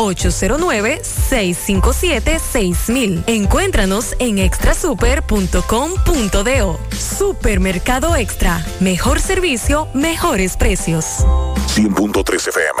809-657-6000. Encuéntranos en extrasuper.com.do. Supermercado Extra. Mejor servicio, mejores precios. 100.3 FM.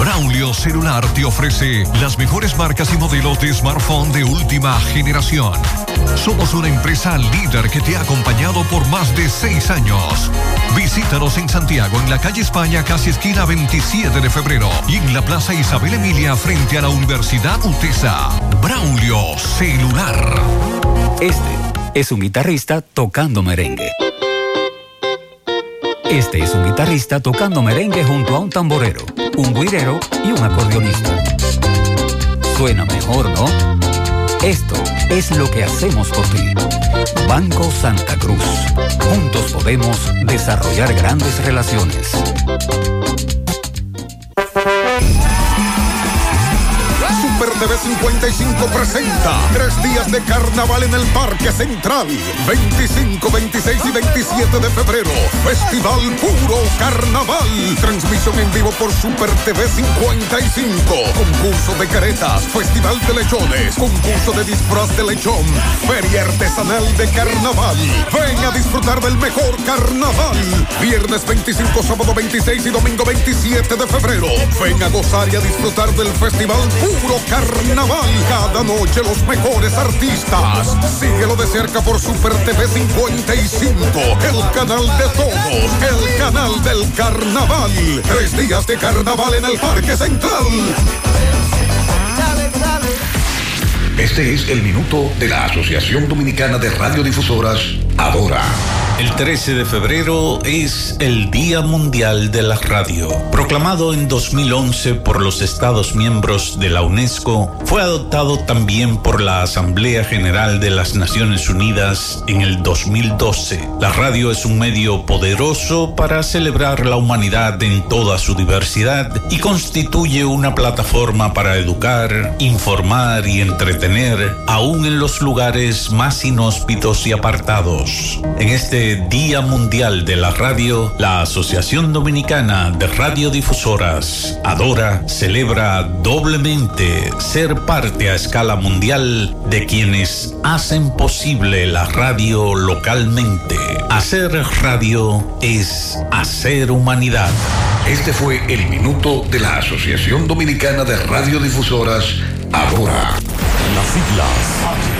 Braulio Celular te ofrece las mejores marcas y modelos de smartphone de última generación. Somos una empresa líder que te ha acompañado por más de seis años. Visítanos en Santiago, en la calle España, casi esquina 27 de febrero, y en la Plaza Isabel Emilia, frente a la Universidad UTESA. Braulio Celular. Este es un guitarrista tocando merengue. Este es un guitarrista tocando merengue junto a un tamborero, un guirero y un acordeonista. Suena mejor, ¿no? Esto es lo que hacemos por ti. Banco Santa Cruz. Juntos podemos desarrollar grandes relaciones. Super TV 55 presenta tres días de carnaval en el Parque Central. 25, 26 y 27 de febrero. Festival Puro Carnaval. Transmisión en vivo por Super TV 55. Concurso de caretas, Festival de lechones, concurso de disfraz de lechón, feria artesanal de carnaval. Ven a disfrutar del mejor carnaval. Viernes 25, sábado 26 y domingo 27 de febrero. Ven a gozar y a disfrutar del Festival Puro Carnaval. Cada noche los mejores artistas. Síguelo de cerca por Super TV 55, el canal de todos, el canal del carnaval. Tres días de carnaval en el Parque Central. Este es el minuto de la Asociación Dominicana de Radiodifusoras, Adora. El 13 de febrero es el Día Mundial de la Radio. Proclamado en 2011 por los Estados miembros de la UNESCO, fue adoptado también por la Asamblea General de las Naciones Unidas en el 2012. La radio es un medio poderoso para celebrar la humanidad en toda su diversidad y constituye una plataforma para educar, informar y entretener, aún en los lugares más inhóspitos y apartados. En este Día Mundial de la Radio, la Asociación Dominicana de Radiodifusoras, Adora, celebra doblemente ser parte a escala mundial de quienes hacen posible la radio localmente. Hacer radio es hacer humanidad. Este fue el minuto de la Asociación Dominicana de Radiodifusoras, Adora. Las siglas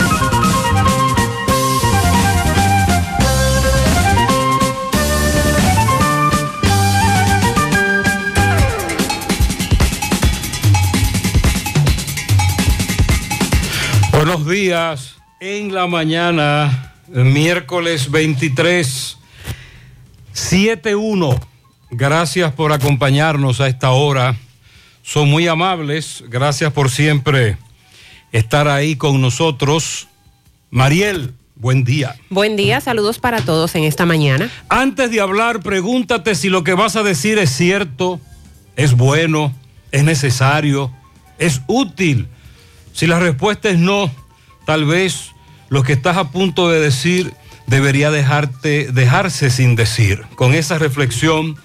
Buenos días. En la mañana, miércoles 23, 7-1. Gracias por acompañarnos a esta hora. Son muy amables. Gracias por siempre estar ahí con nosotros. Mariel, buen día. Buen día, saludos para todos en esta mañana. Antes de hablar, pregúntate si lo que vas a decir es cierto, es bueno, es necesario, es útil. Si la respuesta es no, tal vez lo que estás a punto de decir debería dejarte, dejarse sin decir. Con esa reflexión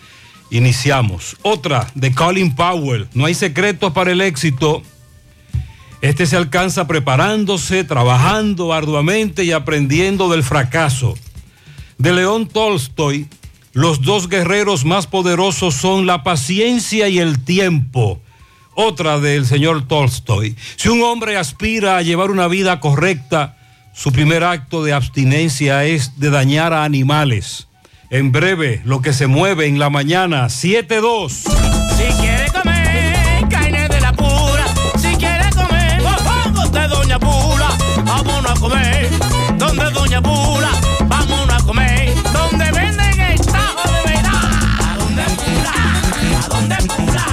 iniciamos. Otra de Colin Powell. No hay secretos para el éxito. Este se alcanza preparándose, trabajando arduamente y aprendiendo del fracaso. De León Tolstoy, los dos guerreros más poderosos son la paciencia y el tiempo otra del señor Tolstoy. Si un hombre aspira a llevar una vida correcta, su primer acto de abstinencia es de dañar a animales. En breve, lo que se mueve en la mañana, 7-2. Si quiere comer carne de la pura, si quiere comer mofongo de Doña Pula, vámonos a comer. Donde Doña Pula, vámonos a comer. Donde venden el tajo de verdad. ¿A dónde Pula? ¿A dónde Pula?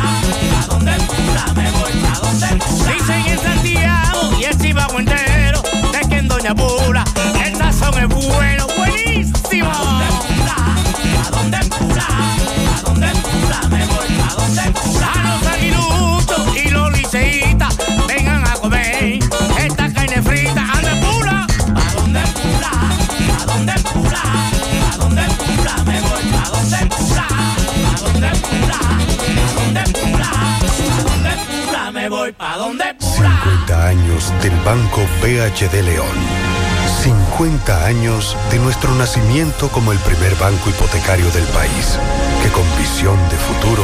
Chivago entero, de que en Doña Pula el sazón es bueno, buenísimo. ¿A dónde Pula? ¿A dónde Pula? Me voy a donde Pula. A los aguiluchos y los liceitas, vengan a comer esta carne frita. ¿A dónde Pula? ¿A dónde Pula? ¿A dónde Pula? ¿A dónde Pula? Me voy a donde Pula. ¿A dónde Pula? Me voy pa' donde Pula. 50 años del Banco BHD León. 50 años de nuestro nacimiento como el primer banco hipotecario del país, que con visión de futuro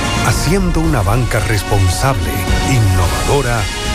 haciendo una banca responsable, innovadora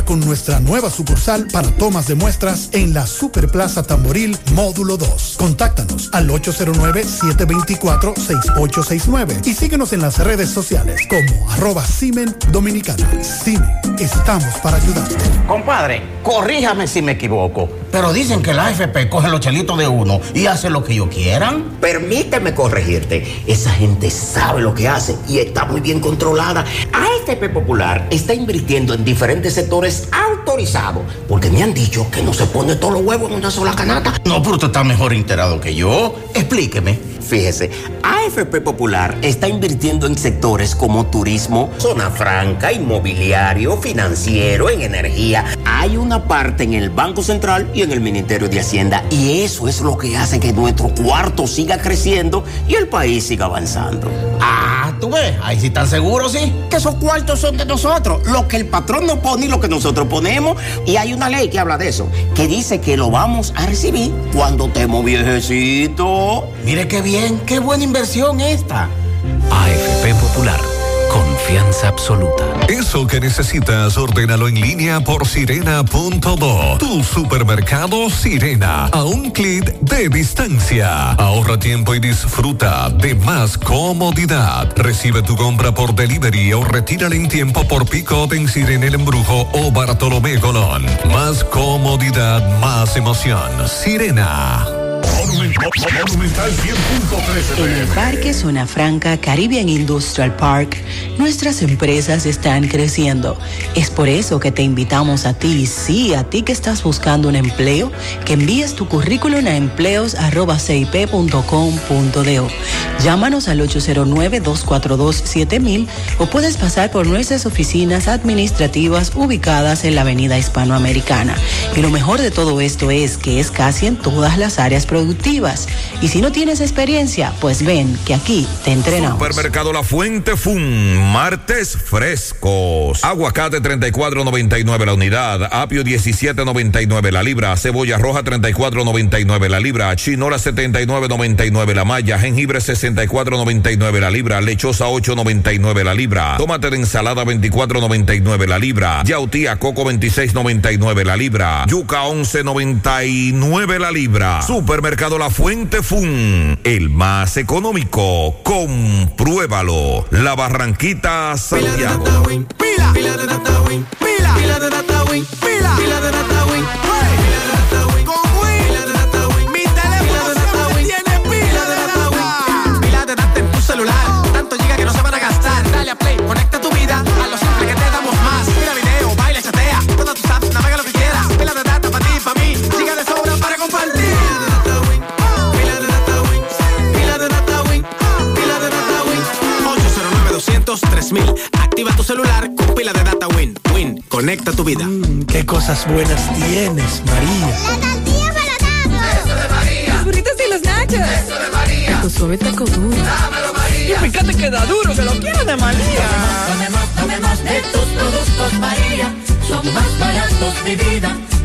con nuestra nueva sucursal para tomas de muestras en la Superplaza Tamboril Módulo 2. Contáctanos al 809-724-6869 y síguenos en las redes sociales como arroba Simen Dominicana. Simen, estamos para ayudarte. Compadre, corríjame si me equivoco, pero dicen que la AFP coge los chelitos de uno y hace lo que ellos quieran. Permíteme corregirte. Esa gente sabe lo que hace y está muy bien controlada. AFP Popular está invirtiendo en diferentes sectores autorizados porque me han dicho que no se pone todos los huevos en una sola canasta. No, pero usted está mejor enterado que yo. Explíqueme. Fíjese, AFP Popular está invirtiendo en sectores como turismo, zona franca, inmobiliario, financiero, en energía. Hay una parte en el Banco Central y en el Ministerio de Hacienda y eso es lo que hace que nuestro cuarto siga creciendo y el país siga avanzando. Ah, tú ves, ahí sí están seguros, sí, que esos cuartos son de nosotros, lo que el patrón no pone y lo que nosotros ponemos. Y hay una ley que habla de eso, que dice que lo vamos a recibir cuando estemos viejecitos. Mire qué bien, qué buena inversión esta. AFP Popular. Confianza absoluta. Eso que necesitas, ordénalo en línea por sirena.do. Tu supermercado Sirena. A un clic de distancia. Ahorra tiempo y disfruta de más comodidad. Recibe tu compra por delivery o retírala en tiempo por pick-up en Sirena El Embrujo o Bartolomé Colón. Más comodidad, más emoción. Sirena. En el Parque Zona Franca Caribbean Industrial Park, nuestras empresas están creciendo. Es por eso que te invitamos a ti, sí, a ti que estás buscando un empleo, que envíes tu currículum a empleos.cip.com.do. Llámanos al 809-242-7000 o puedes pasar por nuestras oficinas administrativas ubicadas en la Avenida Hispanoamericana. Y lo mejor de todo esto es que es casi en todas las áreas productivas Y si no tienes experiencia, pues ven que aquí te entrenamos. Supermercado La Fuente Fun, martes frescos. Aguacate 34.99 la unidad, apio 17.99 la libra, cebolla roja 34.99 la libra, chinola 79.99 la malla, jengibre 64.99 la libra, lechosa 8.99 la libra, tomate de ensalada 24.99 la libra, yautía coco 26.99 la libra, yuca 11.99 la libra. Supermercado La Fuente Fun, el más económico. Compruébalo. La Barranquita Santiago. Pila, pila de data win, pila, pila de data win, pila, pila de data 200 3000 Activa tu celular con pila de data Win. Win, conecta tu vida. qué cosas buenas tienes, María. La tortilla para Eso de María. Los burritos y los nachos. Eso de María. Tu suave taco duro. Dámelo, María. Y fíjate que da duro, que lo quiero de María. Tomemos, tomemos de tus productos, María. Son más baratos de vida.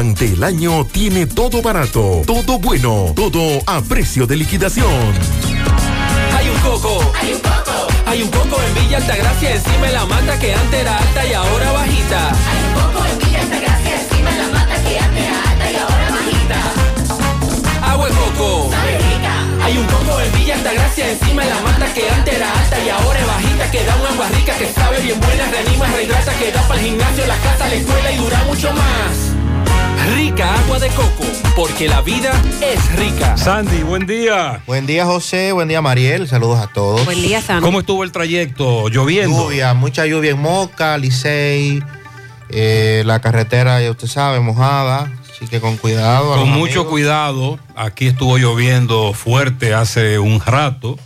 durante el año tiene todo barato, todo bueno, todo a precio de liquidación. Hay un coco. Hay un coco. Hay un coco en Villa Altagracia encima de la mata que antes era alta y ahora bajita. Hay un coco en Villa Altagracia encima de la mata que antes era alta y ahora bajita. Agua de coco. Sabe rica. Hay un coco en Villa Altagracia encima de la mata que antes era alta y ahora es bajita. Que da una agua rica que sabe bien buena, reanima, rehidrata, que da para el gimnasio, la casa, la escuela y dura mucho más. Rica agua de coco, porque la vida es rica. Sandy, buen día. Buen día, José. Buen día, Mariel. Saludos a todos. Buen día, Sandy. ¿Cómo estuvo el trayecto? ¿Lloviendo? Lluvia, mucha lluvia en Moca, Licey. eh, la carretera, ya usted sabe, mojada. Así que con cuidado. Con mucho amigos. cuidado. Aquí estuvo lloviendo fuerte hace un rato.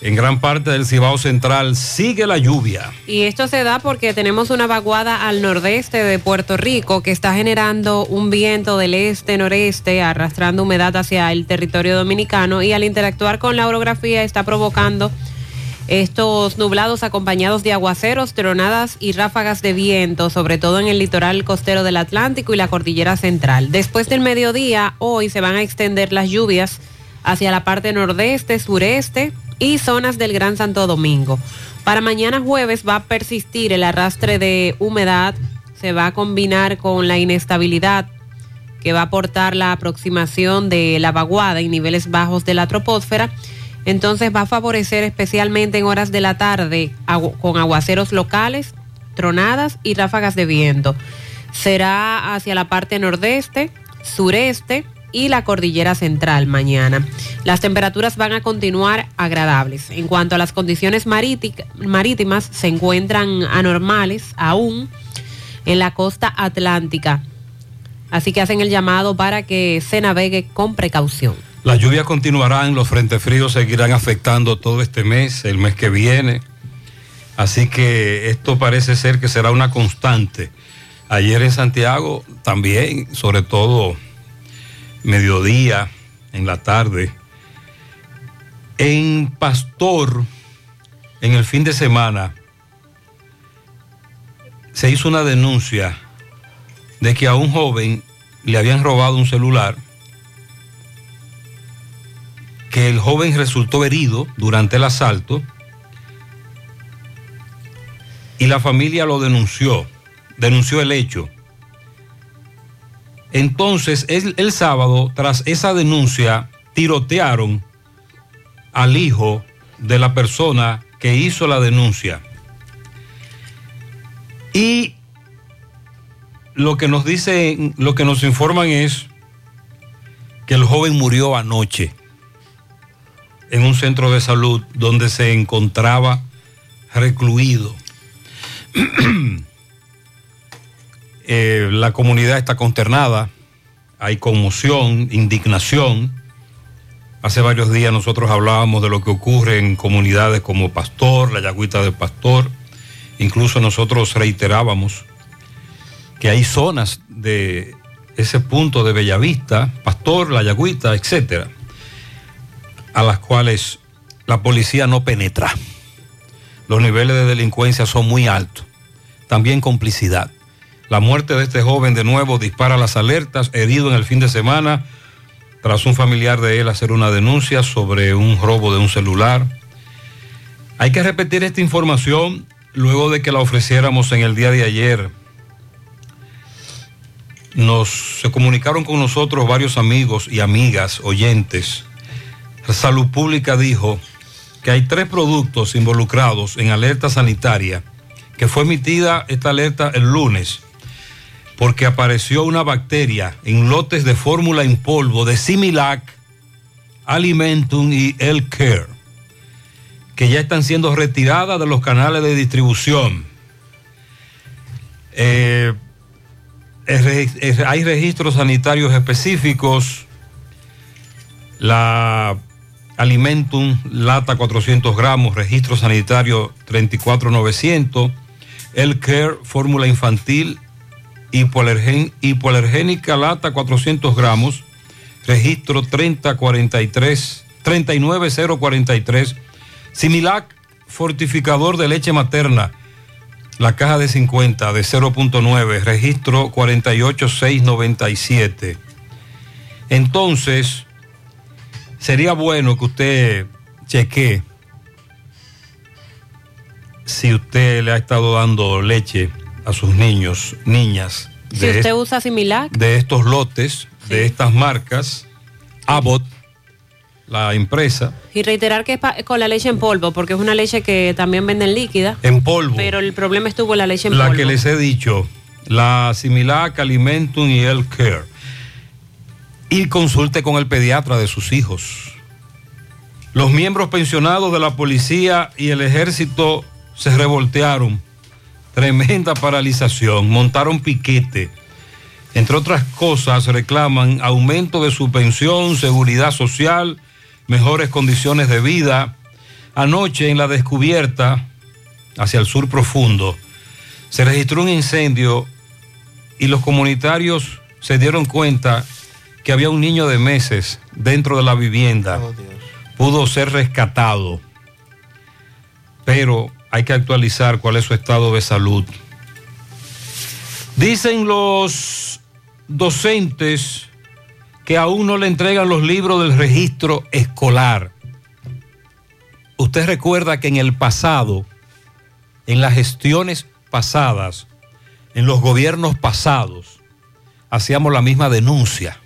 En gran parte del Cibao Central sigue la lluvia. Y esto se da porque tenemos una vaguada al nordeste de Puerto Rico que está generando un viento del este-noreste arrastrando humedad hacia el territorio dominicano y al interactuar con la orografía está provocando estos nublados acompañados de aguaceros, tronadas y ráfagas de viento, sobre todo en el litoral costero del Atlántico y la cordillera central. Después del mediodía, hoy se van a extender las lluvias hacia la parte nordeste, sureste y zonas del Gran Santo Domingo. Para mañana jueves va a persistir el arrastre de humedad, se va a combinar con la inestabilidad que va a aportar la aproximación de la vaguada en niveles bajos de la troposfera. Entonces va a favorecer especialmente en horas de la tarde con aguaceros locales, tronadas y ráfagas de viento. Será hacia la parte nordeste, sureste y la cordillera central mañana. Las temperaturas van a continuar agradables. En cuanto a las condiciones marítimas, se encuentran anormales aún en la costa atlántica. Así que hacen el llamado para que se navegue con precaución. Las lluvias continuarán, los frentes fríos seguirán afectando todo este mes, el mes que viene. Así que esto parece ser que será una constante. Ayer en Santiago también, sobre todo mediodía, en la tarde. En Pastor, en el fin de semana, se hizo una denuncia de que a un joven le habían robado un celular, que el joven resultó herido durante el asalto y la familia lo denunció, denunció el hecho. Entonces, el, sábado, tras esa denuncia, tirotearon al hijo de la persona que hizo la denuncia. Y lo que nos dicen, lo que nos informan es que el joven murió anoche. en un centro de salud donde se encontraba recluido. Eh, la comunidad está consternada, hay conmoción, indignación. Hace varios días nosotros hablábamos de lo que ocurre en comunidades como Pastor, la Yagüita de Pastor. Incluso nosotros reiterábamos que hay zonas de ese punto de Bellavista, Pastor, La Yagüita, etcétera, a las cuales la policía no penetra. Los niveles de delincuencia son muy altos. También complicidad. La muerte de este joven de nuevo dispara las alertas, herido en el fin de semana, tras un familiar de él hacer una denuncia sobre un robo de un celular. Hay que repetir esta información luego de que la ofreciéramos en el día de ayer. Nos se comunicaron con nosotros varios amigos y amigas oyentes. Salud Pública dijo que hay tres productos involucrados en alerta sanitaria, que fue emitida esta alerta el lunes porque apareció una bacteria en lotes de fórmula en polvo de Similac, Alimentum y El Care, que ya están siendo retiradas de los canales de distribución. Eh, hay registros sanitarios específicos. La Alimentum, lata 400 gramos, registro sanitario 34900. El Care, fórmula infantil hipoalergén, hipoalergénica lata 400 gramos, registro 3043, 39043, Similac fortificador de leche materna, la caja de 50 de 0.9, registro 48697. Entonces, sería bueno que usted chequee si usted le ha estado dando leche a sus niños, niñas. Si de usted usa Similac, de estos lotes, de estas marcas, Abbott, la empresa, y reiterar que es con la leche en polvo, porque es una leche que también venden líquida. en polvo, Pero el problema estuvo en la leche en la polvo. que les he dicho, la Similac, Alimentum y El Care. Y consulte con el pediatra de sus hijos. Los miembros pensionados de la policía y el ejército se revoltearon. Tremenda paralización, montaron piquete. Entre otras cosas, reclaman aumento de su pensión, seguridad social, mejores condiciones de vida. Anoche en la descubierta, hacia el sur profundo, se registró un incendio y los comunitarios se dieron cuenta que había un niño de meses dentro de la vivienda. Pudo ser rescatado, pero hay que actualizar cuál es su estado de salud. Dicen los docentes que aún no le entregan los libros del registro escolar. Usted recuerda que en el pasado, en las gestiones pasadas, en los gobiernos pasados, hacíamos la misma denuncia,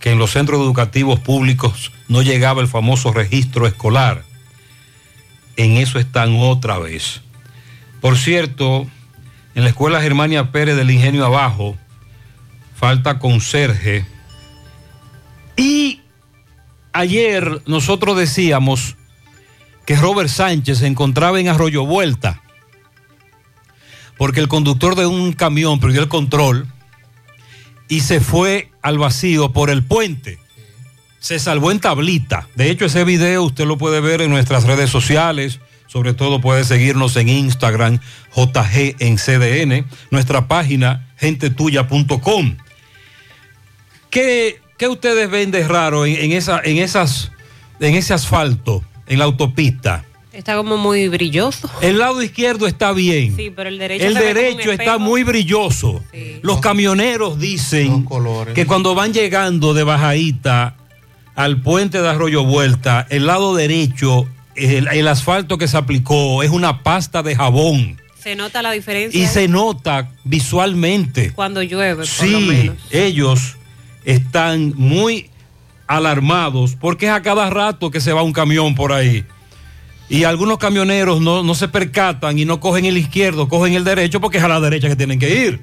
que en los centros educativos públicos no llegaba el famoso registro escolar. En eso están otra vez. Por cierto, en la escuela Germania Pérez del Ingenio Abajo, falta conserje. Y ayer nosotros decíamos que Robert Sánchez se encontraba en Arroyo Vuelta, porque el conductor de un camión perdió el control y se fue al vacío por el puente. Se salvó en tablita. De hecho, ese video usted lo puede ver en nuestras redes sociales. Sobre todo puede seguirnos en Instagram, JG en CDN, nuestra página gentetuya.com. ¿Qué, qué ustedes ven de raro en, en esa, en, esas, en ese asfalto, en la autopista? Está como muy brilloso. El lado izquierdo está bien. Sí, pero el derecho El derecho está muy brilloso. Los camioneros dicen que cuando van llegando de bajadita al puente de Arroyo Vuelta, el lado derecho, el, el asfalto que se aplicó es una pasta de jabón Se nota la diferencia y se nota visualmente. cuando llueve, por lo Sí, menos. ellos están muy alarmados porque es a cada rato que se va un camión por ahí. Y algunos camioneros no, no se percatan y no cogen el izquierdo, cogen el derecho porque es a la derecha que tienen que ir.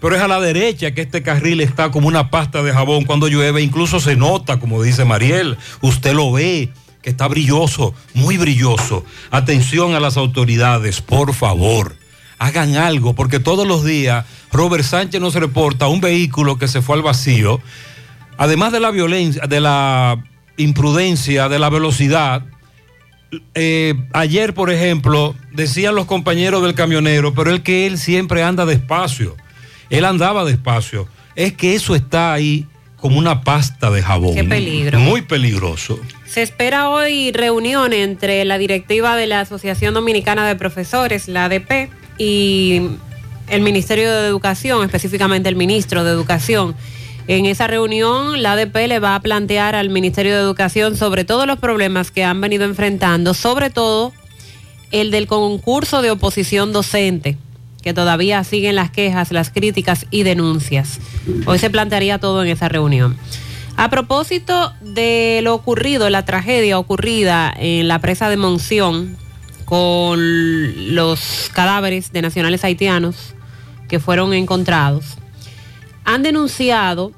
Pero es a la derecha que este carril está como una pasta de jabón cuando llueve. Incluso se nota, como dice Mariel, usted lo ve, que está brilloso, muy brilloso. Atención a las autoridades, por favor. Hagan algo, porque todos los días Robert Sánchez nos reporta un vehículo que se fue al vacío. Además de la violencia, de la imprudencia, de la velocidad, eh, ayer, por ejemplo, decían los compañeros del camionero, pero el que él siempre anda despacio. Él andaba despacio. Es que eso está ahí como una pasta de jabón. Qué peligro. Muy peligroso. Se espera hoy reunión entre la directiva de la Asociación Dominicana de Profesores, la ADP, y el Ministerio de Educación, específicamente el ministro de Educación. En esa reunión, la ADP le va a plantear al Ministerio de Educación sobre todos los problemas que han venido enfrentando, sobre todo el del concurso de oposición docente, que todavía siguen las quejas, las críticas y denuncias. Hoy se plantearía todo en esa reunión. A propósito de lo ocurrido, la tragedia ocurrida en la presa de Monción con los cadáveres de nacionales haitianos que fueron encontrados, han denunciado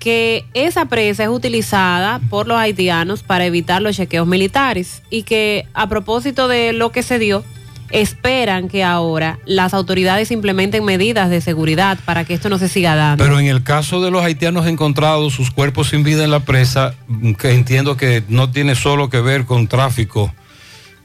que esa presa es utilizada por los haitianos para evitar los chequeos militares y que a propósito de lo que se dio, esperan que ahora las autoridades implementen medidas de seguridad para que esto no se siga dando. Pero en el caso de los haitianos encontrados, sus cuerpos sin vida en la presa, que entiendo que no tiene solo que ver con tráfico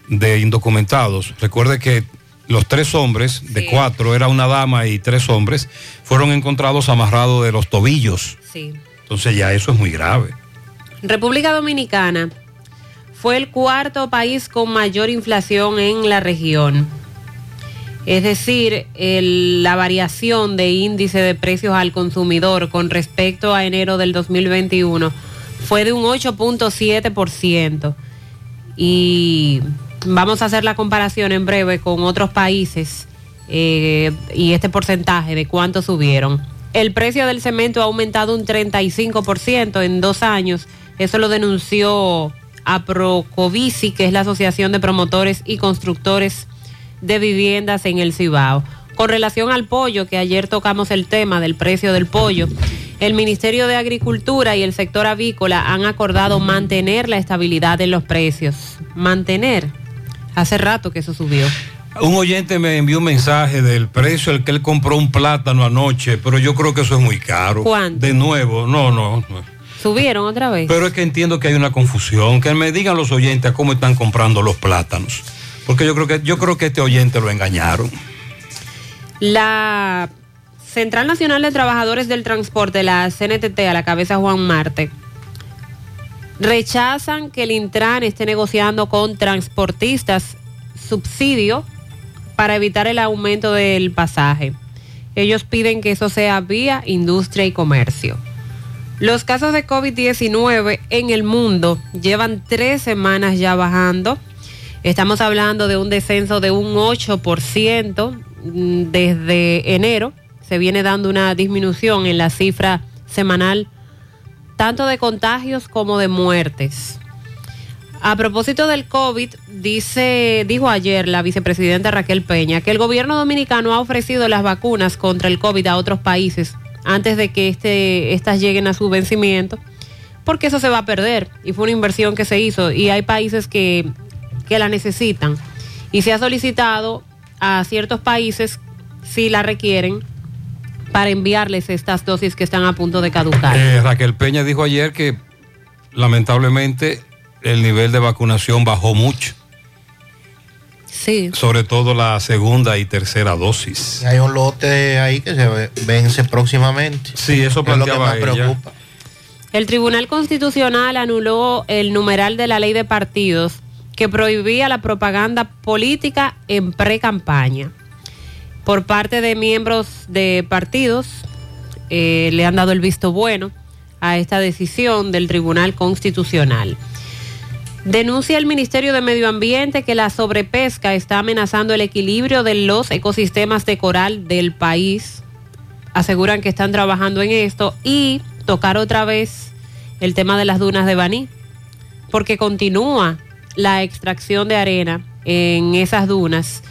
de indocumentados. Recuerde que los tres hombres, de cuatro, era una dama y tres hombres, fueron encontrados amarrados de los tobillos. Sí. Entonces ya eso es muy grave. República Dominicana fue el cuarto país con mayor inflación en la región. Es decir, la variación de índice de precios al consumidor con respecto a enero del 2021 fue de un 8.7%. Y vamos a hacer la comparación en breve con otros países eh, y este porcentaje de cuánto subieron. El precio del cemento ha aumentado un 35% en dos años. Eso lo denunció APROCOVICI, que es la Asociación de Promotores y Constructores de Viviendas en el Cibao. Con relación al pollo, que ayer tocamos el tema del precio del pollo, el Ministerio de Agricultura y el sector avícola han acordado mantener la estabilidad en los precios. Mantener. Hace rato que eso subió. Un oyente me envió un mensaje del precio al que él compró un plátano anoche, pero yo creo que eso es muy caro. ¿Cuánto? De nuevo, no, no. no. ¿Subieron otra vez? Pero es que entiendo que hay una confusión. Que me digan los oyentes cómo están comprando los plátanos. Porque yo creo que, yo creo que este oyente lo engañaron. La Central Nacional de Trabajadores del Transporte, la CNTT, a la cabeza Juan Marte, rechazan que el Intran esté negociando con transportistas subsidio para evitar el aumento del pasaje. Ellos piden que eso sea vía industria y comercio. Los casos de COVID-19 en el mundo llevan tres semanas ya bajando. Estamos hablando de un descenso de un 8% mm, desde enero. Se viene dando una disminución en la cifra semanal, tanto de contagios como de muertes. A propósito del COVID, dice, dijo ayer la vicepresidenta Raquel Peña que el gobierno dominicano ha ofrecido las vacunas contra el COVID a otros países antes de que este, estas lleguen a su vencimiento, porque eso se va a perder y fue una inversión que se hizo y hay países que, que la necesitan y se ha solicitado a ciertos países si la requieren para enviarles estas dosis que están a punto de caducar. Eh, Raquel Peña dijo ayer que lamentablemente el nivel de vacunación bajó mucho. Sí. Sobre todo la segunda y tercera dosis. Hay un lote ahí que se ve- vence próximamente. Sí, eso es lo que más ella. preocupa. El Tribunal Constitucional anuló el numeral de la ley de partidos que prohibía la propaganda política en pre-campaña. Por parte de miembros de partidos, eh, le han dado el visto bueno a esta decisión del Tribunal Constitucional. Denuncia el Ministerio de Medio Ambiente que la sobrepesca está amenazando el equilibrio de los ecosistemas de coral del país. Aseguran que están trabajando en esto y tocar otra vez el tema de las dunas de Baní, porque continúa la extracción de arena en esas dunas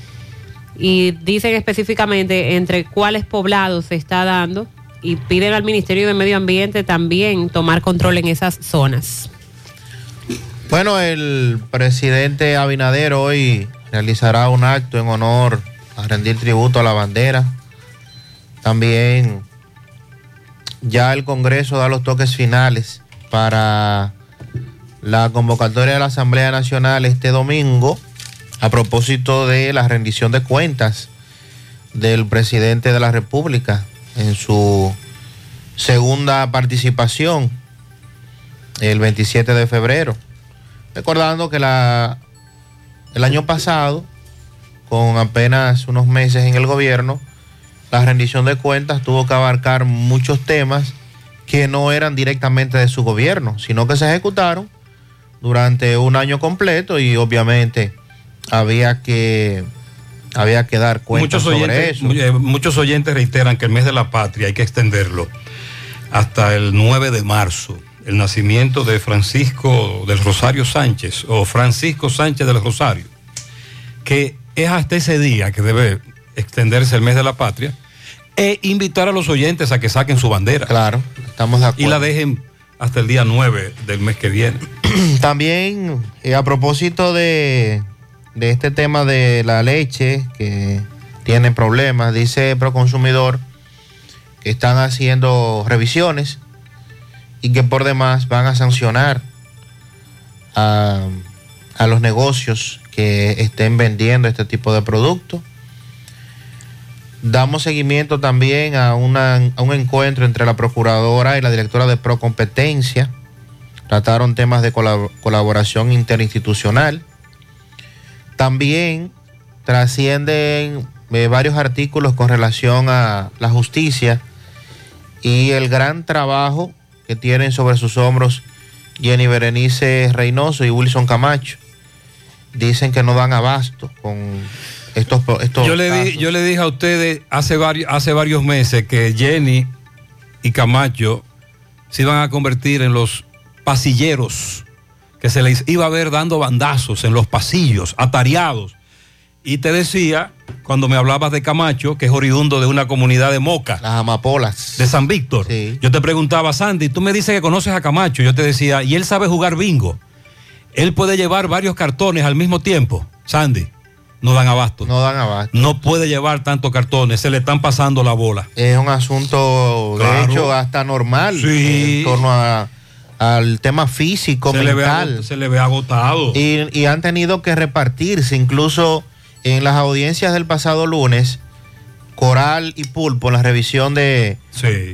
y dicen específicamente entre cuáles poblados se está dando y piden al Ministerio de Medio Ambiente también tomar control en esas zonas. Bueno, el presidente Abinader hoy realizará un acto en honor a rendir tributo a la bandera. También ya el Congreso da los toques finales para la convocatoria de la Asamblea Nacional este domingo a propósito de la rendición de cuentas del presidente de la República en su segunda participación el 27 de febrero. Recordando que la, el año pasado, con apenas unos meses en el gobierno, la rendición de cuentas tuvo que abarcar muchos temas que no eran directamente de su gobierno, sino que se ejecutaron durante un año completo y obviamente había que había que dar cuenta Muchos sobre oyentes, eso. eh, muchos oyentes reiteran que el mes de la patria hay que extenderlo hasta el 9 de marzo, el nacimiento de Francisco del Rosario Sánchez o Francisco Sánchez del Rosario, que es hasta ese día que debe extenderse el mes de la patria, e invitar a los oyentes a que saquen su bandera. Claro, estamos de acuerdo. Y la dejen hasta el día 9 del mes que viene. También eh, a propósito de, de este tema de la leche que tiene problemas, dice Proconsumidor que están haciendo revisiones y que por demás van a sancionar a, los negocios que estén vendiendo este tipo de productos. Damos seguimiento también a, una- a un encuentro entre la procuradora y la directora de Procompetencia. Trataron temas de colab- colaboración interinstitucional. También trascienden eh, varios artículos con relación a la justicia y el gran trabajo que tienen sobre sus hombros Jenny Berenice Reynoso y Wilson Camacho. Dicen que no dan abasto con estos, estos Yo le, di- yo le dije a ustedes hace varios, hace varios meses que Jenny y Camacho se iban a convertir en los pasilleros, que se les iba a ver dando bandazos en los pasillos, atareados. Y te decía, cuando me hablabas de Camacho, que es oriundo de una comunidad de Moca. Las amapolas. De San Víctor. Yo te preguntaba, Sandy, tú me dices que conoces a Camacho. Yo te decía, y él sabe jugar bingo. Él puede llevar varios cartones al mismo tiempo. Sandy, no dan abasto. No dan abasto. No puede llevar tantos cartones, se le están pasando la bola. Es un asunto, Claro. de hecho, hasta normal Sí. en torno a- al tema físico, Se le, ve, mental. se le ve agotado. Y, y han tenido que repartirse, incluso en las audiencias del pasado lunes, Coral y Pulpo, en la revisión de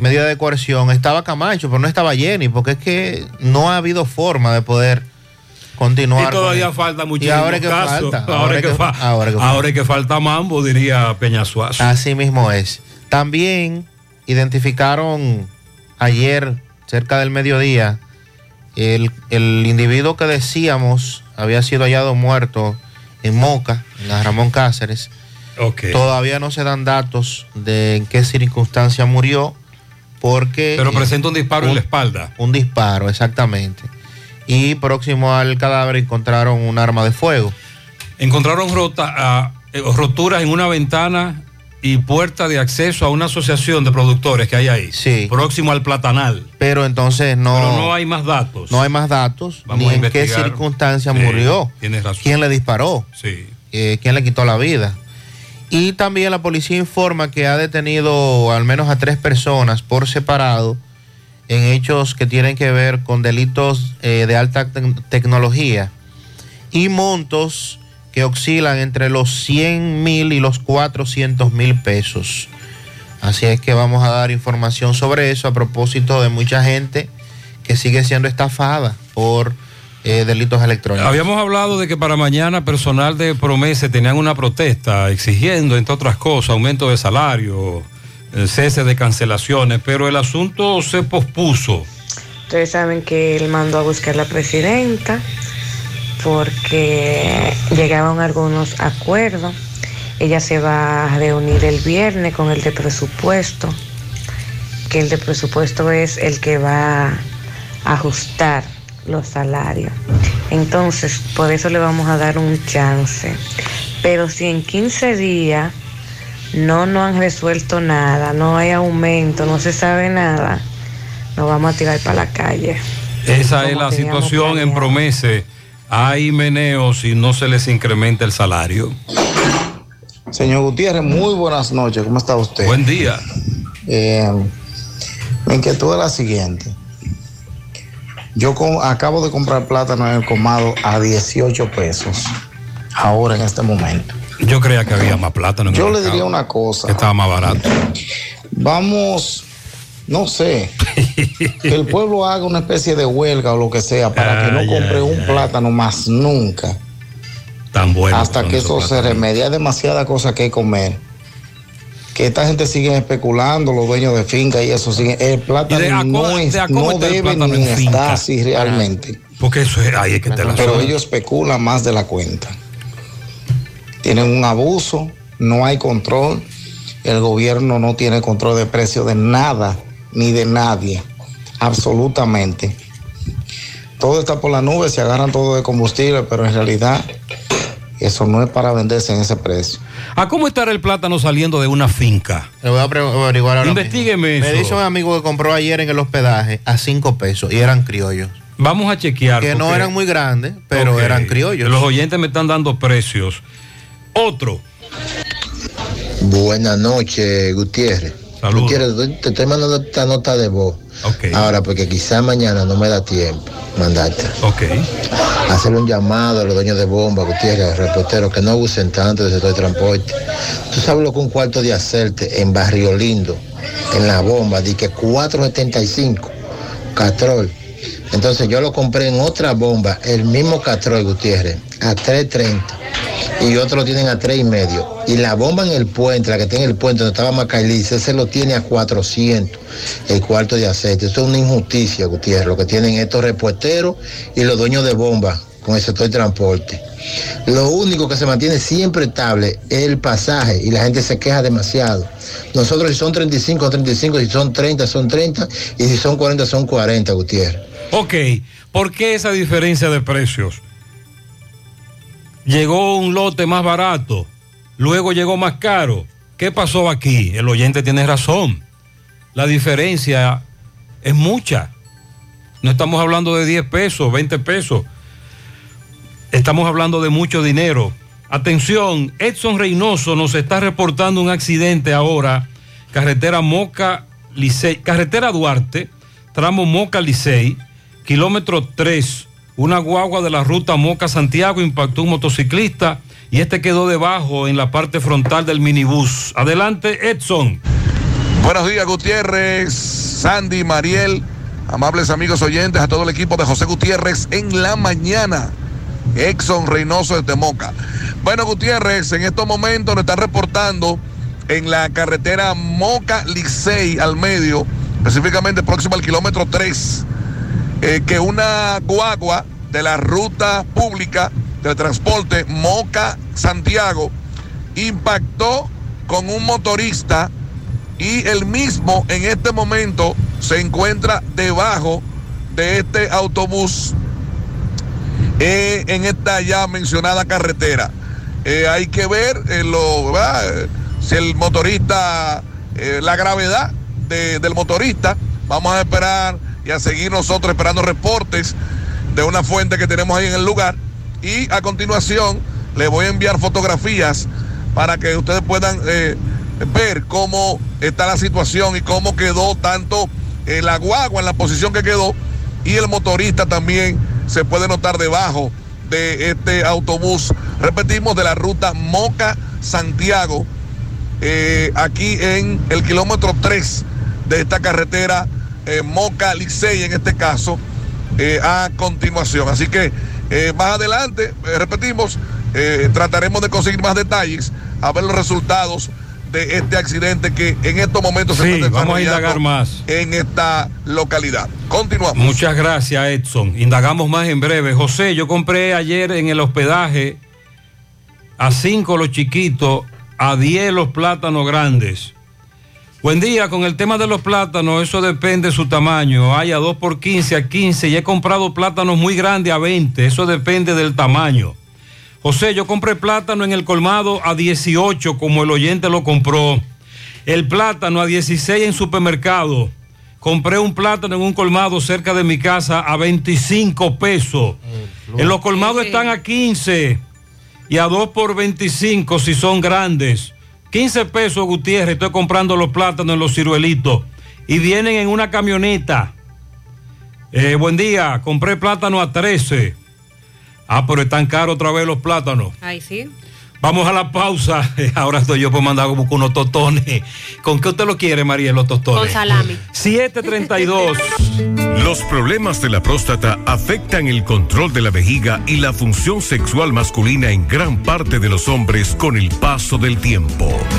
medida de coerción, estaba Camacho, pero no estaba Jenny, porque es que no ha habido forma de poder continuar. Y todavía falta Y muchísimo ahora es que falta. Ahora, es que, fa- ahora que ahora es que falta mambo, diría Peñasuazo. Así mismo es. También identificaron ayer, cerca del mediodía, el, el individuo que decíamos había sido hallado muerto en Moca, en la Ramón Cáceres. Todavía no se dan datos de en qué circunstancia murió, porque... Pero presenta un disparo en la espalda. Un disparo, exactamente. Y próximo al cadáver encontraron un arma de fuego. Encontraron rota- ah, eh, roturas en una ventana y puerta de acceso a una asociación de productores que hay ahí. Sí. Próximo al Platanal. Pero entonces no... Pero no hay más datos. No hay más datos, Vamos ni en qué circunstancia Sí, murió, Tienes razón. quién le disparó, Sí. eh, quién le quitó la vida. Y también la policía informa que ha detenido al menos a tres personas por separado en hechos que tienen que ver con delitos eh, de alta tec- tecnología y montos que oscilan entre los 100 mil y los 400 mil pesos. Así es que vamos a dar información sobre eso a propósito de mucha gente que sigue siendo estafada por eh, delitos electrónicos. Habíamos hablado de que para mañana personal de Promese tenían una protesta exigiendo, entre otras cosas, aumento de salario, el cese de cancelaciones, pero el asunto se pospuso. Ustedes saben que él mandó a buscar la presidenta porque llegaban algunos acuerdos. Ella se va a reunir el viernes con el de presupuesto, que el de presupuesto es el que va a ajustar los salarios. Entonces, por eso le vamos a dar un chance. Pero si en 15 días no no han resuelto nada, no hay aumento, no se sabe nada, nos vamos a tirar para la calle. Esa es la situación en. Promese. Hay meneo si no se les incrementa el salario. Señor Gutiérrez, muy buenas noches. ¿Cómo está usted? Buen día. Eh, mi inquietud es la siguiente. Yo acabo de comprar plátano en el comado a 18 pesos. Ahora en este momento. Yo creía que había más plátano. en el Yo le mercado, diría una cosa. que estaba más barato. Vamos, no sé, que el pueblo haga una especie de huelga o lo que sea para que no compre un plátano más nunca. Tan bueno. hasta que eso se remedie. Hay demasiada cosa que comer. Que esta gente sigue especulando, los dueños de finca y eso sigue. El ¿Y de plátano no, es, de debe ni estar así realmente. Porque eso es, ahí es que te la Pero ellos especulan más de la cuenta. Tienen un abuso, no hay control. El gobierno no tiene control de precio de nada ni de nadie. Absolutamente. Todo está por la nube, se agarran todo de combustible, pero en realidad eso no es para venderse en ese precio. ¿A cómo estará el plátano saliendo de una finca? Le voy a averiguar ahora Investígueme mismo. Me eso. dice un amigo que compró ayer en el hospedaje a 5 pesos y eran criollos. Vamos a chequear. Que no porque- eran muy grandes, pero eran criollos. Los oyentes me están dando precios. Otro. Buenas noches, Gutiérrez. Saludos. Gutiérrez, te estoy mandando esta nota de voz. Ahora, porque quizá mañana no me da tiempo mandarte. Ok. Hacerle un llamado a los dueños de bomba, Gutiérrez, reporteros, que no abusen tanto del sector de transporte. Tú sabes lo que un cuarto de hacerte en Barrio Lindo, en la bomba, di que 475, Catrol. Entonces yo lo compré en otra bomba, el mismo Catrol, Gutiérrez, a 330 y otros lo tienen a tres y medio. Y la bomba en el puente, la que tiene el puente donde estaba Macailiz, ese lo tiene a 400, el cuarto de aceite. Eso es una injusticia, Gutiérrez, lo que tienen estos repuesteros y los dueños de bomba con el sector de transporte. Lo único que se mantiene siempre estable es el pasaje y la gente se queja demasiado. Nosotros si son 35, son 35, si son 30, son 30 y si son 40, son 40, Gutiérrez. Ok, ¿por qué esa diferencia de precios? Llegó un lote más barato, luego llegó más caro. ¿Qué pasó aquí? El oyente tiene razón. La diferencia es mucha. No estamos hablando de 10 pesos, 20 pesos. Estamos hablando de mucho dinero. Atención, Edson Reynoso nos está reportando un accidente ahora. Carretera Moca Licey, carretera Duarte, tramo Moca Licey, kilómetro 3. Una guagua de la ruta Moca Santiago impactó un motociclista y este quedó debajo en la parte frontal del minibús. Adelante, Edson. Buenos días, Gutiérrez, Sandy, Mariel, amables amigos oyentes, a todo el equipo de José Gutiérrez en la mañana. Exxon Reynoso de Moca. Bueno, Gutiérrez, en estos momentos nos están reportando en la carretera Moca Licey al medio, específicamente próximo al kilómetro 3, eh, que una guagua de la ruta pública del transporte Moca Santiago impactó con un motorista y el mismo en este momento se encuentra debajo de este autobús eh, en esta ya mencionada carretera. Eh, hay que ver lo, si el motorista, la gravedad de- del motorista. Vamos a esperar y a seguir nosotros esperando reportes de una fuente que tenemos ahí en el lugar. Y a continuación le voy a enviar fotografías para que ustedes puedan eh, ver cómo está la situación y cómo quedó tanto eh, la guagua en la posición que quedó y el motorista también se puede notar debajo de este autobús. Repetimos, de la ruta Moca Santiago, eh, aquí en el kilómetro 3 de esta carretera eh, Moca Licey, en este caso, eh, a continuación. Así que eh, más adelante, repetimos, trataremos de conseguir más detalles, a ver los resultados de este accidente que en estos momentos se está vamos a indagar más. en esta localidad. Continuamos. Muchas gracias, Edson. Indagamos más en breve. José, yo compré ayer en el hospedaje a 5 los chiquitos, a 10 los plátanos grandes. Buen día, con el tema de los plátanos, eso depende de su tamaño. Hay a 2 por 15, a 15 y he comprado plátanos muy grandes a 20. Eso depende del tamaño. José, yo compré plátano en el colmado a 18 como el oyente lo compró. El plátano a 16 en supermercado. compré un plátano en un colmado cerca de mi casa a 25 pesos. En los colmados están a 15 y a 2 por 25 si son grandes. 15 pesos, Gutiérrez, estoy comprando los plátanos en los ciruelitos. Y vienen en una camioneta. Eh, buen día, compré plátano a 13. Ah, pero están caros otra vez los plátanos. Ay, sí. Vamos a la pausa. Ahora estoy yo por mandar como con unos tostones. ¿Con qué usted lo quiere, María, los tostones? Con salami. 732. Los problemas de la próstata afectan el control de la vejiga y la función sexual masculina en gran parte de los hombres con el paso del tiempo.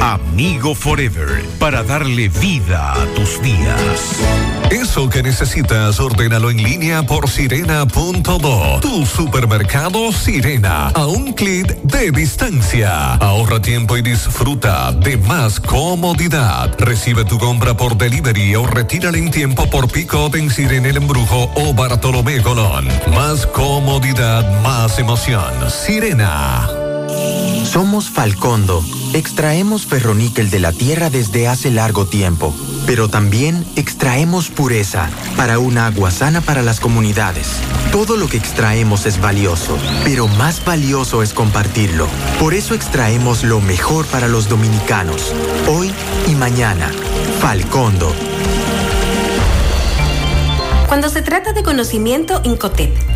Amigo Forever, para darle vida a tus días. Eso que necesitas, ordénalo en línea por sirena.do. Tu supermercado Sirena, a un clic de distancia. Ahorra tiempo y disfruta de más comodidad. Recibe tu compra por delivery o retírala en tiempo por pick-up en Sirena El Embrujo o Bartolomé Colón. Más comodidad, más emoción. Sirena. Somos Falcondo. Extraemos ferroníquel de la tierra desde hace largo tiempo, pero también extraemos pureza para un agua sana para las comunidades. Todo lo que extraemos es valioso, pero más valioso es compartirlo. Por eso extraemos lo mejor para los dominicanos, hoy y mañana. Falcondo. Cuando se trata de conocimiento, Incotep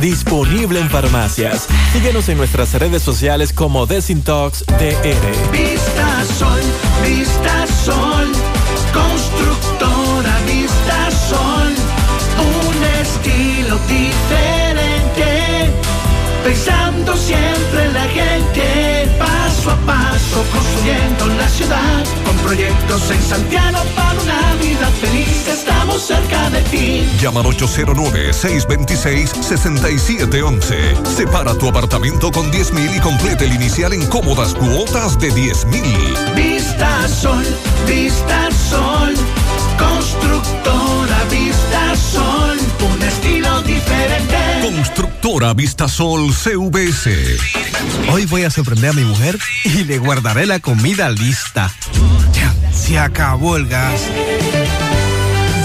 disponible en farmacias. Síguenos en nuestras redes sociales como Desintox DR. Vista Sol, Vista Sol, constructora Vista Sol, un estilo diferente, pensando siempre en la gente, paso a paso construyendo la ciudad, con proyectos en Santiago feliz. Estamos cerca de ti. Llama al 809-626-6711. Separa tu apartamento con 10 mil y complete el inicial en cómodas cuotas de 10 mil. Vista Sol, Vista Sol. Constructora Vista Sol. Un estilo diferente. Constructora Vistasol CVS. Hoy voy a sorprender a mi mujer y le guardaré la comida lista. Ya, se acabó el gas.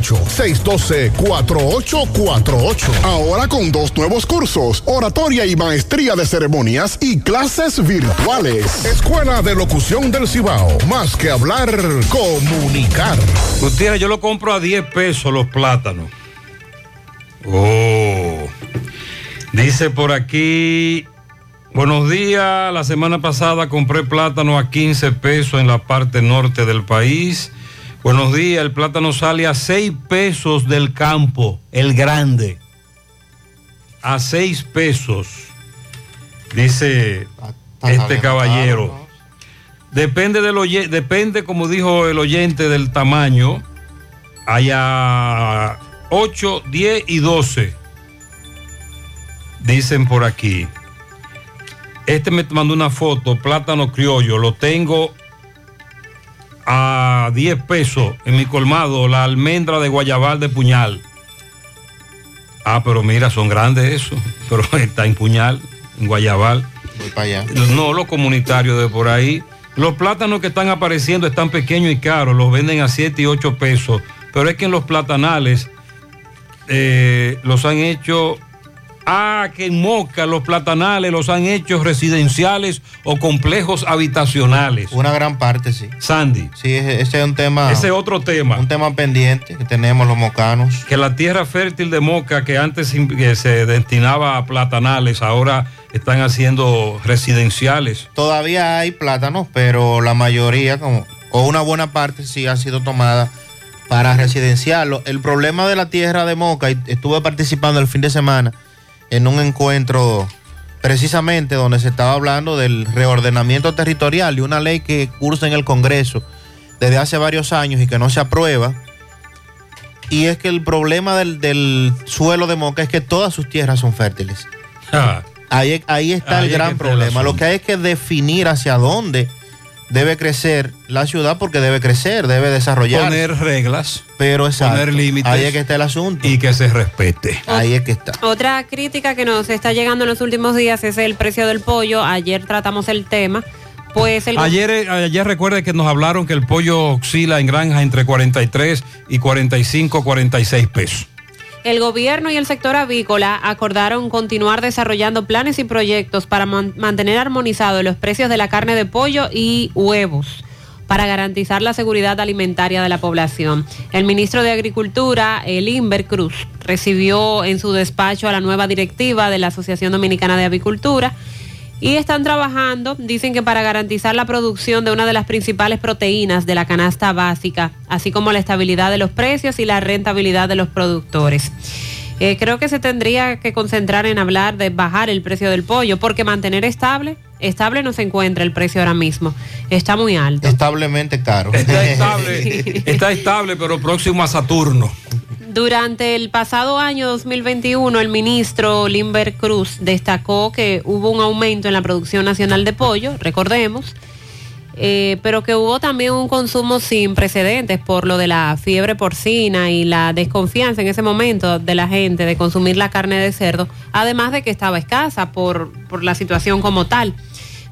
612-4848. Ahora con dos nuevos cursos, oratoria y maestría de ceremonias y clases virtuales. Escuela de Locución del Cibao. Más que hablar, comunicar. Gutiérrez, yo lo compro a 10 pesos los plátanos. Oh. Dice por aquí, buenos días, la semana pasada compré plátano a 15 pesos en la parte norte del país. Buenos días, el plátano sale a 6 pesos del campo, el grande. A 6 pesos, dice este caballero. Depende del oye- depende, como dijo el oyente, del tamaño. Hay a 8, 10 y 12. Dicen por aquí. Este me mandó una foto, plátano criollo. Lo tengo a 10 pesos en mi colmado, la almendra de Guayabal de Puñal. Ah, pero mira, son grandes eso. Pero está en Puñal, en Guayabal. Voy para allá. No, los comunitarios de por ahí. Los plátanos que están apareciendo están pequeños y caros, los venden a 7 y 8 pesos. Pero es que en los platanales eh, los han hecho. Ah, que en Moca los platanales los han hecho residenciales o complejos habitacionales. Una gran parte, sí. Sandy. Sí, ese ese es un tema. Ese es otro tema. Un tema pendiente que tenemos los mocanos. Que la tierra fértil de Moca, que antes que se destinaba a platanales, ahora están haciendo residenciales. Todavía hay plátanos, pero la mayoría, como, o una buena parte, sí ha sido tomada para residenciarlo. El problema de la tierra de Moca, y estuve participando el fin de semana en un encuentro precisamente donde se estaba hablando del reordenamiento territorial y una ley que cursa en el Congreso desde hace varios años y que no se aprueba. Y es que el problema del, del suelo de Moca es que todas sus tierras son fértiles. Ahí, ahí está Ahí el gran el problema. Lo que hay es que definir hacia dónde debe crecer la ciudad porque debe crecer, debe desarrollar. Poner reglas. Pero exacto, poner límites. Ahí es que está el asunto. Y que se respete. Ahí es que está. Otra crítica que nos está llegando en los últimos días es el precio del pollo. Ayer tratamos el tema. Pues el Ayer, eh, ayer recuerde que nos hablaron que el pollo oscila en granja entre 43 y 45, 46 pesos. El gobierno y el sector avícola acordaron continuar desarrollando planes y proyectos para man- mantener armonizados los precios de la carne de pollo y huevos para garantizar la seguridad alimentaria de la población. El ministro de Agricultura, el Cruz, recibió en su despacho a la nueva directiva de la Asociación Dominicana de Avicultura y están trabajando, dicen que para garantizar la producción de una de las principales proteínas de la canasta básica, así como la estabilidad de los precios y la rentabilidad de los productores. Eh, creo que se tendría que concentrar en hablar de bajar el precio del pollo, porque mantener estable, estable no se encuentra el precio ahora mismo, está muy alto. Establemente caro. Está estable, está estable, pero próximo a Saturno. Durante el pasado año 2021, el ministro Limber Cruz destacó que hubo un aumento en la producción nacional de pollo, recordemos, eh, pero que hubo también un consumo sin precedentes por lo de la fiebre porcina y la desconfianza en ese momento de la gente de consumir la carne de cerdo, además de que estaba escasa por, por la situación como tal.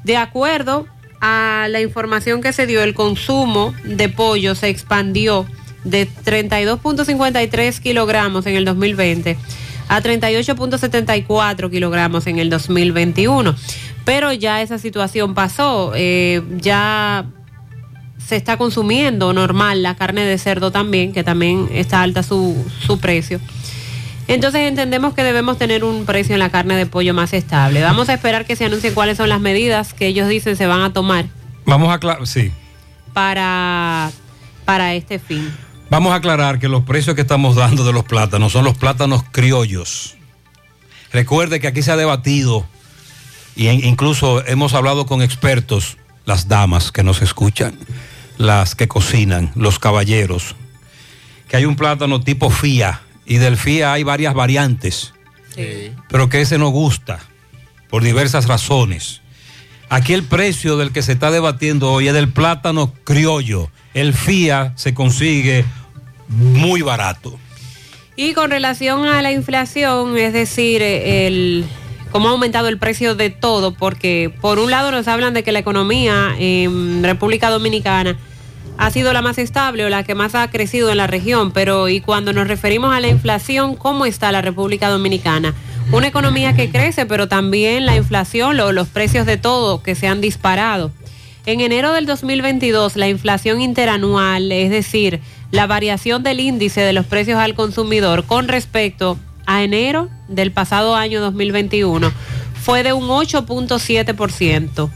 De acuerdo a la información que se dio, el consumo de pollo se expandió de 32.53 kilogramos en el 2020 a 38.74 kilogramos en el 2021. Pero ya esa situación pasó, eh, ya se está consumiendo normal la carne de cerdo también, que también está alta su, su precio. Entonces entendemos que debemos tener un precio en la carne de pollo más estable. Vamos a esperar que se anuncien cuáles son las medidas que ellos dicen se van a tomar Vamos a sí. para, para este fin. Vamos a aclarar que los precios que estamos dando de los plátanos son los plátanos criollos. Recuerde que aquí se ha debatido y en- incluso hemos hablado con expertos, las damas que nos escuchan, las que cocinan, los caballeros, que hay un plátano tipo FIA y del FIA hay varias variantes, pero que ese no gusta por diversas razones. Aquí el precio del que se está debatiendo hoy es del plátano criollo. El FIA se consigue muy barato. Y con relación a la inflación, es decir, el cómo ha aumentado el precio de todo, porque por un lado nos hablan de que la economía en República Dominicana ha sido la más estable o la que más ha crecido en la región, pero y cuando nos referimos a la inflación, ¿cómo está la República Dominicana? Una economía que crece, pero también la inflación, lo- los precios de todo que se han disparado. En enero del 2022, la inflación interanual, es decir, la variación del índice de los precios al consumidor con respecto a enero del pasado año 2021, fue de un 8.7%.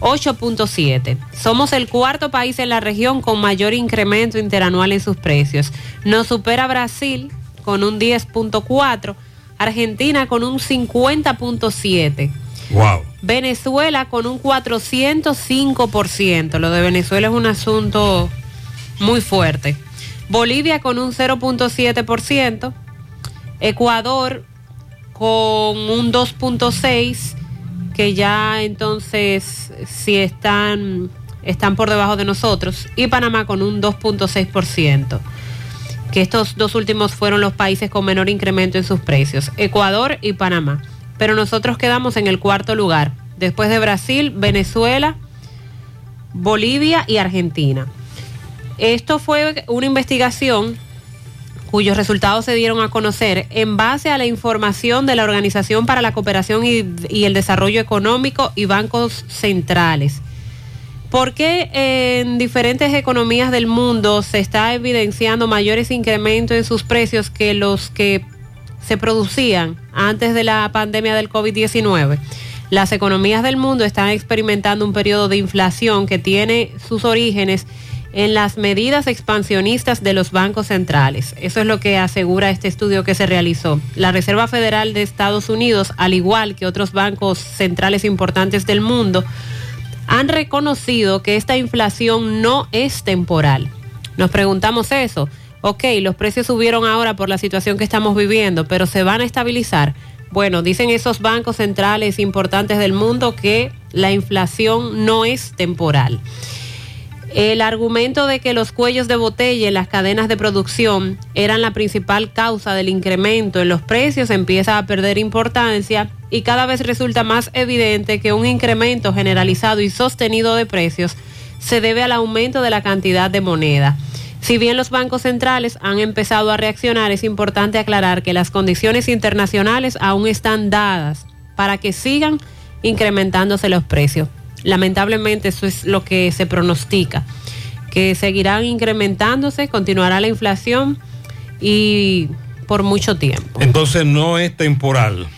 8.7. Somos el cuarto país en la región con mayor incremento interanual en sus precios. Nos supera Brasil con un 10.4, Argentina con un 50.7. Wow. Venezuela con un 405%. Lo de Venezuela es un asunto muy fuerte. Bolivia con un 0.7%. Ecuador con un 2.6%, que ya entonces si están, están por debajo de nosotros. Y Panamá con un 2.6%. Que estos dos últimos fueron los países con menor incremento en sus precios. Ecuador y Panamá pero nosotros quedamos en el cuarto lugar, después de Brasil, Venezuela, Bolivia y Argentina. Esto fue una investigación cuyos resultados se dieron a conocer en base a la información de la Organización para la Cooperación y, el Desarrollo Económico y bancos centrales. ¿Por qué en diferentes economías del mundo se está evidenciando mayores incrementos en sus precios que los que se producían antes de la pandemia del COVID-19. Las economías del mundo están experimentando un periodo de inflación que tiene sus orígenes en las medidas expansionistas de los bancos centrales. Eso es lo que asegura este estudio que se realizó. La Reserva Federal de Estados Unidos, al igual que otros bancos centrales importantes del mundo, han reconocido que esta inflación no es temporal. Nos preguntamos eso ok, los precios subieron ahora por la situación que estamos viviendo, pero se van a estabilizar. Bueno, dicen esos bancos centrales importantes del mundo que la inflación no es temporal. El argumento de que los cuellos de botella en las cadenas de producción eran la principal causa del incremento en los precios empieza a perder importancia y cada vez resulta más evidente que un incremento generalizado y sostenido de precios se debe al aumento de la cantidad de moneda. Si bien los bancos centrales han empezado a reaccionar, es importante aclarar que las condiciones internacionales aún están dadas para que sigan incrementándose los precios. Lamentablemente eso es lo que se pronostica, que seguirán incrementándose, continuará la inflación y por mucho tiempo. Entonces no es temporal,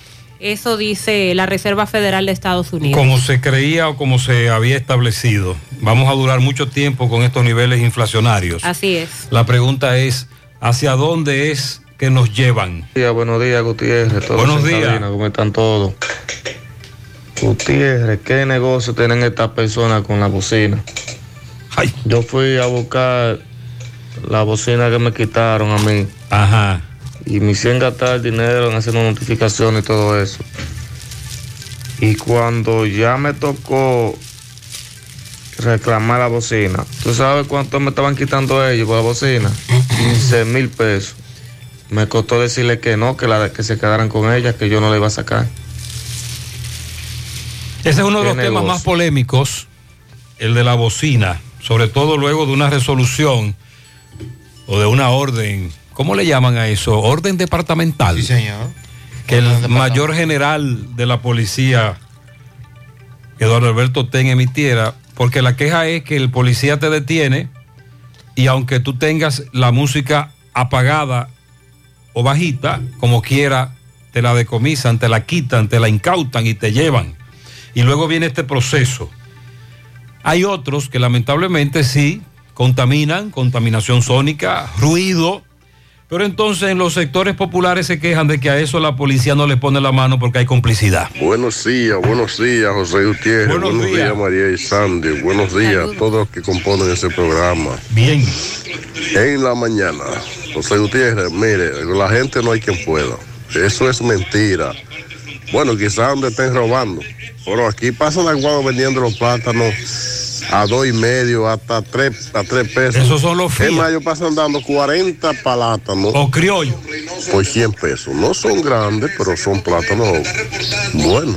Eso dice la Reserva Federal de Estados Unidos. como se creía o como se había establecido. Vamos a durar mucho tiempo con estos niveles inflacionarios. Así es. La pregunta es, ¿hacia dónde es que nos llevan? Buenos días, buenos días, Gutiérrez. todos Buenos en días. cabina, ¿Cómo están todos? Gutiérrez, ¿qué negocio tienen estas personas con la bocina? Yo fui a buscar la bocina que me quitaron a mí. Ajá. Y me hicieron gastar dinero en haciendo notificaciones y todo eso. Y cuando ya me tocó reclamar la bocina, ¿tú sabes cuánto me estaban quitando ellos por la bocina? 15 mil pesos. Me costó decirle que no, que, la, que se quedaran con ella, que yo no la iba a sacar. Ese es uno de los temas más polémicos, el de la bocina, sobre todo luego de una resolución o de una orden, ¿cómo le llaman a eso? Orden departamental. Sí, señor. Que el mayor general de la policía, Eduardo Alberto Ten, emitiera, porque la queja es que el policía te detiene y aunque tú tengas la música apagada o bajita, como quiera, te la decomisan, te la quitan, te la incautan y te llevan. Y luego viene este proceso. Hay otros que lamentablemente sí contaminan, contaminación sónica, ruido, pero entonces en los sectores populares se quejan de que a eso la policía no le pone la mano porque hay complicidad. Buenos días, buenos días, José Gutiérrez. Buenos Buenos, días. días. María y Sandy. Buenos días a todos los que componen ese programa. Bien. En la mañana, José Gutiérrez, mire, la gente no hay quien pueda. Eso es mentira. Bueno, quizás donde estén robando. Pero aquí pasan la guagua vendiendo los plátanos a dos y medio, hasta tres, a tres pesos. Esos son los Es más, ellos pasan dando 40 plátanos. O criollo. Por 100 pesos. No son grandes, pero son plátanos buenos.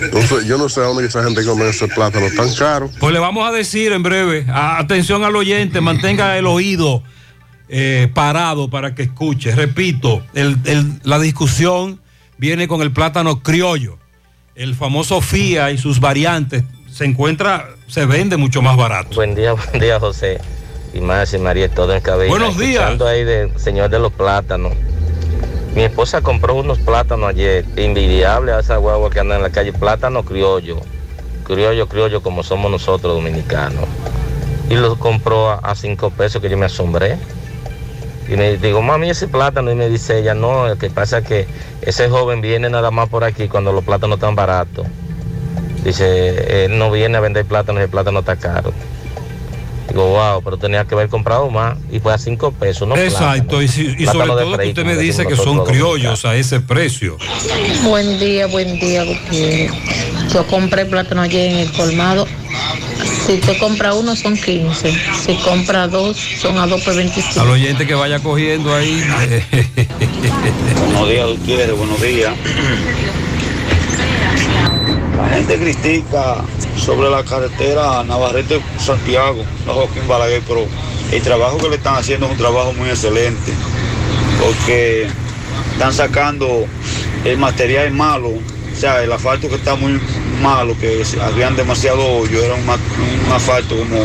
Entonces, yo no sé a dónde esa gente come ese plátano tan caro. Pues le vamos a decir en breve, atención al oyente, mantenga el oído eh, parado para que escuche. Repito, el- el- la discusión viene con el plátano criollo. El famoso FIA y sus variantes se encuentra, se vende mucho más barato. Buen día, buen día, José. Y más y María, todo en cabello. Buenos días. Ahí del señor de los plátanos. Mi esposa compró unos plátanos ayer, envidiable a esa guagua que anda en la calle, plátano criollo. Criollo, criollo, como somos nosotros dominicanos. Y los compró a, a cinco pesos, que yo me asombré. Y me digo, mami, ese plátano. Y me dice ella, no, lo que pasa es que ese joven viene nada más por aquí cuando los plátanos están baratos. Dice, él no viene a vender plátanos el plátano está caro. Digo, wow, pero tenía que haber comprado más y fue a cinco pesos, ¿no? Exacto, y, si- y sobre todo que usted me dice que son criollos a ese precio. Buen día, buen día, Gutiérrez. Yo compré plátano ayer en el colmado. Si usted compra uno son 15. Si compra dos son a 2,25. Al oyente que vaya cogiendo ahí. Buenos días, Gutiérrez, buenos días. La gente critica sobre la carretera Navarrete-Santiago, la Joaquín Balaguer, pero el trabajo que le están haciendo es un trabajo muy excelente, porque están sacando el material malo, o sea, el asfalto que está muy malo, que habían demasiado hoyo, era un, un asfalto como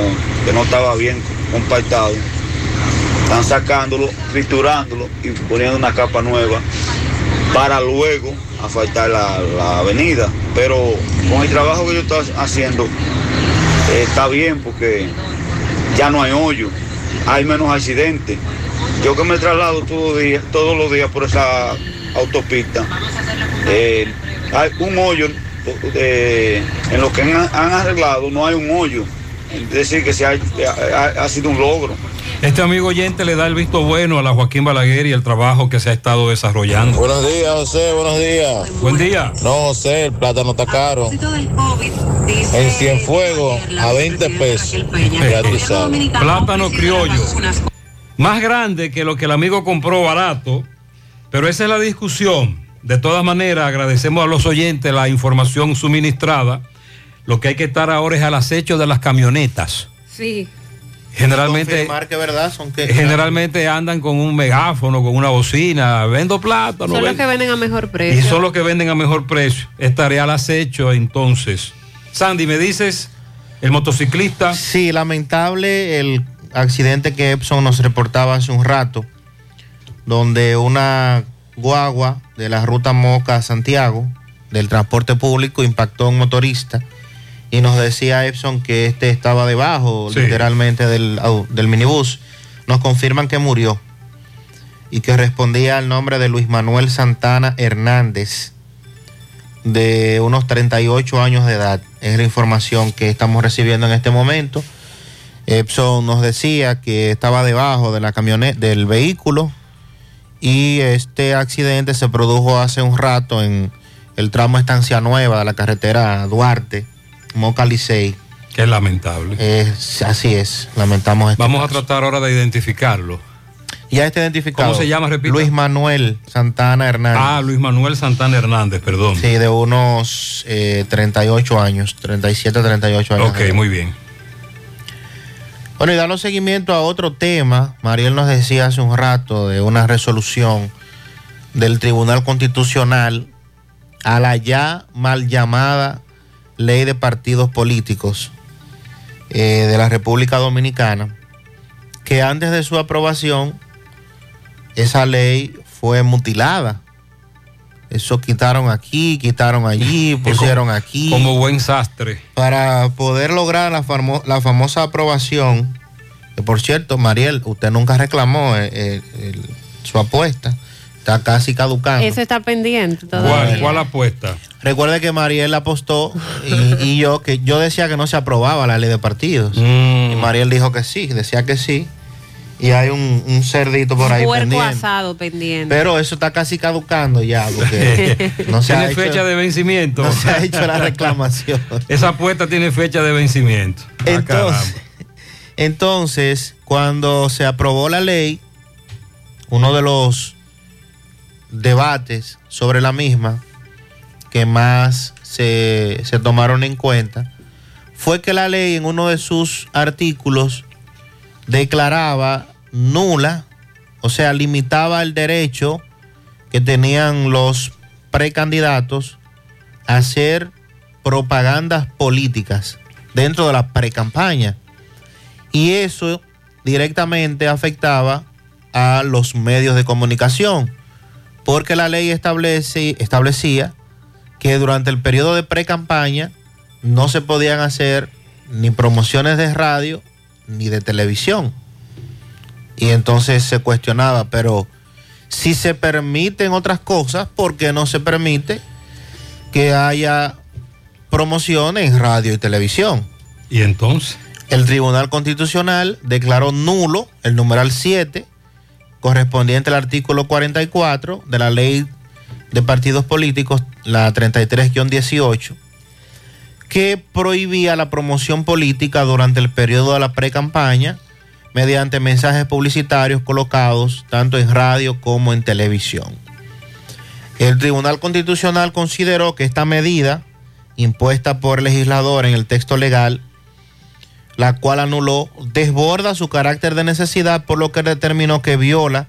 que no estaba bien compactado. Están sacándolo, triturándolo y poniendo una capa nueva para luego asfaltar la, la avenida. Pero con el trabajo que yo estoy haciendo eh, está bien porque ya no hay hoyo, hay menos accidentes. Yo que me traslado todos los días, todos los días por esa autopista, eh, hay un hoyo eh, en lo que han, han arreglado, no hay un hoyo. Es decir, que se ha- ha- ha sido un logro. Este amigo oyente le da el visto bueno a la Joaquín Balaguer y el trabajo que se ha estado desarrollando. Buenos días, José, buenos días. Buen día. No, José, el plátano está caro. En Cienfuegos, a 20 pesos. Ya tú sabes. Plátano criollo. Más grande que lo que el amigo compró barato, pero esa es la discusión. De todas maneras, agradecemos a los oyentes la información suministrada. Lo que hay que estar ahora es al acecho de las camionetas. Sí. Generalmente, Confirmar que verdad son que generalmente andan con un megáfono, con una bocina, vendo plátano. Son los vendo- que venden a mejor Y precio. son los que venden a mejor precio. Estaré al acecho entonces. Sandy, ¿me dices? El motociclista. Sí, lamentable el accidente que Epson nos reportaba hace un rato, donde una guagua de la ruta Moca a Santiago, del transporte público, impactó a un motorista y nos decía Epson que este estaba debajo, Sí. literalmente, del, del minibús. Nos confirman que murió y que respondía al nombre de Luis Manuel Santana Hernández, de unos 38 años de edad. Es la información que estamos recibiendo en este momento. Epson nos decía que estaba debajo de la camioneta del vehículo y este accidente se produjo hace un rato en el tramo Estancia Nueva de la carretera Duarte, Moca Licey. Qué lamentable. Es, así es, lamentamos esto. Vamos a tratar ahora de identificarlo. Ya está identificado. ¿Cómo se llama? Repita. Luis Manuel Santana Hernández. Ah, Luis Manuel Santana Hernández, perdón. Sí, de unos eh, 38 años, 37, 38 años. Ok, muy bien. Bueno, y dando seguimiento a otro tema, Mariel nos decía hace un rato de una resolución del Tribunal Constitucional a la ya mal llamada Ley de Partidos Políticos eh, de la República Dominicana, que antes de su aprobación, esa ley fue mutilada. Eso quitaron aquí, quitaron allí, pusieron aquí. Como buen sastre. Para poder lograr la, famo- la famosa aprobación, que por cierto, Mariel, usted nunca reclamó eh, eh, el- su apuesta, está casi caducando. Eso está pendiente todavía. ¿Cuál, apuesta? Recuerde que Mariel apostó y, y yo que yo decía que no se aprobaba la ley de partidos. Mm. Y Mariel dijo que sí, decía que sí. Y hay un, un cerdito por ahí Puerco pendiente. asado pendiente. Pero eso está casi caducando ya, porque no se ha tiene hecho, fecha de vencimiento. no se ha hecho la reclamación. Esa apuesta tiene fecha de vencimiento. Ah, Entonces, entonces, cuando se aprobó la ley, uno de los debates sobre la misma que más se, se tomaron en cuenta fue que la ley en uno de sus artículos declaraba nula, o sea, limitaba el derecho que tenían los precandidatos a hacer propagandas políticas dentro de la precampaña. Y eso directamente afectaba a los medios de comunicación, porque la ley establece, establecía que durante el periodo de precampaña no se podían hacer ni promociones de radio ni de televisión. Y entonces se cuestionaba, pero si se permiten otras cosas, ¿por qué no se permite que haya promociones en radio y televisión? ¿Y entonces? El Tribunal Constitucional declaró nulo el numeral 7, correspondiente al artículo 44 de la ley de partidos políticos, la 33-18, que prohibía la promoción política durante el periodo de la pre-campaña mediante mensajes publicitarios colocados tanto en radio como en televisión. El Tribunal Constitucional consideró que esta medida, impuesta por el legislador en el texto legal, la cual anuló, desborda su carácter de necesidad, por lo que determinó que viola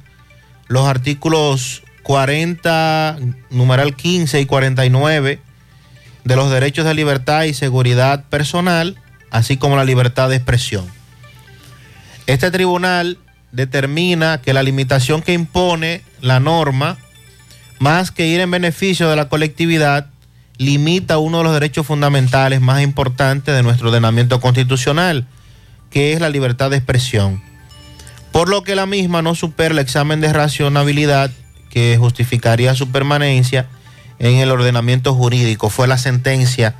los artículos 40, numeral 15 y 49 de los derechos de libertad y seguridad personal, así como la libertad de expresión. Este tribunal determina que la limitación que impone la norma, más que ir en beneficio de la colectividad, limita uno de los derechos fundamentales más importantes de nuestro ordenamiento constitucional, que es la libertad de expresión. Por lo que la misma no supera el examen de racionabilidad que justificaría su permanencia en el ordenamiento jurídico. Fue la sentencia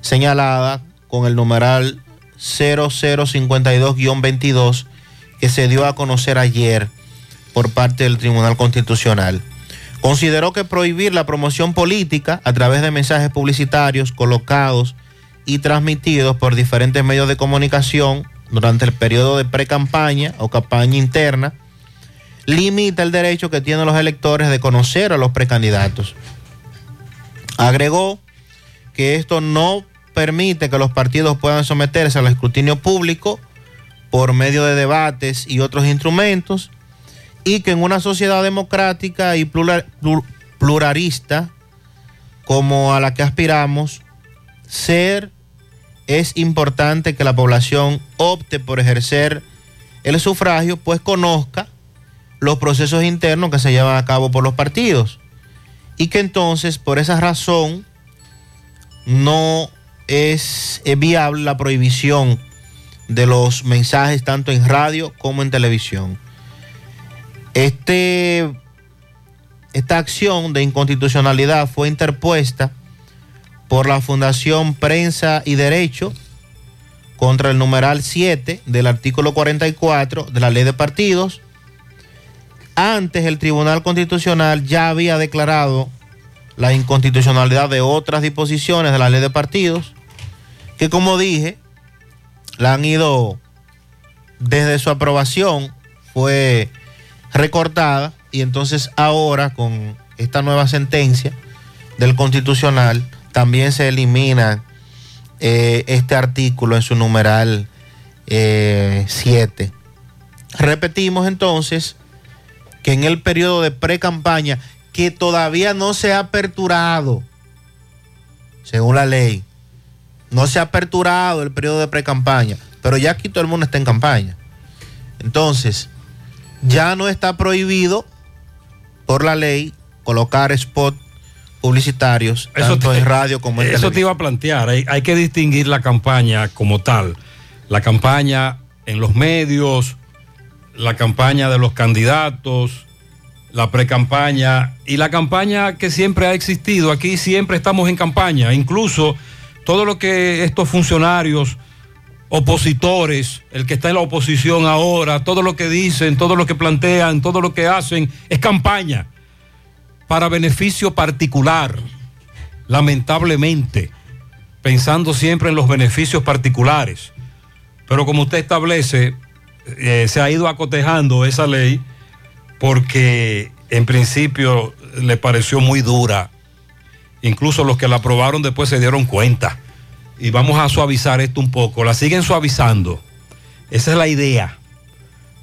señalada con el numeral 0052-22 que se dio a conocer ayer por parte del Tribunal Constitucional. Consideró que prohibir la promoción política a través de mensajes publicitarios colocados y transmitidos por diferentes medios de comunicación durante el periodo de pre-campaña o campaña interna limita el derecho que tienen los electores de conocer a los precandidatos. Agregó que esto no permite que los partidos puedan someterse al escrutinio público por medio de debates y otros instrumentos y que en una sociedad democrática y plural- plur- pluralista como a la que aspiramos, ser es importante que la población opte por ejercer el sufragio, pues conozca los procesos internos que se llevan a cabo por los partidos. Y que entonces, por esa razón, no es, eh, viable la prohibición de los mensajes tanto en radio como en televisión. Este, esta acción de inconstitucionalidad fue interpuesta por la Fundación Prensa y Derecho contra el numeral 7 del artículo 44 de la ley de partidos. Antes el Tribunal Constitucional ya había declarado la inconstitucionalidad de otras disposiciones de la ley de partidos, que como dije, la han ido desde su aprobación, fue recortada y entonces ahora con esta nueva sentencia del constitucional también se elimina eh, este artículo en su numeral 7. Repetimos entonces que en el periodo de pre-campaña, que todavía no se ha aperturado, según la ley, no se ha aperturado el periodo de pre-campaña, pero ya aquí todo el mundo está en campaña. Entonces, ya no está prohibido por la ley colocar spot publicitarios tanto en radio como en Eso te iba a plantear. Hay, hay que distinguir la campaña como tal. La campaña en los medios, la campaña de los candidatos, la pre-campaña y la campaña que siempre ha existido. Aquí siempre estamos en campaña. Incluso todo lo que estos funcionarios, opositores, el que está en la oposición ahora, todo lo que dicen, todo lo que plantean, todo lo que hacen, es campaña para beneficio particular, lamentablemente, pensando siempre en los beneficios particulares. Pero como usted establece, eh, se ha ido acotejando esa ley porque en principio le pareció muy dura. Incluso los que la aprobaron después se dieron cuenta. Y vamos a suavizar esto un poco. La siguen suavizando. Esa es la idea.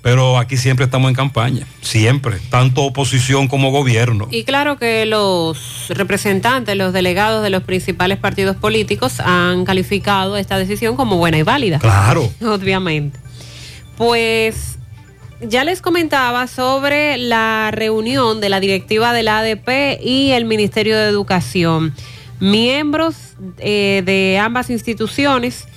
Pero aquí siempre estamos en campaña. Siempre. Tanto oposición como gobierno. Y claro que los representantes, los delegados de los principales partidos políticos han calificado esta decisión como buena y válida. Claro. Obviamente. Pues ya les comentaba sobre la reunión de la directiva del ADP y el Ministerio de Educación. Miembros eh, de ambas instituciones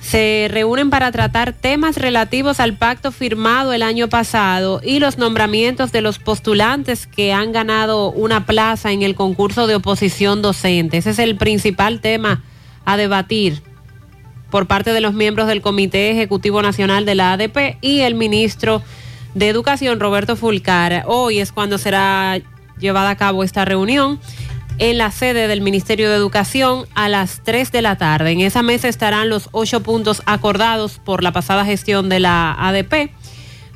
se reúnen para tratar temas relativos al pacto firmado el año pasado y los nombramientos de los postulantes que han ganado una plaza en el concurso de oposición docente. Ese es el principal tema a debatir por parte de los miembros del Comité Ejecutivo Nacional de la ADP y el ministro de Educación, Roberto Fulcar. Hoy es cuando será llevada a cabo esta reunión en la sede del Ministerio de Educación a las 3 de la tarde. En esa mesa estarán los ocho puntos acordados por la pasada gestión de la ADP.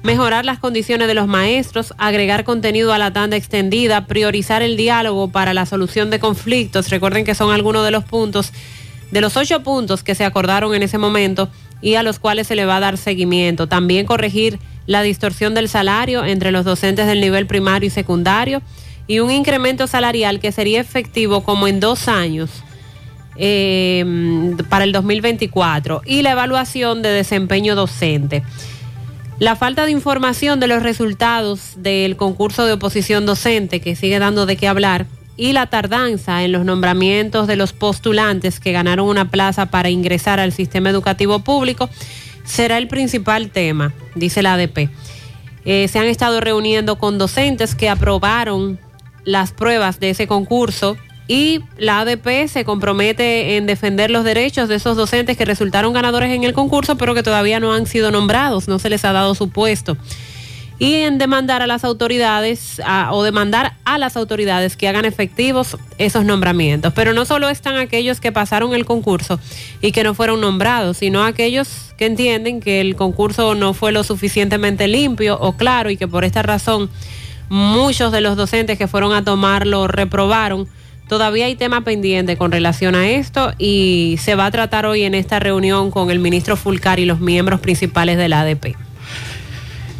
Mejorar las condiciones de los maestros, agregar contenido a la tanda extendida, priorizar el diálogo para la solución de conflictos. Recuerden que son algunos de los puntos, de los ocho puntos que se acordaron en ese momento y a los cuales se le va a dar seguimiento. También corregir la distorsión del salario entre los docentes del nivel primario y secundario y un incremento salarial que sería efectivo como en dos años eh, para el 2024 y la evaluación de desempeño docente. La falta de información de los resultados del concurso de oposición docente que sigue dando de qué hablar y la tardanza en los nombramientos de los postulantes que ganaron una plaza para ingresar al sistema educativo público será el principal tema, dice la ADP. Eh, se han estado reuniendo con docentes que aprobaron las pruebas de ese concurso y la ADP se compromete en defender los derechos de esos docentes que resultaron ganadores en el concurso pero que todavía no han sido nombrados, no se les ha dado su puesto. Y en demandar a las autoridades o demandar a las autoridades que hagan efectivos esos nombramientos. Pero no solo están aquellos que pasaron el concurso y que no fueron nombrados, sino aquellos que entienden que el concurso no fue lo suficientemente limpio o claro y que por esta razón muchos de los docentes que fueron a tomarlo reprobaron. Todavía hay tema pendiente con relación a esto y se va a tratar hoy en esta reunión con el ministro Fulcar y los miembros principales de la ADP.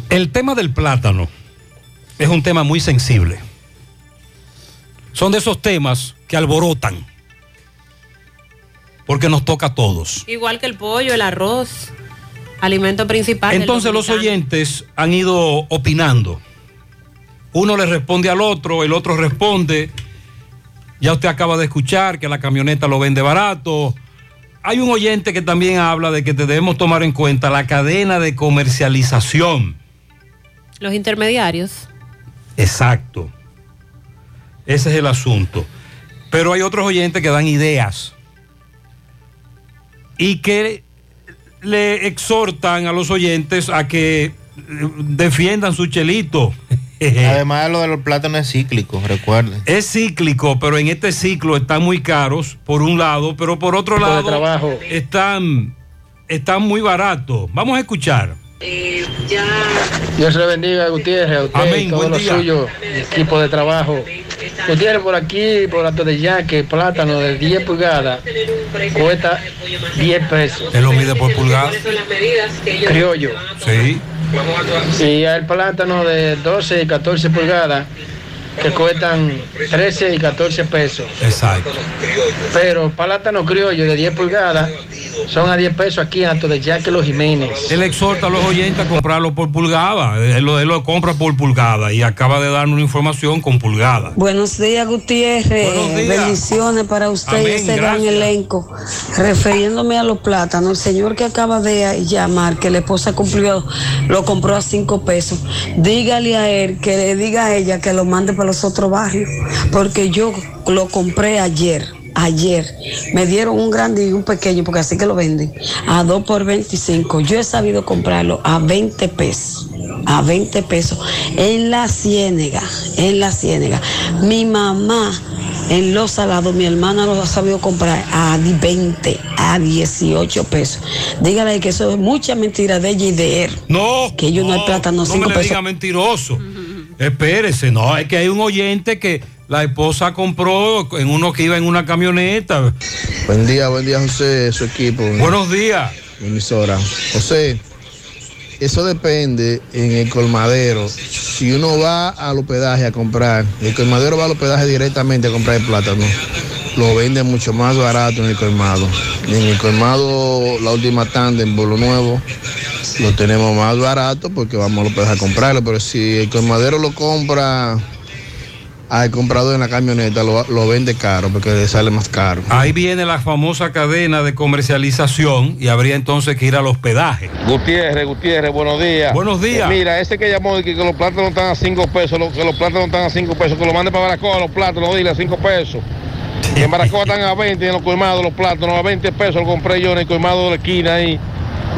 El tema del plátano es un tema muy sensible. Son de esos temas que alborotan. Porque nos toca a todos. Igual que el pollo, el arroz, alimento principal. Entonces los oyentes han ido opinando. Uno le responde al otro, el otro responde. Ya usted acaba de escuchar que la camioneta lo vende barato. Hay un oyente que también habla de que debemos tomar en cuenta la cadena de comercialización. Los intermediarios. Exacto. Ese es el asunto. Pero hay otros oyentes que dan ideas y que le exhortan a los oyentes a que eh, defiendan su chelito. Además, lo de los plátanos es cíclico, recuerden. Es cíclico, pero en este ciclo están muy caros, por un lado, pero por otro lado trabajo. están, están muy baratos. Vamos a escuchar. Dios le bendiga, Gutiérrez, a usted Amén, y todo lo día. suyo, equipo de trabajo. Gutiérrez, por aquí, por Alto de Yaque, plátano de 10 pulgadas, cuesta 10 pesos. Él lo mide por pulgada. Criollo. Sí. Y el plátano de 12 y 14 pulgadas, que cuestan 13 y 14 pesos. Exacto. Pero plátano criollo de 10 pulgadas son a 10 pesos aquí en Alto de Yaque Los Jiménez. Él exhorta a los oyentes a comprarlo por pulgada. Él lo, él lo compra por pulgada y acaba de darnos una información con pulgada. Buenos días, Gutiérrez. Buenos días. Bendiciones para usted y Amén, ese gran elenco. Refiriéndome a los plátanos, el señor que acaba de llamar, que la esposa cumplió, lo compró a cinco pesos. Dígale a él que le diga a ella que lo mande para los otros barrios, porque yo lo compré ayer. Ayer me dieron un grande y un pequeño, porque así que lo venden, a 2 por 25. Yo he sabido comprarlo a 20 pesos a 20 pesos en la ciénega, en la ciénega. Mi mamá en los salados, mi hermana lo ha sabido comprar a 20, a 18 pesos. Dígale que eso es mucha mentira de ella y de él. No. Que ellos no, hay plátano No 5 me le pesos. diga mentiroso. Espérese, no, es que hay un oyente que la esposa compró en uno que iba en una camioneta. Buen día, buen día, José, su equipo. Buenos días. Emisora. José, eso depende en el colmadero. Si uno va al hospedaje a comprar, el colmadero va al hospedaje directamente a comprar el plátano, lo vende mucho más barato en el colmado. Y en el colmado, la última tanda en Bolo Nuevo, lo tenemos más barato porque vamos al hospedaje a comprarlo. Pero si el colmadero lo compra al comprador en la camioneta, lo, lo vende caro porque le sale más caro. Ahí viene la famosa cadena de comercialización y habría entonces que ir al hospedaje. Gutiérrez, Gutiérrez, buenos días. Buenos días. Eh, mira, ese que llamó y que, que los plátanos están a 5 pesos, lo- que los plátanos están a 5 pesos, que lo mande para Baracoa los plátanos, dile a 5 pesos. Y en Baracoa están a 20 y en los colmados los plátanos a 20 pesos, lo compré yo en el colmado de la esquina ahí,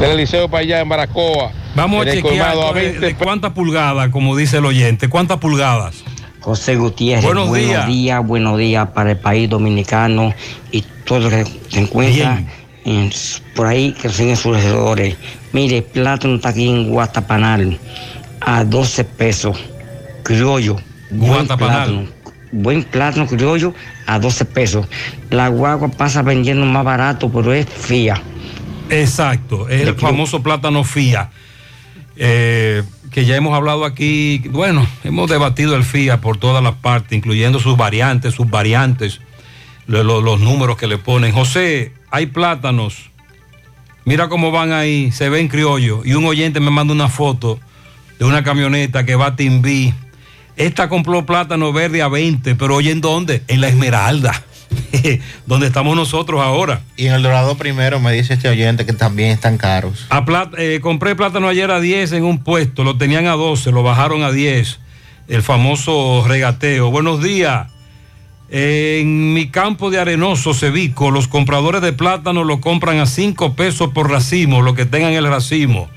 del liceo para allá en Baracoa. Vamos En a chequear colmado a de, 20 de cuántas pulgadas, como dice el oyente, cuántas pulgadas. José Gutiérrez, Buenos buenos, días. días. buenos días para el país dominicano y todo lo que se encuentra en- por ahí que siguen sus alrededores. Mire, el plátano está aquí en Guatapanal a 12 pesos, criollo. buen Guatapanal. plátano, Buen plátano criollo a 12 pesos. La guagua pasa vendiendo más barato, pero es fía. Exacto, es el famoso plátano FIA, eh, que ya hemos hablado aquí, bueno, hemos debatido el FIA por todas las partes, incluyendo sus variantes, sus variantes, lo- lo- los números que le ponen. José, hay plátanos, mira cómo van ahí, se ven criollo, y un oyente me manda una foto de una camioneta que va a Timbí. Esta compró plátano verde a 20, pero oye en dónde? En la Esmeralda, donde estamos nosotros ahora. Y en el Dorado primero me dice este oyente que también están caros. A eh, compré plátano ayer a 10 en un puesto, lo tenían a 12, lo bajaron a 10. El famoso regateo. Buenos días. En mi campo de Arenoso, Cevico, los compradores de plátano lo compran a 5 pesos por racimo, lo que tengan el racimo.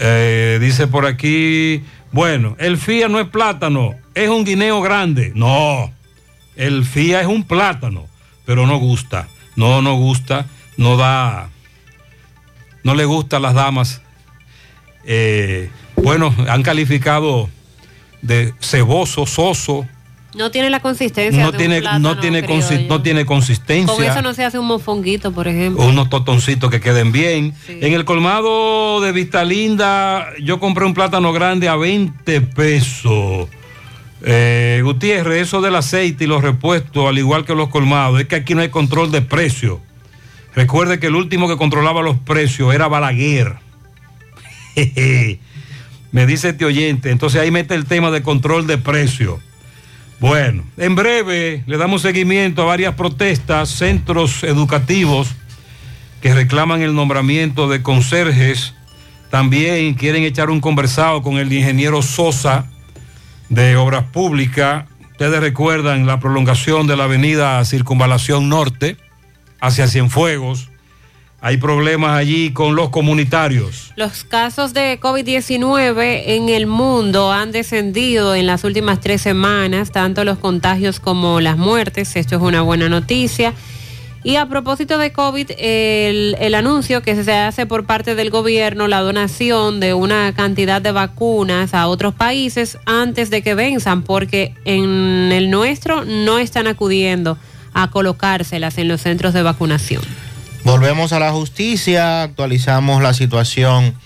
Eh, dice por aquí, bueno, el FIA no es plátano, es un guineo grande. No, el FIA es un plátano, pero no gusta. No, no gusta, no da, no le gusta a las damas. Eh, bueno, han calificado de ceboso, soso, No tiene la consistencia. no de un tiene, plátano no, tiene criollo. consi- no tiene consistencia. Con eso no se hace un mofonguito, por ejemplo. unos totoncitos que queden bien. En el colmado de Vista Linda, yo compré un plátano grande a 20 pesos. Eh, Gutiérrez, eso del aceite y los repuestos, al igual que los colmados, es que aquí no hay control de precio. Recuerde que el último que controlaba los precios era Balaguer. Me dice este oyente. Entonces ahí mete el tema de control de precio. Bueno, en breve le damos seguimiento a varias protestas, centros educativos que reclaman el nombramiento de conserjes. También quieren echar un conversado con el ingeniero Sosa de Obras Públicas. Ustedes recuerdan la prolongación de la avenida Circunvalación Norte hacia Cienfuegos. Hay problemas allí con los comunitarios. Los casos de COVID-19 en el mundo han descendido en las últimas tres semanas, tanto los contagios como las muertes. Esto es una buena noticia. Y a propósito de COVID, el, el anuncio que se hace por parte del gobierno, la donación de una cantidad de vacunas a otros países antes de que venzan, porque en el nuestro no están acudiendo a colocárselas en los centros de vacunación. Volvemos a la justicia, actualizamos la situación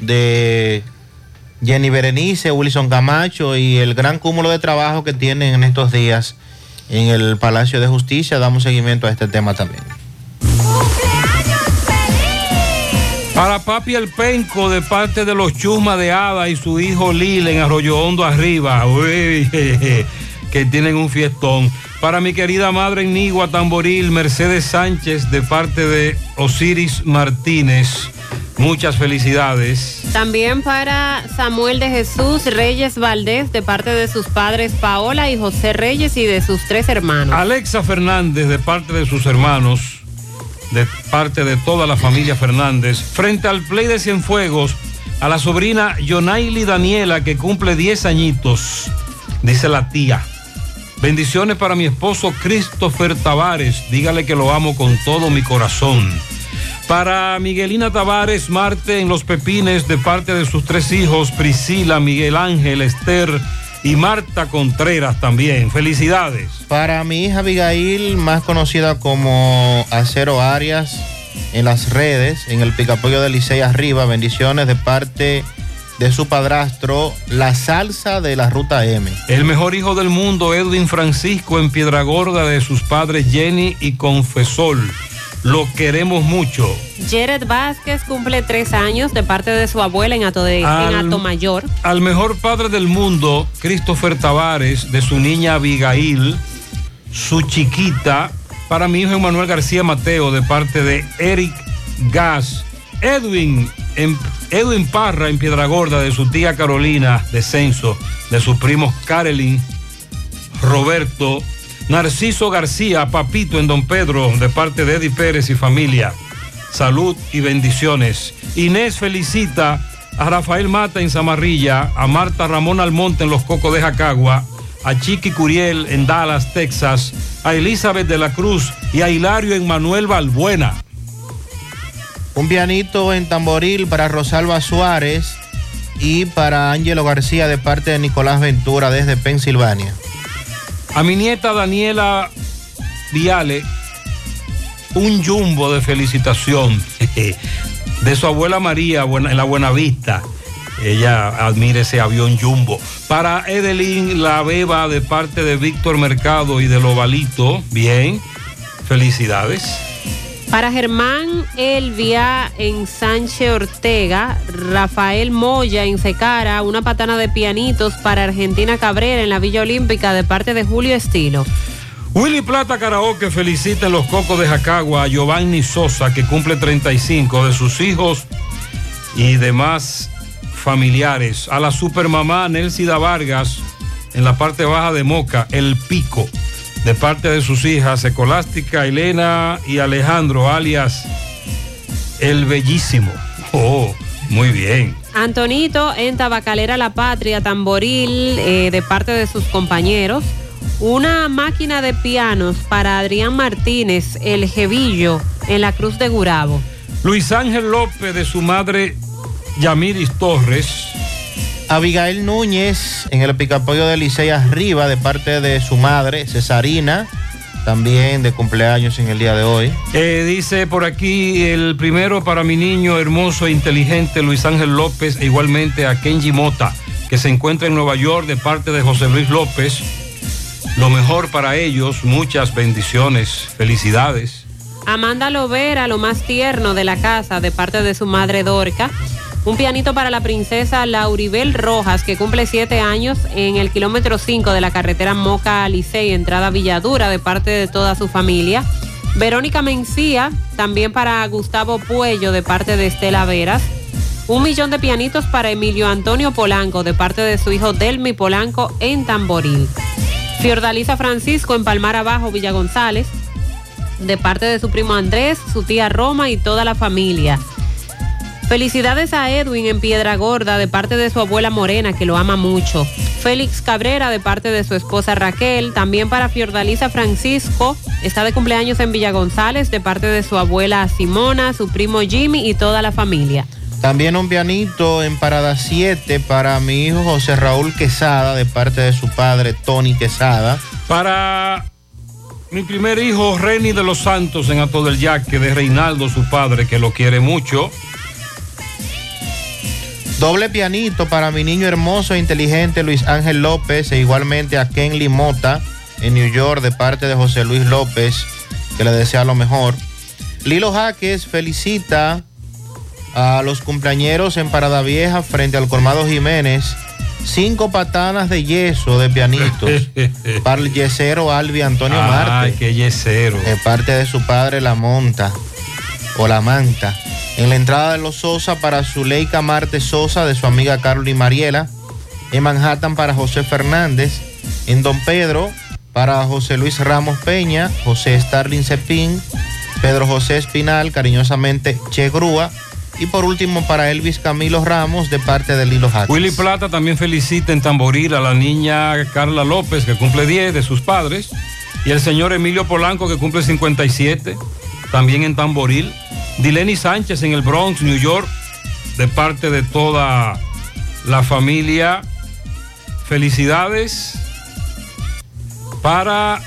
de Jenny Berenice, Wilson Camacho y el gran cúmulo de trabajo que tienen en estos días en el Palacio de Justicia. Damos seguimiento a este tema también. Para papi el penco de parte de los Chusma de Ada y su hijo Lil en Arroyo Hondo arriba, uy, que tienen un fiestón. Para mi querida madre en Nigua Tamboril, Mercedes Sánchez de parte de Osiris Martínez. Muchas felicidades. También para Samuel de Jesús Reyes Valdés de parte de sus padres Paola y José Reyes y de sus tres hermanos. Alexa Fernández de parte de sus hermanos, de parte de toda la familia Fernández, frente al Play de Cienfuegos, a la sobrina Yonaili Daniela que cumple 10 añitos, dice la tía. Bendiciones para mi esposo Christopher Tavares, dígale que lo amo con todo mi corazón. Para Miguelina Tavares Marte en Los Pepines de parte de sus tres hijos, Priscila, Miguel Ángel, Esther y Marta Contreras también. Felicidades. Para mi hija Abigail, más conocida como Acero Arias, en las redes, en el Picapollo de Licey arriba, bendiciones de parte de su padrastro, la salsa de la Ruta M. El mejor hijo del mundo, Edwin Francisco, en Piedra Gorda de sus padres Jenny y Confesol. Lo queremos mucho. Jared Vázquez cumple tres años de parte de su abuela en Ato, de, Al- en Ato Mayor. Al mejor padre del mundo, Christopher Tavares, de su niña Abigail, su chiquita, para mi hijo Emanuel García Mateo, de parte de Eric Gas, Edwin, en, Edwin Parra en Piedra Gorda, de su tía Carolina, de Censo, de sus primos Carolyn, Roberto, Narciso García, Papito en Don Pedro, de parte de Eddie Pérez y familia. Salud y bendiciones. Inés felicita a Rafael Mata en Zamarrilla, a Marta Ramón Almonte en Los Cocos de Jacagua, a Chiqui Curiel en Dallas, Texas, a Elizabeth de la Cruz y a Hilario en Manuel Balbuena. Un pianito en tamboril para Rosalba Suárez y para Ángelo García de parte de Nicolás Ventura desde Pensilvania. A mi nieta Daniela Viale, un jumbo de felicitación de su abuela María en la Buenavista. Ella admira ese avión jumbo. Para Edelín La Beba de parte de Víctor Mercado y del Ovalito. Bien, felicidades. Para Germán Elvia en Sánchez Ortega, Rafael Moya en Secara, una patana de pianitos para Argentina Cabrera en la Villa Olímpica de parte de Julio Estilo. Willy Plata Karaoke felicita en los Cocos de Jacagua a Giovanni Sosa, que cumple 35 de sus hijos y demás familiares. A la supermamá Nelsida Vargas en la parte baja de Moca, El Pico, de parte de sus hijas Ecolástica, Elena y Alejandro, alias El Bellísimo. Oh, muy bien. Antonito en Tabacalera La Patria, Tamboril, eh, de parte de sus compañeros. Una máquina de pianos para Adrián Martínez, el Jevillo, en la Cruz de Gurabo. Luis Ángel López de su madre Yamiris Torres. Abigail Núñez en el Picapollo de Licey arriba de parte de su madre, Cesarina, también de cumpleaños en el día de hoy. Eh, dice por aquí el primero para mi niño hermoso e inteligente Luis Ángel López, e igualmente a Kenji Mota, que se encuentra en Nueva York de parte de José Luis López. Lo mejor para ellos, muchas bendiciones, felicidades. Amanda Lovera, lo más tierno de la casa, de parte de su madre Dorca. Un pianito para la princesa Lauribel Rojas, que cumple siete años en el kilómetro 5 de la carretera Moca Licey, entrada Villadura, de parte de toda su familia. Verónica Mencía, también para Gustavo Puello, de parte de Estela Veras. Un millón de pianitos para Emilio Antonio Polanco, de parte de su hijo Delmi Polanco, en Tamboril. Fiordaliza Francisco, en Palmar Abajo, Villa González de parte de su primo Andrés, su tía Roma y toda la familia. Felicidades a Edwin en Piedra Gorda de parte de su abuela Morena, que lo ama mucho. Félix Cabrera de parte de su esposa Raquel. También para Fiordalisa Francisco, está de cumpleaños en Villa González de parte de su abuela Simona, su primo Jimmy y toda la familia. También un pianito en Parada 7 para mi hijo José Raúl Quesada de parte de su padre Tony Quesada. Para mi primer hijo, Reni de los Santos, en Ato del Yaque, de Reinaldo, su padre, que lo quiere mucho. Doble pianito para mi niño hermoso e inteligente Luis Ángel López e igualmente a Ken Limota en New York de parte de José Luis López, que le desea lo mejor. Lilo Jaques felicita a los cumpleañeros en Parada Vieja frente al Colmado Jiménez. Cinco patanas de yeso de pianitos para el yesero Albi Antonio Ay, Marte. qué yesero. De parte de su padre La Monta o La Manta. En la entrada de los Sosa para Zuleika Marte Sosa de su amiga Carly Mariela. En Manhattan para José Fernández. En Don Pedro para José Luis Ramos Peña, José Starling Cepín, Pedro José Espinal, cariñosamente Che Grúa. Y por último para Elvis Camilo Ramos de parte de Lilo Jaques. Willy Plata también felicita en Tamboril a la niña Carla López, que cumple 10 de sus padres, y el señor Emilio Polanco, que cumple 57, también en Tamboril. Dileni Sánchez en el Bronx, New York, de parte de toda la familia. Felicidades para,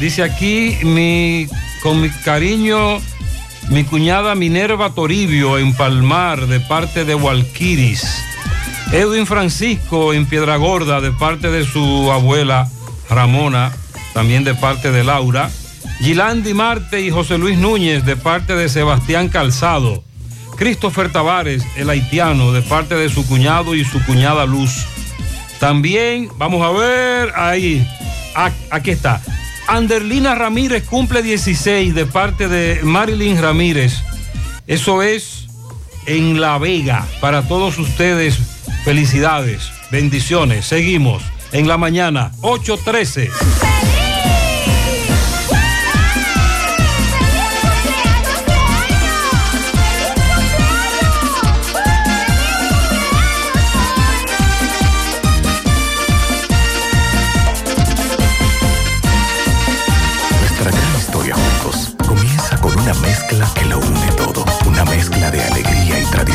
dice aquí, mi, con mi cariño, mi cuñada Minerva Toribio en Palmar, de parte de Walquiris. Edwin Francisco en Piedra Gorda, de parte de su abuela Ramona, también de parte de Laura. Gilandi Marte y José Luis Núñez, de parte de Sebastián Calzado. Christopher Tavares, el haitiano, de parte de su cuñado y su cuñada Luz. También, vamos a ver, ahí, aquí está. Anderlina Ramírez cumple 16 de parte de Marilyn Ramírez. Eso es en La Vega. Para todos ustedes, felicidades, bendiciones. Seguimos en la mañana, 8.13.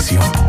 alegría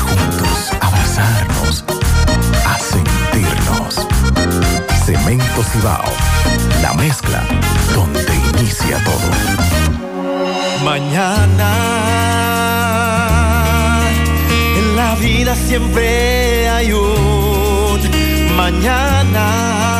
juntos, abrazarnos, a sentirnos. Cemento Cibao, la mezcla donde inicia todo. Mañana en la vida siempre hay un mañana.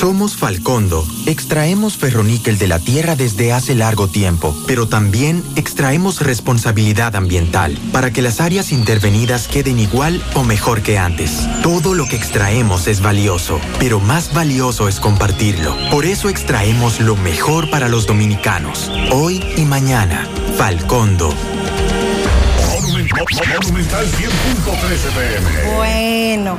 Somos Falcondo. Extraemos ferroníquel de la tierra desde hace largo tiempo, pero también extraemos responsabilidad ambiental para que las áreas intervenidas queden igual o mejor que antes. Todo lo que extraemos es valioso, pero más valioso es compartirlo. Por eso extraemos lo mejor para los dominicanos, hoy y mañana. Falcondo. Monumental 100.13 pm. Bueno,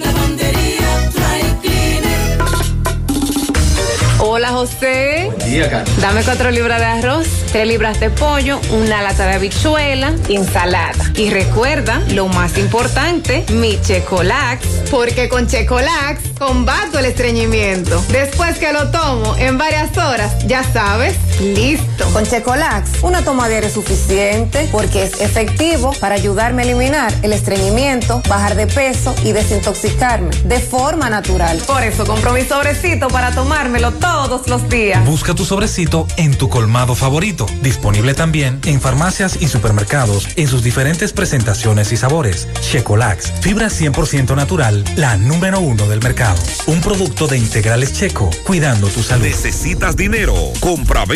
Hola José. Dame cuatro libras de arroz, tres libras de pollo, una lata de habichuela, ensalada. Y recuerda, lo más importante, mi Checolax, porque con Checolax combato el estreñimiento. Después que lo tomo en varias horas, ya sabes, listo. Con Checolax, una toma diaria es suficiente porque es efectivo para ayudarme a eliminar el estreñimiento, bajar de peso y desintoxicarme de forma natural. Por eso compro mi sobrecito para tomármelo todos los días. Busca tu sobrecito en tu colmado favorito. Disponible también en farmacias y supermercados en sus diferentes presentaciones y sabores. Checolax, fibra 100% natural, la número uno del mercado. Un producto de integrales checo, cuidando tu salud. ¿Necesitas dinero?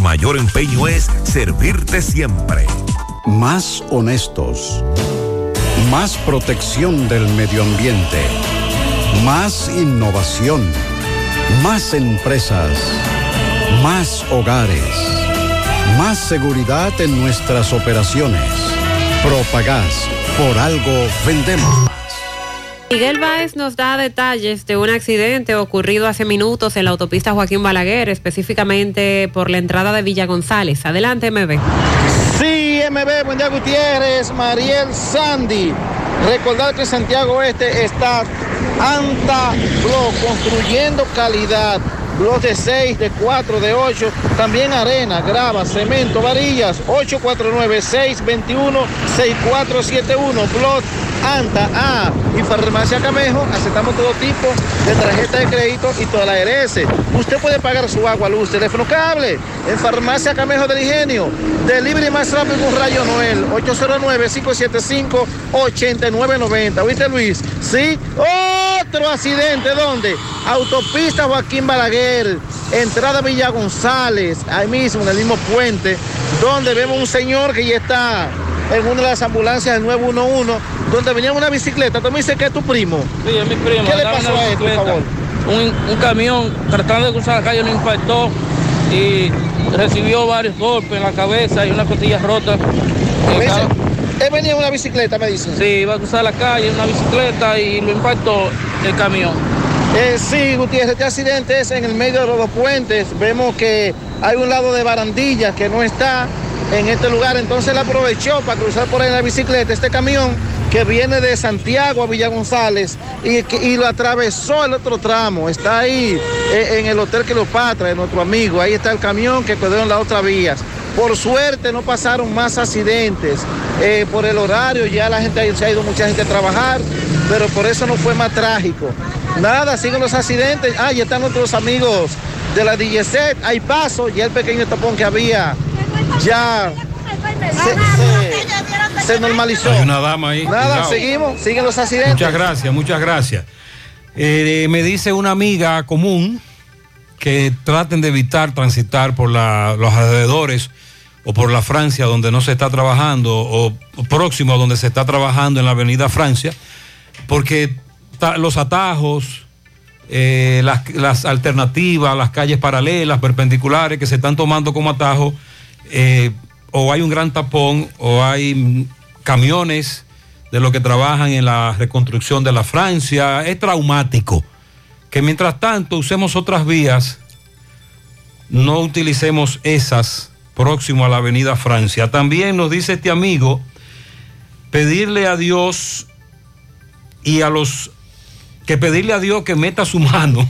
mayor empeño es servirte siempre. Más honestos. Más protección del medio ambiente. Más innovación. Más empresas. Más hogares. Más seguridad en nuestras operaciones. Propagás. Por algo vendemos. Miguel Báez nos da detalles de un accidente ocurrido hace minutos en la autopista Joaquín Balaguer, específicamente por la entrada de Villa González. Adelante, MB. IMB, buen día Gutiérrez, Mariel Sandy. Recordar que Santiago Este está Anta construyendo calidad. Block de 6, de 4, de 8, también arena, grava, cemento, varillas, 849-621-6471, Block Anta, A y Farmacia Camejo, aceptamos todo tipo de tarjeta de crédito y toda la ARS. Usted puede pagar su agua, luz, teléfono, cable en Farmacia Camejo del Ingenio. Delivery más rápido con Rayo Noel, 809-575-8990. ¿Oíste, Luis? Sí. Otro accidente, ¿dónde? Autopista Joaquín Balaguer, entrada Villa González, ahí mismo, en el mismo puente, donde vemos un señor que ya está en una de las ambulancias del 911, donde venía en una bicicleta. Tú me dices que es tu primo. Sí, es mi primo. ¿Qué le pasó a él, por bicicleta. favor? Un, un camión tratando de cruzar la calle lo impactó y recibió varios golpes en la cabeza y una costilla rota. Él venía en una bicicleta, me dicen. Sí, iba a cruzar la calle en una bicicleta y lo impactó el camión. Eh, sí, Gutiérrez, este accidente es en el medio de los dos puentes. Vemos que hay un lado de barandilla que no está en este lugar, entonces él aprovechó para cruzar por ahí en la bicicleta este camión que viene de Santiago a Villa González y, y lo atravesó el otro tramo. Está ahí eh, en el Hotel Cleopatra, de nuestro amigo. Ahí está el camión que quedó en la otra vía. Por suerte no pasaron más accidentes. Eh, por el horario ya la gente se ha ido mucha gente a trabajar, pero por eso no fue más trágico. Nada, siguen los accidentes. Ah, ya están nuestros amigos de la DGC. Hay paso, ya el pequeño tapón que había ya se, se- se normalizó. Hay una dama ahí. Nada, cuidado. seguimos, siguen los accidentes. Muchas gracias, muchas gracias. Eh, me dice una amiga común que traten de evitar transitar por la- los alrededores o por la Francia donde no se está trabajando o próximo a donde se está trabajando en la avenida Francia, porque ta- los atajos, eh, las, las alternativas, las calles paralelas, perpendiculares que se están tomando como atajo, eh, o hay un gran tapón o hay camiones de los que trabajan en la reconstrucción de la Francia, es traumático. Que mientras tanto usemos otras vías, no utilicemos esas próximo a la avenida Francia. También nos dice este amigo, pedirle a Dios y a los que pedirle a Dios que meta su mano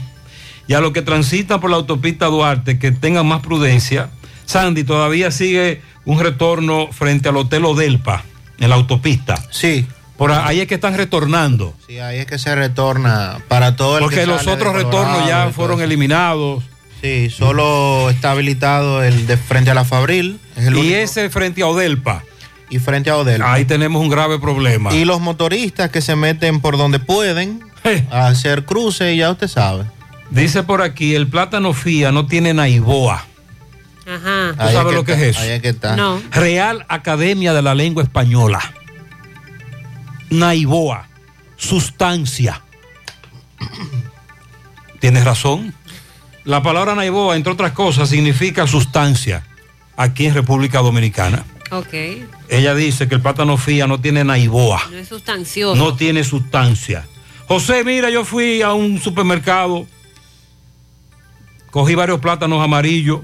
y a los que transitan por la autopista Duarte que tengan más prudencia. Sandy, todavía sigue un retorno frente al Hotel Odelpa en la autopista. Sí. Por ahí es que están retornando. Sí, ahí es que se retorna para todo el Porque que los otros retornos ya fueron eliminados. Sí, solo está habilitado el de frente a la Fabril. Es el y único. ese frente a Odelpa. Y frente a Odelpa. Ahí tenemos un grave problema. Y los motoristas que se meten por donde pueden a hacer cruces, ya usted sabe. Dice por aquí, el plátano fía no tiene naiboa. Ajá. ¿Tú sabes lo que está, es eso? ahí es que está. No. Real Academia de la Lengua Española. Naiboa. Sustancia. Tienes razón. La palabra naiboa, entre otras cosas, significa sustancia aquí en República Dominicana. Ok. Ella dice que el plátano fía no tiene naiboa. No es sustancioso. No tiene sustancia. José, mira, yo fui a un supermercado, cogí varios plátanos amarillos,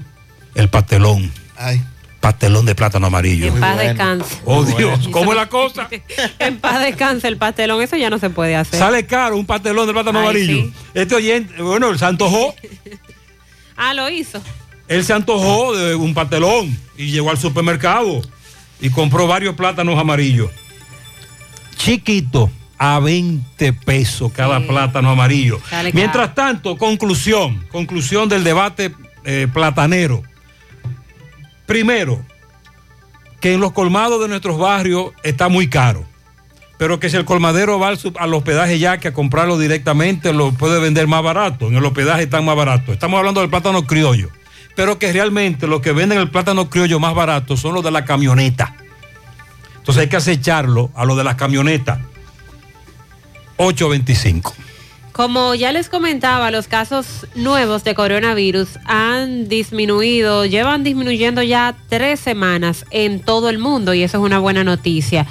el pastelón. Ay. Pastelón de plátano amarillo. En paz descanse. Oh Dios, ¿cómo es la cosa? En paz descanse el pastelón, eso ya no se puede hacer. Sale caro un pastelón de plátano Ay, amarillo. sí. Este oyente, bueno, él se antojó, Ah, lo hizo. él se antojó de un pastelón y llegó al supermercado y compró varios plátanos amarillos. Chiquito, a 20 pesos cada plátano amarillo. Sale caro. Mientras tanto, conclusión, conclusión del debate eh, platanero. Primero, que en los colmados de nuestros barrios está muy caro. Pero que si el colmadero va al, hospedaje ya que a comprarlo directamente lo puede vender más barato. En el hospedaje están más barato. Estamos hablando del plátano criollo. Pero que realmente los que venden el plátano criollo más barato son los de la camioneta. Entonces hay que acecharlo a los de las camionetas. 825. Como ya les comentaba, los casos nuevos de coronavirus han disminuido, llevan disminuyendo ya tres semanas en todo el mundo y eso es una buena noticia.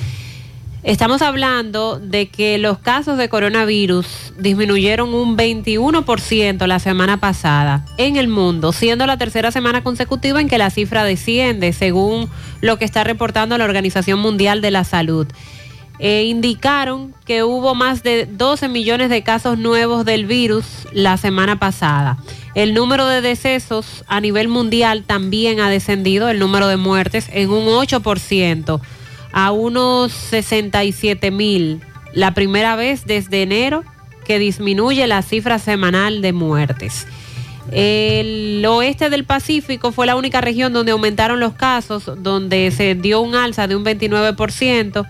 Estamos hablando de que los casos de coronavirus disminuyeron un 21% la semana pasada en el mundo, siendo la tercera semana consecutiva en que la cifra desciende, según lo que está reportando la Organización Mundial de la Salud. Eh, indicaron que hubo más de 12 millones de casos nuevos del virus la semana pasada. El número de decesos a nivel mundial también ha descendido, el número de muertes en un 8% a unos 67 mil, la primera vez desde enero que disminuye la cifra semanal de muertes. El oeste del Pacífico fue la única región donde aumentaron los casos, donde se dio un alza de un 29%,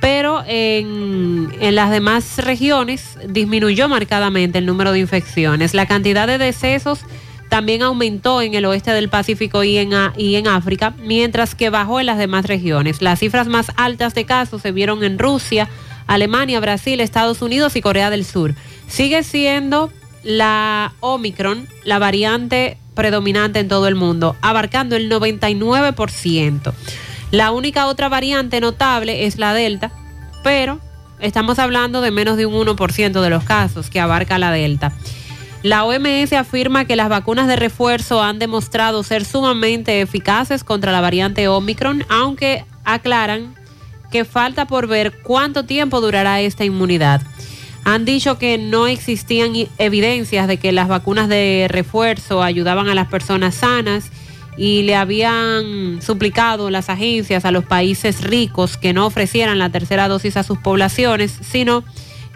pero en, en las demás regiones disminuyó marcadamente el número de infecciones. La cantidad de decesos también aumentó en el oeste del Pacífico y en, y en África, mientras que bajó en las demás regiones. Las cifras más altas de casos se vieron en Rusia, Alemania, Brasil, Estados Unidos y Corea del Sur. Sigue siendo la Omicron la variante predominante en todo el mundo, abarcando el 99%. La única otra variante notable es la Delta, pero estamos hablando de menos de un 1% de los casos que abarca la Delta. La OMS afirma que las vacunas de refuerzo han demostrado ser sumamente eficaces contra la variante Omicron, aunque aclaran que falta por ver cuánto tiempo durará esta inmunidad. Han dicho que no existían evidencias de que las vacunas de refuerzo ayudaban a las personas sanas y le habían suplicado las agencias a los países ricos que no ofrecieran la tercera dosis a sus poblaciones, sino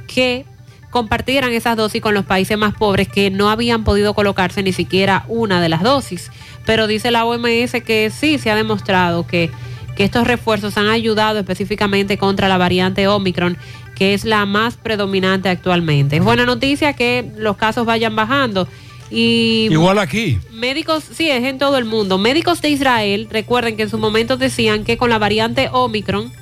que compartieran esas dosis con los países más pobres que no habían podido colocarse ni siquiera una de las dosis. Pero dice la OMS que sí se ha demostrado que, que estos refuerzos han ayudado específicamente contra la variante Omicron, que es la más predominante actualmente. Es buena noticia que los casos vayan bajando. Y Igual aquí. Médicos, sí, es en todo el mundo. Médicos de Israel, recuerden que en su momento decían que con la variante Omicron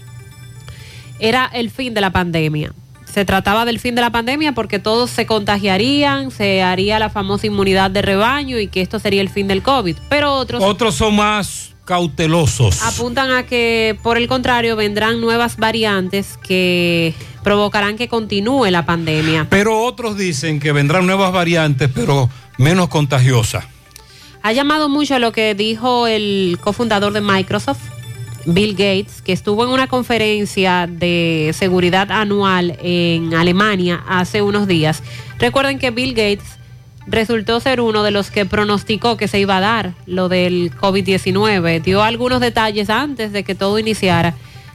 era el fin de la pandemia. Se trataba del fin de la pandemia porque todos se contagiarían, se haría la famosa inmunidad de rebaño y que esto sería el fin del COVID. Pero otros Otros son más cautelosos. apuntan a que, por el contrario, vendrán nuevas variantes que provocarán que continúe la pandemia. Pero otros dicen que vendrán nuevas variantes, pero menos contagiosas. Ha llamado mucho lo que dijo el cofundador de Microsoft, Bill Gates, que estuvo en una conferencia de seguridad anual en Alemania hace unos días. Recuerden que Bill Gates resultó ser uno de los que pronosticó que se iba a dar lo del COVID-19. Dio algunos detalles antes de que todo iniciara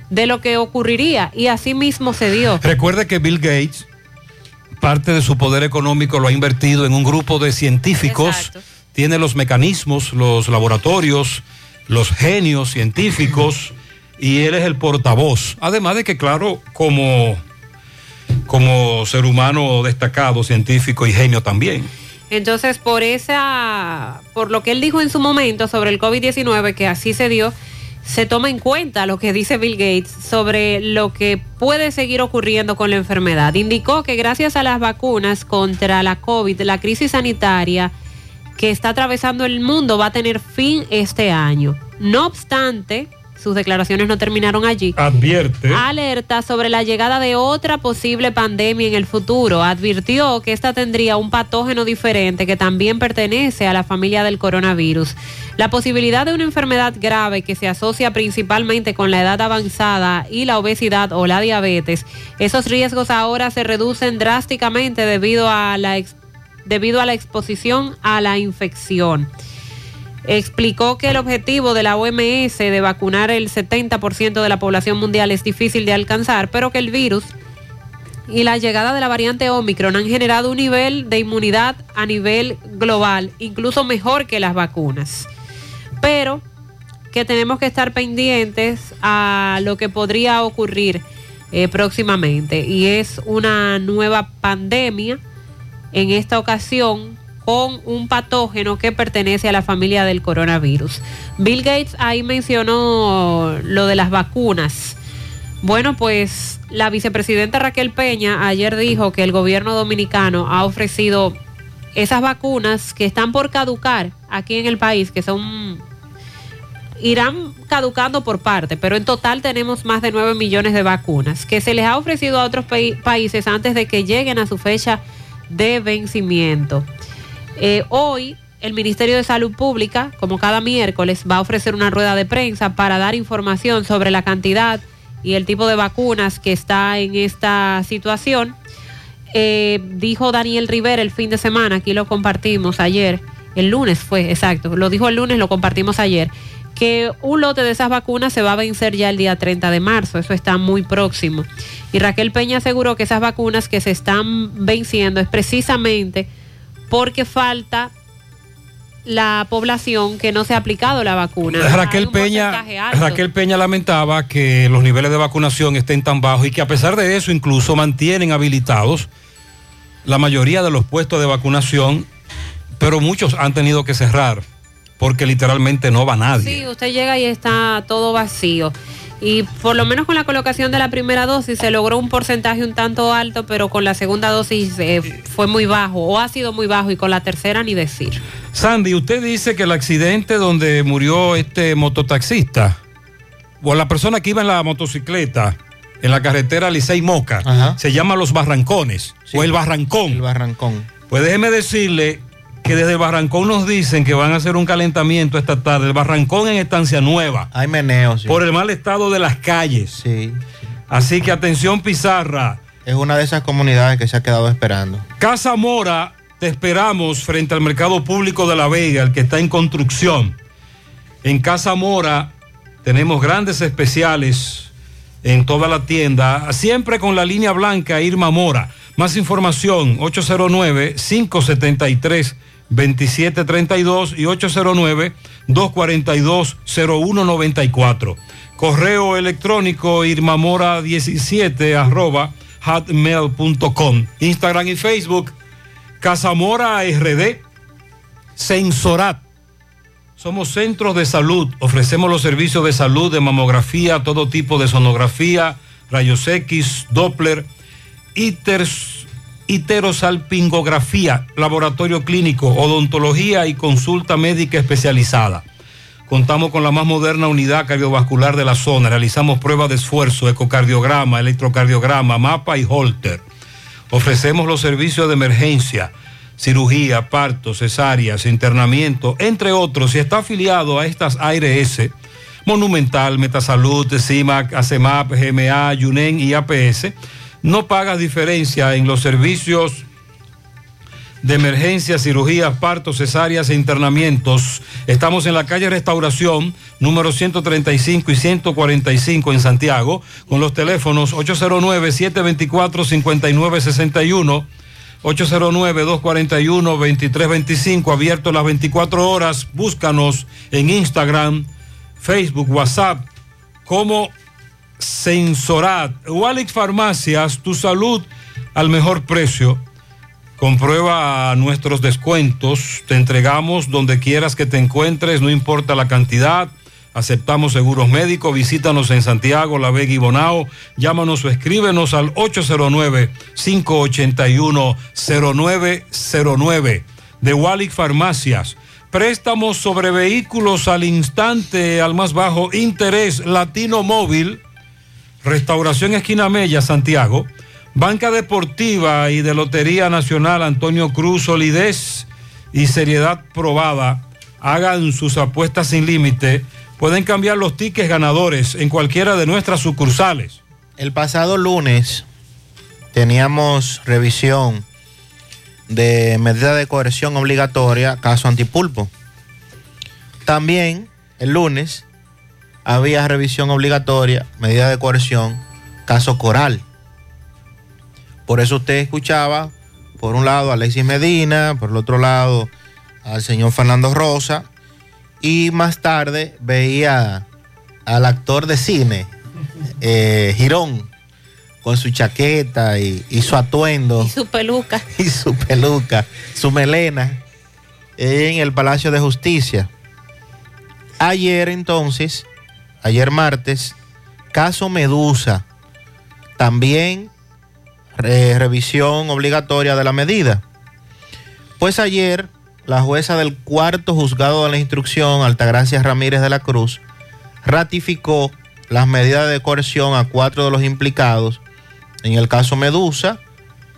de lo que ocurriría y así mismo se dio. Recuerde que Bill Gates, parte de su poder económico lo ha invertido en un grupo de científicos, tiene los mecanismos, los laboratorios, los genios científicos y él es el portavoz. Además de que, claro, como, como ser humano destacado, científico y genio también. Entonces, por esa, por lo que él dijo en su momento sobre el COVID-19, que así se dio, se toma en cuenta lo que dice Bill Gates sobre lo que puede seguir ocurriendo con la enfermedad. Indicó que gracias a las vacunas contra la COVID, la crisis sanitaria que está atravesando el mundo va a tener fin este año. No obstante, sus declaraciones no terminaron allí. Advierte. Alerta sobre la llegada de otra posible pandemia en el futuro. Advirtió que esta tendría un patógeno diferente que también pertenece a la familia del coronavirus. La posibilidad de una enfermedad grave que se asocia principalmente con la edad avanzada y la obesidad o la diabetes, esos riesgos ahora se reducen drásticamente debido a la, debido a la exposición a la infección explicó que el objetivo de la OMS de vacunar el 70% de la población mundial es difícil de alcanzar, pero que el virus y la llegada de la variante Omicron han generado un nivel de inmunidad a nivel global, incluso mejor que las vacunas. Pero que tenemos que estar pendientes a lo que podría ocurrir eh, próximamente y es una nueva pandemia en esta ocasión con un patógeno que pertenece a la familia del coronavirus. Bill Gates ahí mencionó lo de las vacunas. Bueno, pues la vicepresidenta Raquel Peña ayer dijo que el gobierno dominicano ha ofrecido esas vacunas que están por caducar aquí en el país, que son irán caducando por parte, pero en total tenemos más de 9 millones de vacunas que se les ha ofrecido a otros países antes de que lleguen a su fecha de vencimiento. Eh, hoy el Ministerio de Salud Pública, como cada miércoles, va a ofrecer una rueda de prensa para dar información sobre la cantidad y el tipo de vacunas que está en esta situación. Eh, dijo Daniel Rivera el fin de semana, aquí lo compartimos ayer, el lunes fue, exacto, lo dijo el lunes, lo compartimos ayer, que un lote de esas vacunas se va a vencer ya el día 30 de marzo, eso está muy próximo. Y Raquel Peña aseguró que esas vacunas que se están venciendo es precisamente porque falta la población que no se ha aplicado la vacuna. Raquel Peña. Raquel Peña lamentaba que los niveles de vacunación estén tan bajos y que a pesar de eso incluso mantienen habilitados la mayoría de los puestos de vacunación, pero muchos han tenido que cerrar porque literalmente no va nadie. Sí, usted llega y está todo vacío. Y por lo menos con la colocación de la primera dosis se logró un porcentaje un tanto alto, pero con la segunda dosis eh, fue muy bajo o ha sido muy bajo y con la tercera ni decir. Sandy, usted dice que el accidente donde murió este mototaxista o la persona que iba en la motocicleta en la carretera Licey Moca se llama Los Barrancones o el Barrancón. El Barrancón. Pues déjeme decirle que desde el Barrancón nos dicen que van a hacer un calentamiento esta tarde. El Barrancón en Estancia Nueva. Hay meneos. sí. Por el mal estado de las calles. Sí. Así que atención Pizarra. Es una de esas comunidades que se ha quedado esperando. Casa Mora, te esperamos frente al Mercado Público de La Vega, el que está en construcción. En Casa Mora tenemos grandes especiales en toda la tienda, siempre con la línea blanca Irma Mora. Más información, 809-573-2732 y 809-242-0194. Correo electrónico irmamora17 arroba hotmail.com. Instagram y Facebook, Casamora RD, Sensorat. Somos centros de salud, ofrecemos los servicios de salud, de mamografía, todo tipo de sonografía, rayos X, Doppler, iters, iterosalpingografía, laboratorio clínico, odontología y consulta médica especializada. Contamos con la más moderna unidad cardiovascular de la zona. Realizamos pruebas de esfuerzo, ecocardiograma, electrocardiograma, mapa y holter. Ofrecemos los servicios de emergencia, cirugía, partos, cesáreas, internamiento, entre otros. Si está afiliado a estas ARS, Monumental, Metasalud, CIMAC, ACEMAP, GMA, YUNEN y APS, no pagas diferencia en los servicios de emergencia, cirugías, partos, cesáreas e internamientos. Estamos en la calle Restauración, número 135 y 145 en Santiago, con los teléfonos 809-724-5961, 809-241-2325, abierto las 24 horas. Búscanos en Instagram, Facebook, WhatsApp, como Sensorat. Walix Farmacias, tu salud al mejor precio. Comprueba nuestros descuentos. Te entregamos donde quieras que te encuentres, no importa la cantidad. Aceptamos seguros médicos. Visítanos en Santiago, La Vega y Bonao. Llámanos o escríbenos al 809-581-0909 de Walix Farmacias. Préstamos sobre vehículos al instante, al más bajo interés, Latino Móvil. Restauración Esquina Mella, Santiago. Banca Deportiva y de Lotería Nacional Antonio Cruz, solidez y seriedad probada. Hagan sus apuestas sin límite. Pueden cambiar los tickets ganadores en cualquiera de nuestras sucursales. El pasado lunes teníamos revisión de medida de coerción obligatoria, caso antipulpo. También el lunes había revisión obligatoria, medida de coerción, caso coral. Por eso usted escuchaba, por un lado, a Alexis Medina, por el otro lado, al señor Fernando Rosa, y más tarde veía al actor de cine, eh, Girón, con su chaqueta y, y su atuendo Y su peluca. y su peluca, su melena, en el Palacio de Justicia. Ayer entonces, ayer martes, caso Medusa, también eh, revisión obligatoria de la medida. Pues ayer la jueza del cuarto juzgado de la instrucción, Altagracia Ramírez de la Cruz, ratificó las medidas de coerción a cuatro de los implicados en el caso Medusa,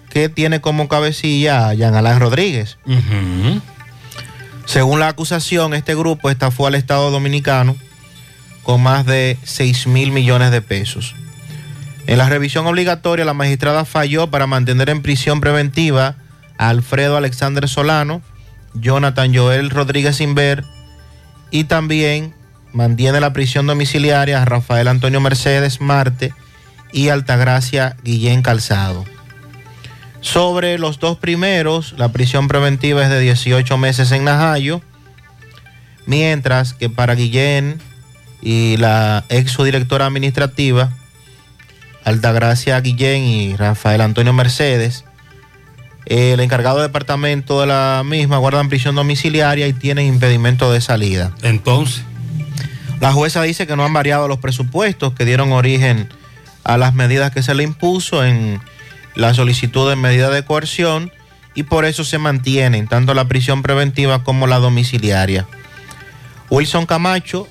que tiene como cabecilla a Jean Alain Rodríguez. Según la acusación, este grupo estafó al Estado Dominicano con más de 6 mil millones de pesos. En la revisión obligatoria, la magistrada falló para mantener en prisión preventiva a Alfredo Alexander Solano, Jonathan Joel Rodríguez Inver y también mantiene la prisión domiciliaria a Rafael Antonio Mercedes Marte y Altagracia Guillén Calzado. Sobre los dos primeros, la prisión preventiva es de 18 meses en Najayo, mientras que para Guillén y la ex subdirectora administrativa, Altagracia Guillén y Rafael Antonio Mercedes, el encargado de departamento de la misma guardan prisión domiciliaria y tienen impedimento de salida. Entonces, la jueza dice que no han variado los presupuestos que dieron origen a las medidas que se le impuso en la solicitud de medida de coerción y por eso se mantienen tanto la prisión preventiva como la domiciliaria. Wilson Camacho,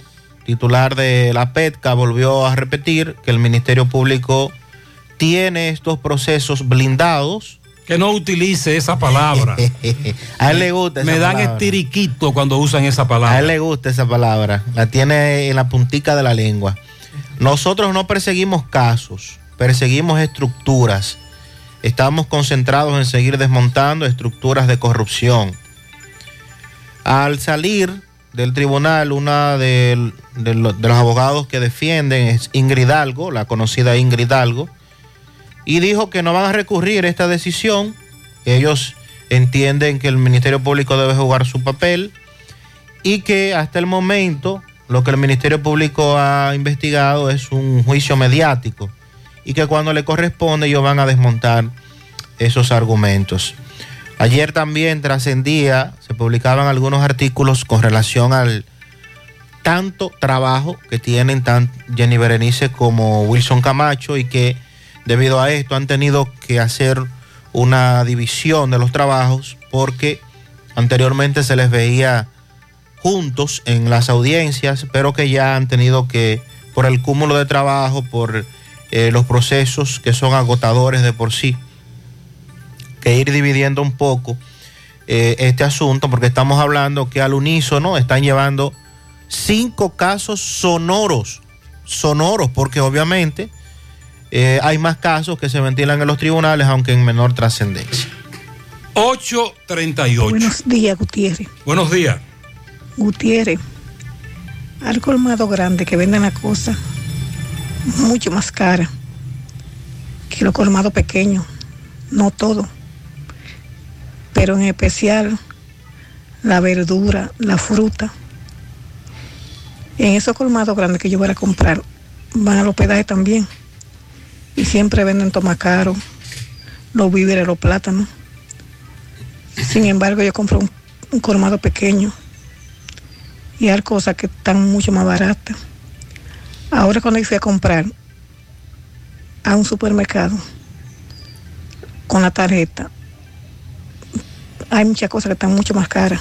titular de la PETCA, volvió a repetir que el Ministerio Público tiene estos procesos blindados. que no utilice esa palabra. A él le gusta esa Me dan palabra. estiriquito cuando usan esa A palabra. él le gusta esa palabra. La tiene en la puntica de la lengua. Nosotros no perseguimos casos, perseguimos estructuras. Estamos concentrados en seguir desmontando estructuras de corrupción. Al salir del tribunal, una de, de lo- de los abogados que defienden es Ingrid Hidalgo, la conocida Ingrid Hidalgo, y dijo que no van a recurrir esta decisión. Ellos entienden que el Ministerio Público debe jugar su papel y que hasta el momento lo que el Ministerio Público ha investigado es un juicio mediático y que cuando le corresponde ellos van a desmontar esos argumentos. Ayer también trascendía, se publicaban algunos artículos con relación al tanto trabajo que tienen tan Jenny Berenice como Wilson Camacho y que debido a esto han tenido que hacer una división de los trabajos porque anteriormente se les veía juntos en las audiencias, pero que ya han tenido que, por el cúmulo de trabajo, por eh, los procesos que son agotadores de por sí, que ir dividiendo un poco eh, este asunto, porque estamos hablando que al unísono están llevando cinco casos sonoros, sonoros, porque obviamente eh, hay más casos que se ventilan en los tribunales, aunque en menor trascendencia. 838. Buenos días, Gutiérrez. Buenos días. Gutiérrez, al colmado grande que venden la cosa mucho más cara que los colmados pequeños, no todo, pero en especial la verdura, la fruta. En esos colmados grandes que yo voy a comprar, van al hospedaje también. Y siempre venden tomacaro, los víveres, los plátanos. Sin embargo, yo compro un, un colmado pequeño y hay cosas que están mucho más baratas. Ahora cuando yo fui a comprar a un supermercado con la tarjeta, hay muchas cosas que están mucho más caras.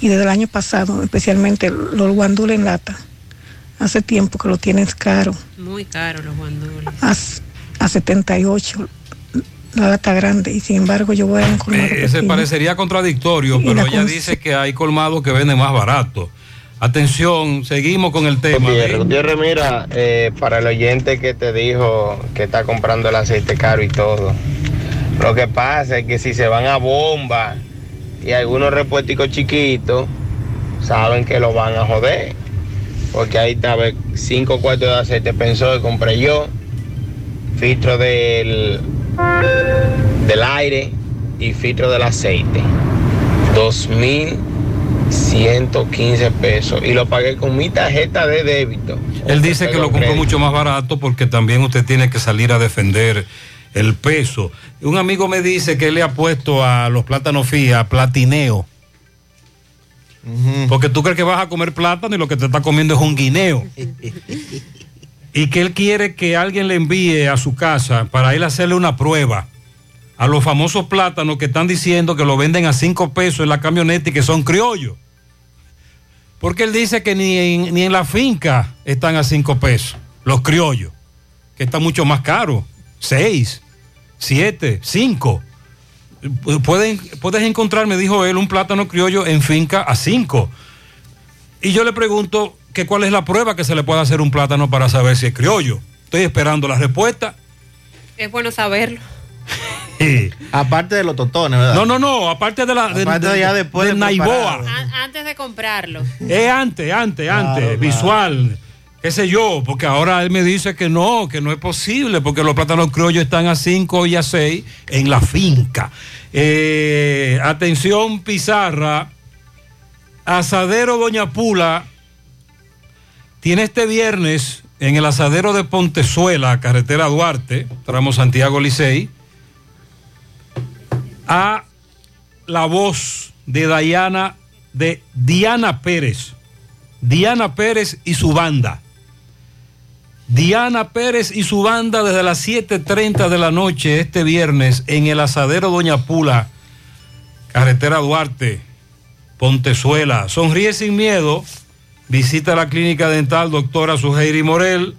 Y desde el año pasado, especialmente los guandules en lata, hace tiempo que lo tienen caro, Muy caro los guandules. a, a 78 la lata grande, y sin embargo yo voy a un colmado Eh, ese parecería contradictorio, Y pero la ella dice que hay colmados que venden más barato. Atención, seguimos con el tema. Gutiérrez, Gutiérrez, mira, eh, para el oyente que te dijo que está comprando el aceite caro y todo, lo que pasa es que si se van a bomba y algunos repuesticos chiquitos, saben que lo van a joder. Porque ahí está, ve, cinco cuartos de aceite pensó que compré yo, filtro del, del aire y filtro del aceite. 2.115 pesos y lo pagué con mi tarjeta de débito. Él dice que lo compró mucho más barato porque también usted tiene que salir a defender el peso. Un amigo me dice que él le ha puesto a los plátanos fía platineo. Porque tú crees que vas a comer plátano y lo que te está comiendo es un guineo. y que él quiere que alguien le envíe a su casa para a hacerle una prueba a los famosos plátanos que están diciendo que lo venden a cinco pesos en la camioneta y que son criollos. Porque él dice que ni en, ni en la finca están a cinco pesos, los criollos, que están mucho más caros, seis, siete, cinco. Pueden, puedes encontrar, me dijo él, un plátano criollo en finca a cinco. Y yo le pregunto que cuál es la prueba que se le puede hacer un plátano para saber si es criollo. Estoy esperando la respuesta. Es bueno saberlo. Aparte de los totones, ¿verdad? No, no, no, aparte de la de, Aparte de- ya después de de Naiboa. An- antes de comprarlo. Es antes, antes, antes, claro. visual, qué sé yo, porque ahora él me dice que no, que no es posible, porque los plátanos criollos están a 5 y a 6 en la finca. Eh, atención, Pizarra, Asadero Doña Pula tiene este viernes en el asadero de Pontezuela, carretera Duarte, tramo Santiago Licey, a la voz de Diana, de Diana Pérez. Diana Pérez y su banda. Diana Pérez y su banda desde las 7.30 de la noche este viernes en el asadero Doña Pula, carretera Duarte, Pontezuela. Sonríe sin miedo. Visita la clínica dental doctora Suheiri Morel.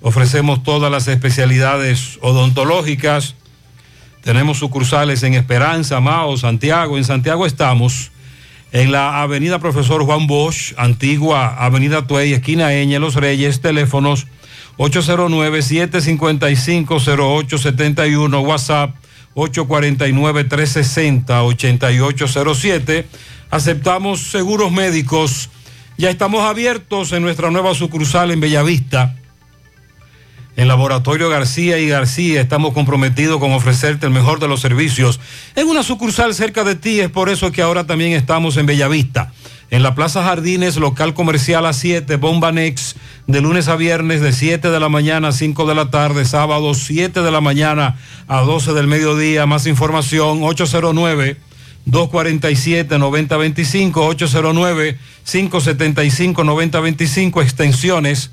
Ofrecemos todas las especialidades odontológicas. Tenemos sucursales en Esperanza, Mao, Santiago. En Santiago estamos en la avenida Profesor Juan Bosch, antigua avenida Tuey, esquina Eñe, Los Reyes, teléfonos 809-755-0871, WhatsApp 849-360-8807. Aceptamos seguros médicos. Ya estamos abiertos en nuestra nueva sucursal en Bellavista. En Laboratorio García y García estamos comprometidos con ofrecerte el mejor de los servicios. En una sucursal cerca de ti es por eso que ahora también estamos en Bellavista. En la Plaza Jardines, local comercial a 7, Bomba Next, de lunes a viernes de 7 de la mañana a 5 de la tarde, sábado 7 de la mañana a 12 del mediodía. Más información 809 247-9025, 809-575-9025, extensiones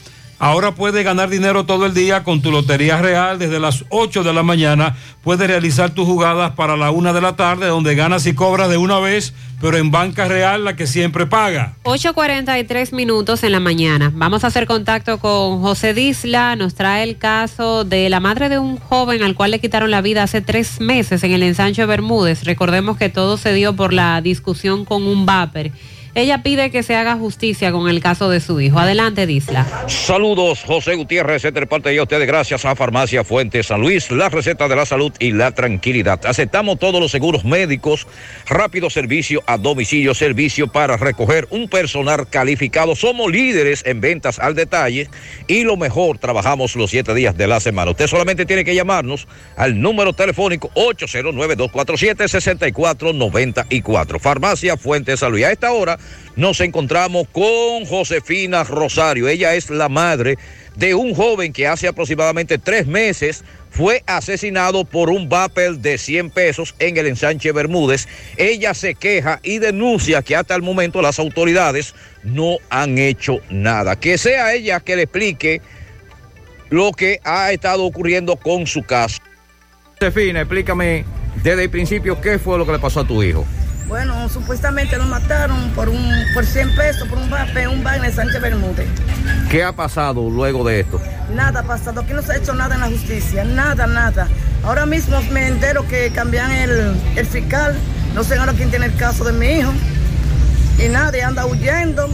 Ahora puedes ganar dinero todo el día con tu Lotería Real. Desde las 8 de la mañana puedes realizar tus jugadas para la 1 de la tarde, donde ganas y cobras de una vez, pero en Banca Real, la que siempre paga. 8.43 minutos en la mañana. Vamos a hacer contacto con José Disla. Nos trae el caso de la madre de un joven al cual le quitaron la vida hace tres meses en el ensanche Bermúdez. Recordemos que todo se dio por la discusión con un vapor. Ella pide que se haga justicia con el caso de su hijo. Adelante, Disla. Saludos, José Gutiérrez, de parte de ustedes, gracias a Farmacia Fuentes San Luis, la receta de la salud y la tranquilidad. Aceptamos todos los seguros médicos, rápido servicio a domicilio, servicio para recoger un personal calificado. Somos líderes en ventas al detalle y lo mejor, trabajamos los siete días de la semana. Usted solamente tiene que llamarnos al número telefónico 809-247-6494. Farmacia Fuentes San Luis. A esta hora nos encontramos con Josefina Rosario. Ella es la madre de un joven que hace aproximadamente tres meses fue asesinado por un vapor de 100 pesos en el ensanche Bermúdez. Ella se queja y denuncia que hasta el momento las autoridades no han hecho nada. Que sea ella que le explique lo que ha estado ocurriendo con su caso. Josefina, explícame desde el principio qué fue lo que le pasó a tu hijo. Bueno, supuestamente lo mataron por un por 100 pesos, por un vape, un bar en Sánchez Bermúdez. ¿Qué ha pasado luego de esto? Nada ha pasado, aquí no se ha hecho nada en la justicia, nada, nada. Ahora mismo me entero que cambian el, el fiscal, no sé ahora quién tiene el caso de mi hijo. Y nadie anda huyendo,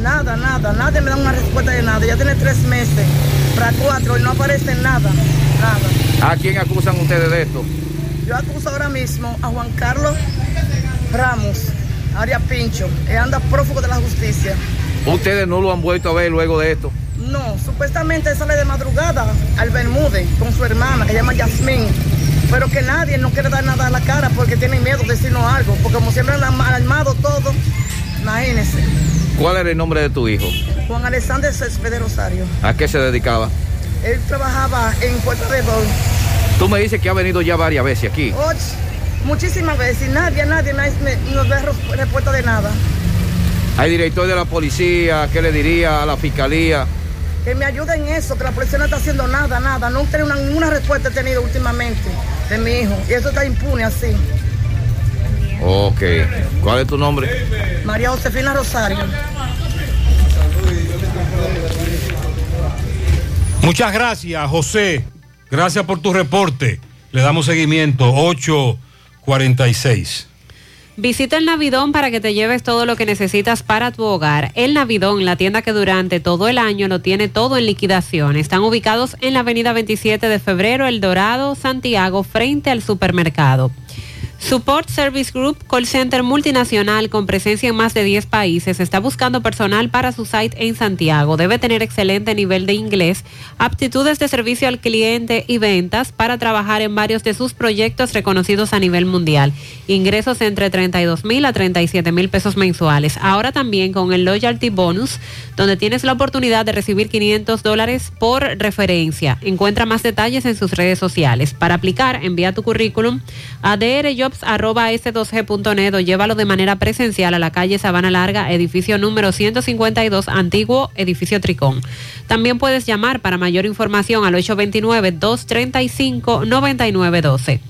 nada, nada, nadie me da una respuesta de nada. Ya tiene tres meses, para cuatro, y no aparece nada, nada. ¿A quién acusan ustedes de esto? Yo acuso ahora mismo a Juan Carlos Ramos, Aria Pincho, anda prófugo de la justicia. ¿Ustedes no lo han vuelto a ver luego de esto? No, supuestamente sale de madrugada al Bermúdez con su hermana, que se llama Yasmín. Pero que nadie no quiere dar nada a la cara porque tienen miedo de decirnos algo. Porque como siempre han armado todo, imagínense. ¿Cuál era el nombre de tu hijo? Juan Alexander Céspedes Rosario. ¿A qué se dedicaba? Él trabajaba en Puerto de Bol. Tú me dices que ha venido ya varias veces aquí. Och, muchísimas veces y nadie, nadie, nos da res- respuesta de nada. Al director de la policía, ¿qué le diría a la fiscalía? Que me ayuden en eso, que la policía no está haciendo nada, nada. No tengo una- ninguna respuesta he tenido últimamente de mi hijo. Y eso está impune así. Ok. ¿Cuál es tu nombre? María Josefina Rosario. Muchas gracias, José. Gracias por tu reporte. Le damos seguimiento. 846. Visita el Navidón para que te lleves todo lo que necesitas para tu hogar. El Navidón, la tienda que durante todo el año lo tiene todo en liquidación. Están ubicados en la avenida 27 de febrero, El Dorado, Santiago, frente al supermercado. Support Service Group, call center multinacional con presencia en más de 10 países, está buscando personal para su site en Santiago. Debe tener excelente nivel de inglés, aptitudes de servicio al cliente y ventas para trabajar en varios de sus proyectos reconocidos a nivel mundial. Ingresos entre 32 mil a 37 mil pesos mensuales. Ahora también con el Loyalty Bonus, donde tienes la oportunidad de recibir 500 dólares por referencia. Encuentra más detalles en sus redes sociales. Para aplicar, envía tu currículum a drjobs.s2g.net o llévalo de manera presencial a la calle Sabana Larga, edificio número 152, antiguo edificio Tricón. También puedes llamar para mayor información al 829-235-9912.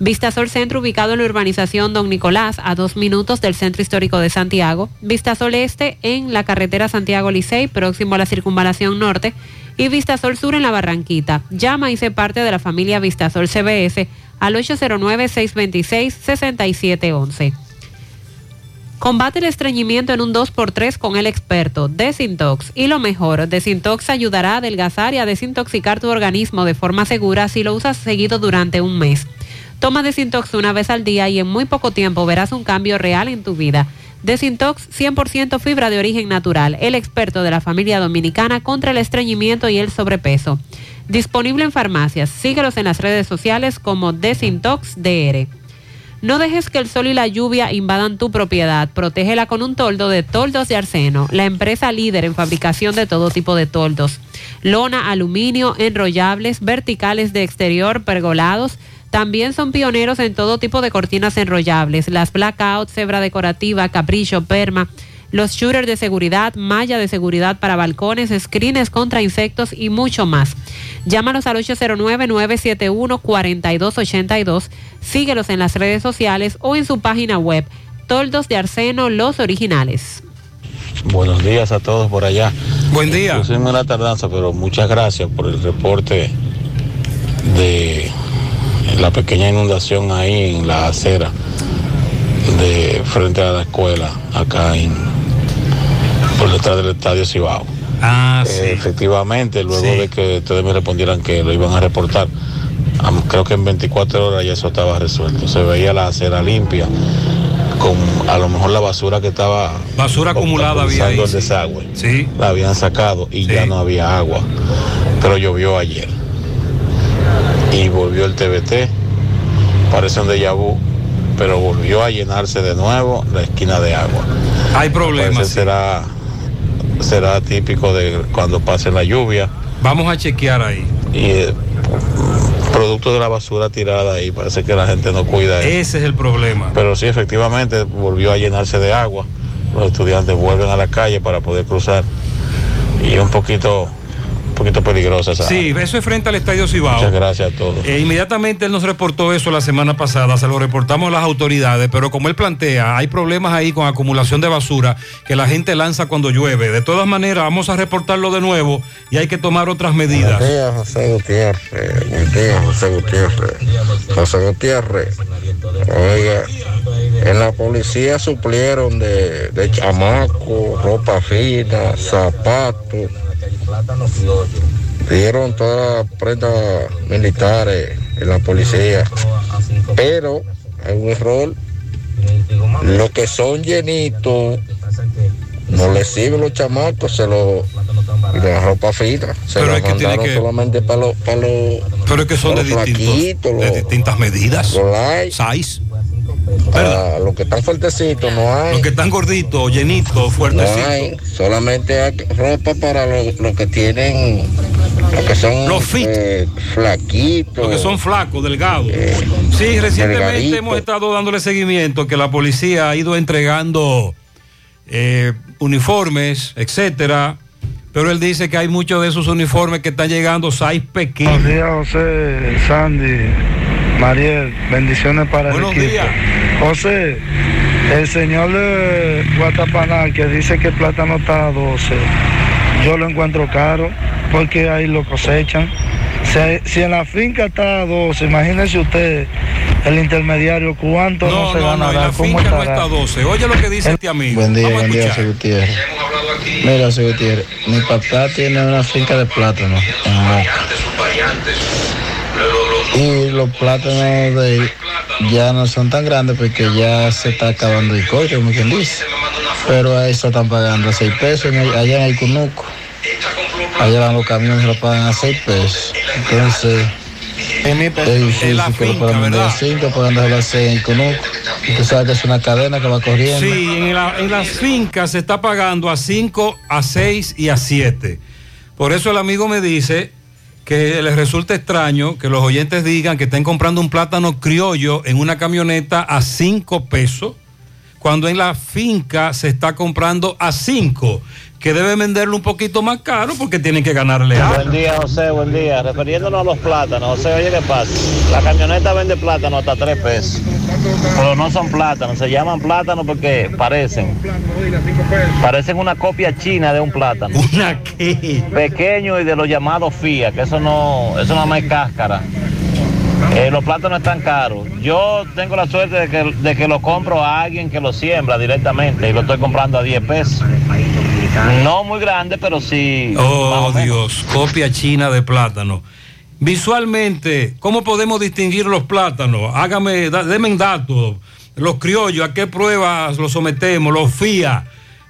Vistasol Centro ubicado en la urbanización Don Nicolás a dos minutos del Centro Histórico de Santiago. Vistasol Este en la carretera Santiago Licey próximo a la Circunvalación Norte. Y Vistasol Sur en la Barranquita. Llama y sé parte de la familia Vistasol CBS al 809-626-6711. Combate el estreñimiento en un 2x3 con el experto Desintox. Y lo mejor, Desintox ayudará a adelgazar y a desintoxicar tu organismo de forma segura si lo usas seguido durante un mes. Toma Desintox una vez al día y en muy poco tiempo verás un cambio real en tu vida. Desintox 100% fibra de origen natural, el experto de la familia dominicana contra el estreñimiento y el sobrepeso. Disponible en farmacias. Síguelos en las redes sociales como Desintox DR. No dejes que el sol y la lluvia invadan tu propiedad. Protégela con un toldo de Toldos de Arseno, la empresa líder en fabricación de todo tipo de toldos. Lona, aluminio, enrollables, verticales de exterior, pergolados. También son pioneros en todo tipo de cortinas enrollables, las blackout, cebra decorativa, capricho, perma, los shooters de seguridad, malla de seguridad para balcones, screens contra insectos y mucho más. Llámanos al 809-971-4282, síguelos en las redes sociales o en su página web, Toldos de Arseno, los originales. Buenos días a todos por allá. Buen día. Inclusive la tardanza, pero muchas gracias por el reporte de la pequeña inundación ahí en la acera de frente a la escuela, acá en por detrás del estadio Cibao. Ah, Eh, efectivamente, luego de que ustedes me respondieran que lo iban a reportar, creo que en 24 horas ya eso estaba resuelto. Se veía la acera limpia, con a lo mejor la basura que estaba Basura acumulada había ahí, el sí. desagüe. Sí. La habían sacado y ya no había agua. Pero llovió ayer. Y volvió el TBT. Parece un déjà vu, pero volvió a llenarse de nuevo la esquina de agua. Hay problemas. Parece será, será típico de cuando pase la lluvia. Vamos a chequear ahí. Y eh, producto de la basura tirada ahí, parece que la gente no cuida eso. Ese es el problema. Pero sí, efectivamente, volvió a llenarse de agua. Los estudiantes vuelven a la calle para poder cruzar. Y un poquito, poquito peligrosa esa. Sí, eso es frente al Estadio Cibao. Muchas gracias a todos. E inmediatamente él nos reportó eso la semana pasada, se lo reportamos a las autoridades, pero como él plantea, hay problemas ahí con acumulación de basura que la gente lanza cuando llueve. De todas maneras, vamos a reportarlo de nuevo y hay que tomar otras medidas. Buenos días, José Gutiérrez. Buen día, José Gutiérrez. José Gutiérrez. Oiga, en la policía suplieron de, de chamaco, ropa fina, zapatos. Dieron todas las prendas militares en la policía. Pero hay un error. Los que son llenitos, no les sirven los chamacos, se los y de la ropa fina. Se Pero la es que tiene mandaron que- solamente para los para los Pero es que son de, distintos, de distintas medidas. los light. Size. Para los que están fuertecitos no hay. Los que están gorditos, llenitos, No fuertecitos. hay, solamente hay ropa para los, los que tienen, los que son Los fit. eh, flaquitos. Los que son flacos, delgados. sí, recientemente delgadito. hemos estado dándole seguimiento que la policía ha ido entregando eh, uniformes, etcétera. Pero él dice que hay muchos de esos uniformes que están llegando size pequeños. Buenos días, José, Sandy, Mariel, bendiciones para Buenos el equipo. días. José, el señor de Guatapanal que dice que el plátano está a 12, yo lo encuentro caro porque ahí lo cosechan. Si, si en la finca está a 12, imagínese usted el intermediario, ¿cuánto no, No, se no, gana? no, la ¿Cómo finca no está a 12. Oye lo que dice este amigo. Buen día, buen día, Gutiérrez. Mira, Gutiérrez, mi papá tiene una finca de plátanos en Moca. Y los plátanos de ya no son tan grandes porque ya se está acabando el coche, como quien dice. Pero a eso están pagando 6 pesos en el- allá en el Cunuco. Allá van los camiones lo pagan a 6 pesos. Entonces, es difícil que lo puedan vender a 5, pagándolo a 6 en el Cunuco. Y tú sabes que es una cadena que va corriendo. Sí, en, la- en las fincas se está pagando a 5, a 6 y a 7. Por eso el amigo me dice que les resulta extraño que los oyentes digan que estén comprando un plátano criollo en una camioneta a 5 pesos, cuando en la finca se está comprando a 5, que debe venderlo un poquito más caro porque tienen que ganarle algo. Buen día, José, buen día. Refiriéndonos a los plátanos, José, oye, ¿qué pasa? La camioneta vende plátano hasta 3 pesos. Pero no son plátanos, se llaman plátanos porque parecen. Parecen una copia china de un plátano. ¿Una qué? Pequeño y de los llamados FIA, que eso no, eso no más es cáscara. Eh, los plátanos están caros. Yo tengo la suerte de que, de que lo compro a alguien que lo siembra directamente y lo estoy comprando a 10 pesos. No muy grande, pero sí. Oh. Dios, copia china de plátano. Visualmente, ¿cómo podemos distinguir los plátanos? Hágame, da- deme un dato. Los criollos, ¿a qué pruebas los sometemos? Los FIA.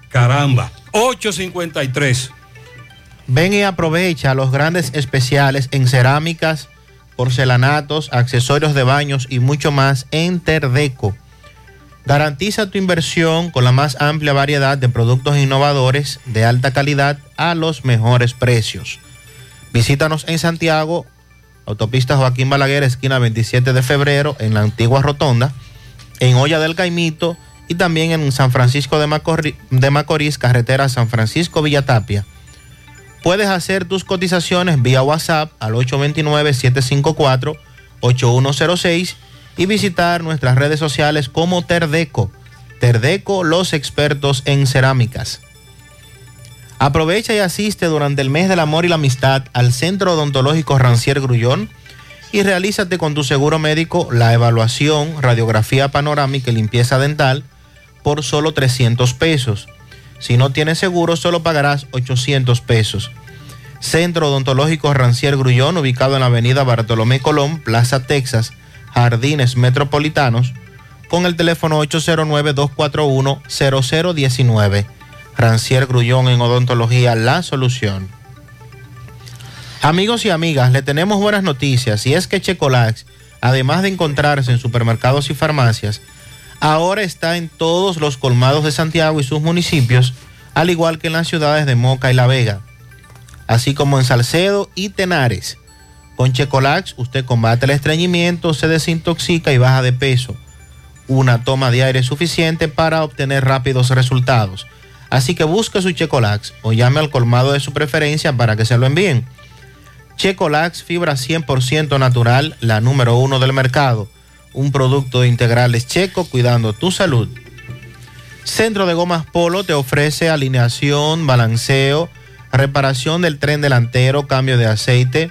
Caramba. 853. Ven y aprovecha los grandes especiales en cerámicas, porcelanatos, accesorios de baños y mucho más en Terdeco. Garantiza tu inversión con la más amplia variedad de productos innovadores de alta calidad a los mejores precios. Visítanos en Santiago, autopista Joaquín Balaguer, esquina 27 de febrero, en la antigua Rotonda, en Olla del Caimito y también en San Francisco de Macorís, carretera San Francisco Villatapia. Puedes hacer tus cotizaciones vía WhatsApp al 829-754-8106 y visitar nuestras redes sociales como Terdeco. Terdeco, los expertos en cerámicas. Aprovecha y asiste durante el mes del amor y la amistad al Centro Odontológico Rancier Grullón y realízate con tu seguro médico la evaluación, radiografía panorámica y limpieza dental por solo 300 pesos. Si no tienes seguro, solo pagarás 800 pesos. Centro Odontológico Rancier Grullón, ubicado en la avenida Bartolomé Colón, Plaza Texas, Jardines Metropolitanos, con el teléfono 809-241-0019. Rancier Grullón en Odontología, la solución. Amigos y amigas, le tenemos buenas noticias y es que Checolax, además de encontrarse en supermercados y farmacias, ahora está en todos los colmados de Santiago y sus municipios, al igual que en las ciudades de Moca y La Vega, así como en Salcedo y Tenares. Con Checolax usted combate el estreñimiento, se desintoxica y baja de peso. Una toma de aire suficiente para obtener rápidos resultados. Así que busque su Checolax o llame al colmado de su preferencia para que se lo envíen. Checolax, fibra 100% natural, la número uno del mercado. Un producto de integrales checo cuidando tu salud. Centro de Gomas Polo te ofrece alineación, balanceo, reparación del tren delantero, cambio de aceite,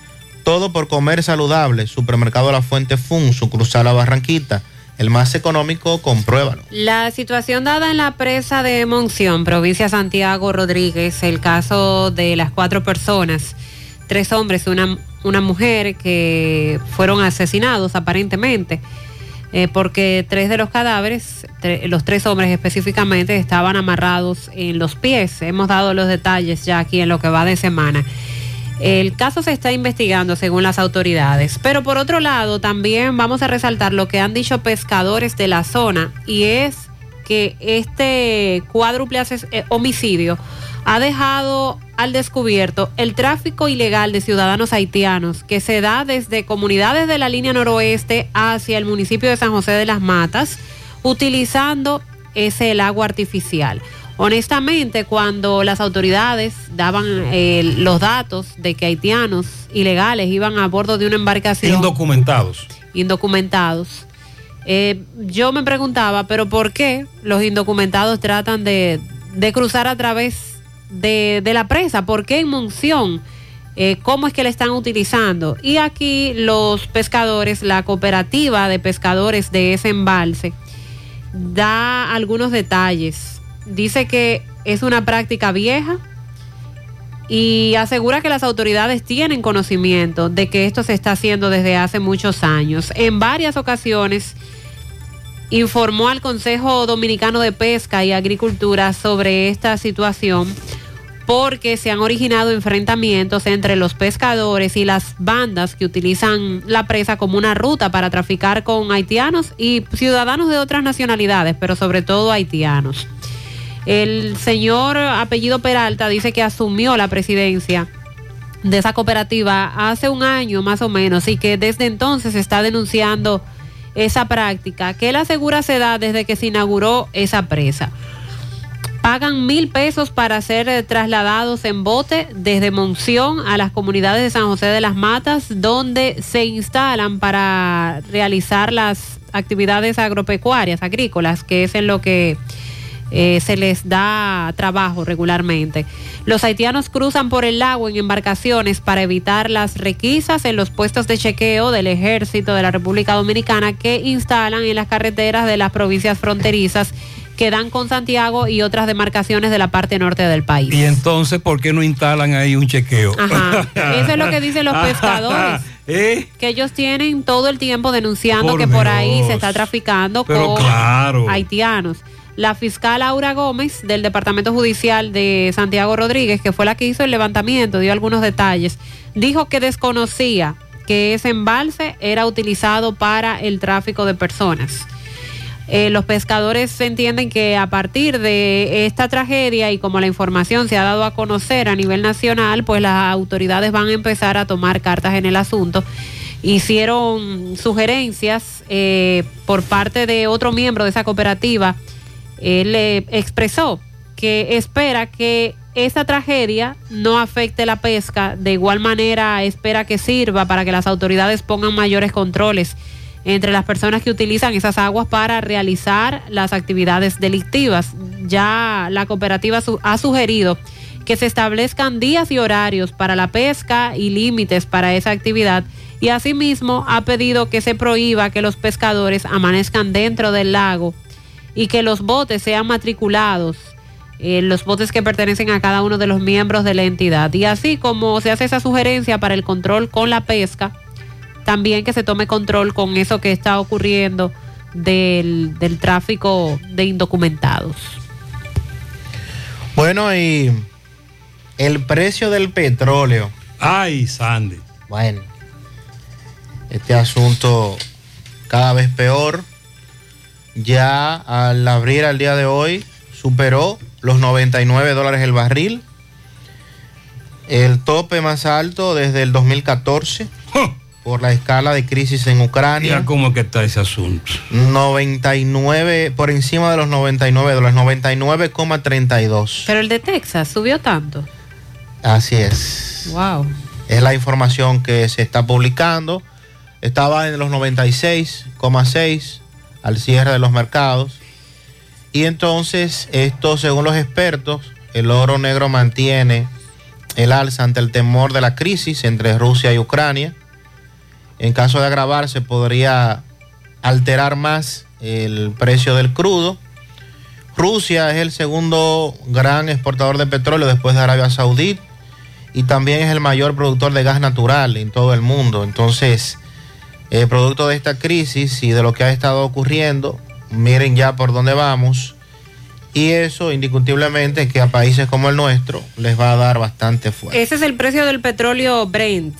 Todo por comer saludable. Supermercado La Fuente Fun, su cruzar la Barranquita. El más económico, compruébalo. La situación dada en la presa de Monción, provincia Santiago Rodríguez, el caso de las cuatro personas, tres hombres y una, una mujer que fueron asesinados aparentemente, eh, porque tres de los cadáveres, los tres hombres específicamente, estaban amarrados en los pies. Hemos dado los detalles ya aquí en lo que va de semana. El caso se está investigando según las autoridades, pero por otro lado también vamos a resaltar lo que han dicho pescadores de la zona y es que este cuádruple eh, homicidio ha dejado al descubierto el tráfico ilegal de ciudadanos haitianos que se da desde comunidades de la línea noroeste hacia el municipio de San José de las Matas, utilizando ese el agua artificial. Honestamente, cuando las autoridades daban eh, los datos de que haitianos ilegales iban a bordo de una embarcación Indocumentados. indocumentados, eh, yo me preguntaba, pero ¿por qué los indocumentados tratan de, de cruzar a través de, de la presa? ¿Por qué en Monción? Eh, ¿Cómo es que le están utilizando? Y aquí los pescadores, la cooperativa de pescadores de ese embalse, da algunos detalles. Dice que es una práctica vieja y asegura que las autoridades tienen conocimiento de que esto se está haciendo desde hace muchos años. En varias ocasiones informó al Consejo Dominicano de Pesca y Agricultura sobre esta situación porque se han originado enfrentamientos entre los pescadores y las bandas que utilizan la presa como una ruta para traficar con haitianos y ciudadanos de otras nacionalidades, pero sobre todo haitianos. El señor apellido Peralta dice que asumió la presidencia de esa cooperativa hace un año más o menos y que desde entonces está denunciando esa práctica que él asegura se da desde que se inauguró esa presa. Pagan mil pesos para ser eh, trasladados en bote desde Monción a las comunidades de San José de las Matas, donde se instalan para realizar las actividades agropecuarias, agrícolas, que es en lo que eh, se les da trabajo regularmente. Los haitianos cruzan por el lago en embarcaciones para evitar las requisas en los puestos de chequeo del ejército de la República Dominicana que instalan en las carreteras de las provincias fronterizas que dan con Santiago y otras demarcaciones de la parte norte del país. Y entonces, ¿por qué no instalan ahí un chequeo? Ajá. Eso es lo que dicen los pescadores. ¿Eh? Que ellos tienen todo el tiempo denunciando Por que por ahí se está traficando Pero con claro. haitianos. La fiscal Aura Gómez del Departamento Judicial de Santiago Rodríguez, que fue la que hizo el levantamiento, dio algunos detalles, dijo que desconocía que ese embalse era utilizado para el tráfico de personas. Eh, los pescadores entienden que a partir de esta tragedia y como la información se ha dado a conocer a nivel nacional, pues las autoridades van a empezar a tomar cartas en el asunto. Hicieron sugerencias eh, por parte de otro miembro de esa cooperativa. Él expresó que espera que esta tragedia no afecte la pesca. De igual manera, espera que sirva para que las autoridades pongan mayores controles entre las personas que utilizan esas aguas para realizar las actividades delictivas. Ya la cooperativa su- ha sugerido que se establezcan días y horarios para la pesca y límites para esa actividad y asimismo ha pedido que se prohíba que los pescadores amanezcan dentro del lago y que los botes sean matriculados, eh, los botes que pertenecen a cada uno de los miembros de la entidad. Y así como se hace esa sugerencia para el control con la pesca, también que se tome control con eso que está ocurriendo del, del tráfico de indocumentados. Bueno, y el precio del petróleo. Ay, Sandy. Bueno, este asunto cada vez peor. Ya al abrir al día de hoy superó los 99 dólares el barril. El tope más alto desde el 2014 por la escala de crisis en Ucrania. Mira cómo que está ese asunto. 99, por encima de los 99 dólares, 99,32. Pero el de Texas subió tanto. Así es. Wow. Es la información que se está publicando. Estaba en los 96,6 al cierre de los mercados. Y entonces, esto, según los expertos, el oro negro mantiene el alza ante el temor de la crisis entre Rusia y Ucrania. En caso de agravarse podría alterar más el precio del crudo. Rusia es el segundo gran exportador de petróleo después de Arabia Saudita y también es el mayor productor de gas natural en todo el mundo. Entonces, eh, producto de esta crisis y de lo que ha estado ocurriendo, miren ya por dónde vamos. Y eso indiscutiblemente que a países como el nuestro les va a dar bastante fuerza. Ese es el precio del petróleo Brent,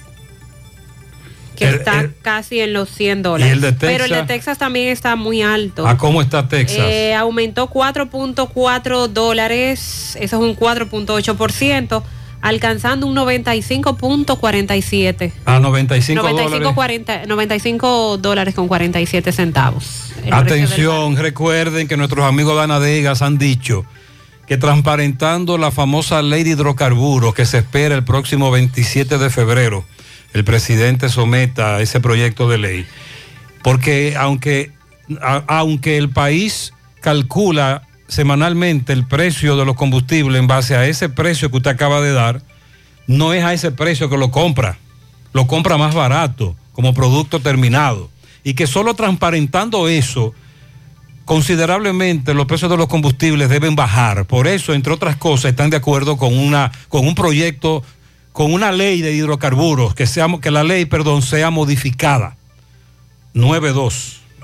que El- está el- casi en los 100 dólares. ¿Y el de Pero el de Texas? Texas también está muy alto. ¿A cómo está Texas? Eh, aumentó 4.4 dólares, eso es un 4.8%, alcanzando un 95.47. a 95 dólares. 95, 40 95 dólares con 47 centavos. Atención, recuerden que nuestros amigos de Anadegas han dicho que transparentando la famosa ley de hidrocarburos que se espera el próximo 27 de febrero, el presidente someta ese proyecto de ley. Porque aunque, a- aunque el país calcula semanalmente el precio de los combustibles en base a ese precio que usted acaba de dar, no es a ese precio que lo compra, lo compra más barato como producto terminado. Y que solo transparentando eso, considerablemente los precios de los combustibles deben bajar. Por eso, entre otras cosas, están de acuerdo con, una, con un proyecto, con una ley de hidrocarburos, que, sea, que la ley, perdón, sea modificada. 9.2.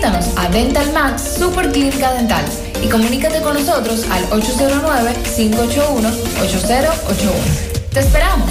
Visítanos a Dental Max Super Clínica Dental y comunícate con nosotros al 809-581-8081. ¡Te esperamos!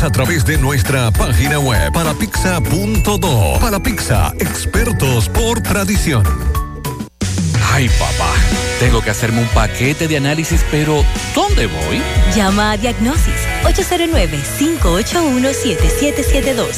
a través de nuestra página web parapizza.do. Para Pizza, expertos por tradición. Ay, papá, tengo que hacerme un paquete de análisis, pero ¿dónde voy? Llama a Diagnosis 809-581-7772.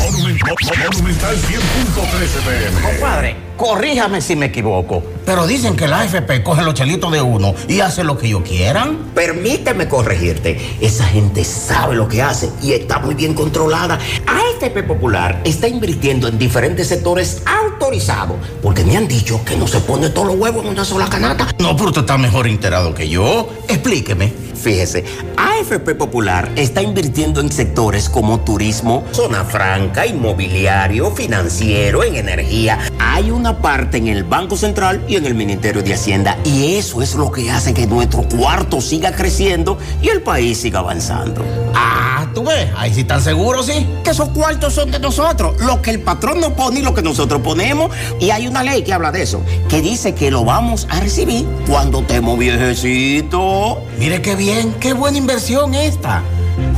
Monumental 100.13 pm. Compadre, corríjame si me equivoco, pero dicen que la AFP coge los chelitos de uno y hace lo que ellos quieran. Permíteme corregirte. Esa gente sabe lo que hace y está muy bien controlada. AFP Popular está invirtiendo en diferentes sectores autorizados porque me han dicho que no se pone todos los huevos en una sola canasta. No, pero usted está mejor enterado que yo. Explíqueme. Fíjese, AFP Popular está invirtiendo en sectores como turismo, zona franca, inmobiliario, financiero, en energía. Hay una parte en el Banco Central y en el Ministerio de Hacienda y eso es lo que hace que nuestro cuarto siga creciendo y el país siga avanzando. Ah, tú ves, ahí sí están seguros, sí. Que esos cuartos son de nosotros, lo que el patrón nos pone y lo que nosotros ponemos. Y hay una ley que habla de eso, que dice que lo vamos a recibir cuando estemos viejecitos. Mire qué bien, qué buena inversión esta.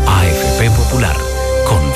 AFP Popular.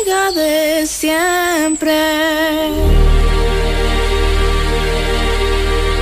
Amiga de siempre.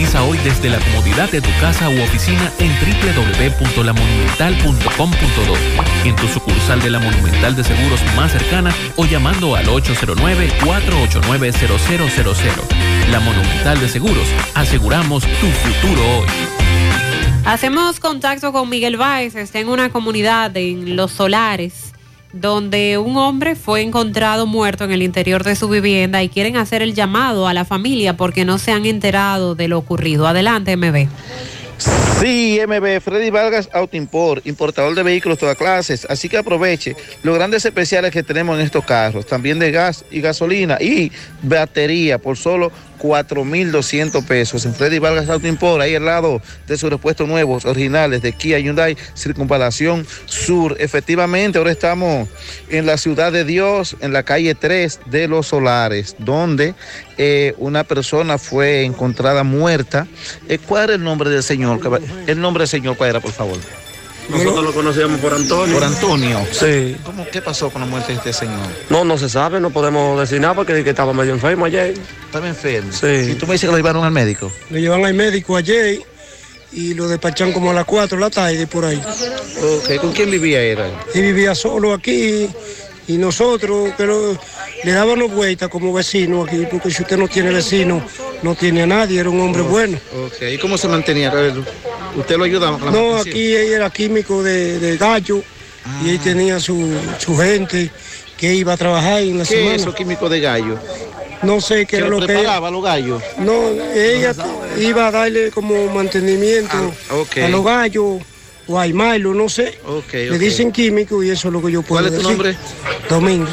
Hoy desde la comodidad de tu casa u oficina en www.lamonumental.com.do, en tu sucursal de la Monumental de Seguros más cercana o llamando al 809-489-0000. La Monumental de Seguros, aseguramos tu futuro hoy. Hacemos contacto con Miguel Báez, está en una comunidad en Los Solares, donde un hombre fue encontrado muerto en el interior de su vivienda y quieren hacer el llamado a la familia porque no se han enterado de lo ocurrido. Adelante, MB. Sí, MB, Freddy Vargas Auto Import, importador de vehículos de todas clases. Así que aproveche los grandes especiales que tenemos en estos carros, también de gas y gasolina y batería por solo 4,200 pesos. En Freddy Vargas Auto Import, ahí al lado de sus repuestos nuevos, originales de Kia Hyundai, Circunvalación Sur. Efectivamente, ahora estamos en la ciudad de Dios, en la calle 3 de los Solares, donde eh, una persona fue encontrada muerta. Eh, ¿Cuál era el nombre del señor? El nombre del señor, ¿cuál era, por favor? Nosotros lo conocíamos por Antonio. Por Antonio. Sí. ¿Cómo, ¿Qué pasó con la muerte de este señor? No, no se sabe, no podemos decir nada porque que estaba medio enfermo ayer. Estaba enfermo. Sí. ¿Y tú me dices que lo llevaron al médico? Lo llevan al médico ayer y lo despachan como a las 4 de la tarde por ahí. Ok, ¿con quién vivía él? Y vivía solo aquí y nosotros que lo- le dábamos vueltas como vecinos aquí, porque si usted no tiene vecino, no tiene a nadie, era un hombre bueno. Ok, ¿y cómo se mantenía? ¿Usted lo ayudaba con la No, mantención? aquí él era químico de, de gallo y él tenía su, su gente que iba a trabajar en la ¿Qué semana. es eso, químico de gallo? No sé qué ¿Que era lo que preparaba los gallos? No, ella iba a darle como mantenimiento Ah, a los gallos o a Milo, no sé. Ok, Le dicen químico y eso es lo que yo puedo ¿Cuál es tu decir. nombre? Domingo.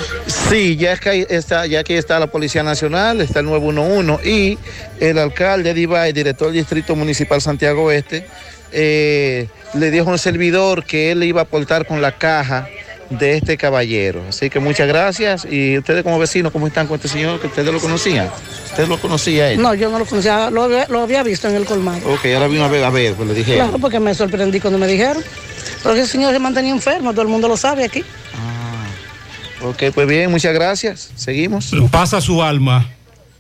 Sí, ya es que está, ya aquí está la Policía Nacional, está el 911 y el alcalde Divay, director del Distrito Municipal Santiago Oeste, eh, le dijo a un servidor que él iba a aportar con la caja de este caballero. Así que muchas gracias y ustedes como vecinos, ¿cómo están con este señor? Que ustedes lo conocían. ¿Usted lo conocía a él? No, yo no lo conocía, lo, había- lo había visto en el colmado. Ok, ahora vino a ver, a ver, pues le dije. Claro, porque me sorprendí cuando me dijeron. Porque el señor se mantenía enfermo, todo el mundo lo sabe aquí. Ok, pues bien, muchas gracias. Seguimos. Pasa su alma.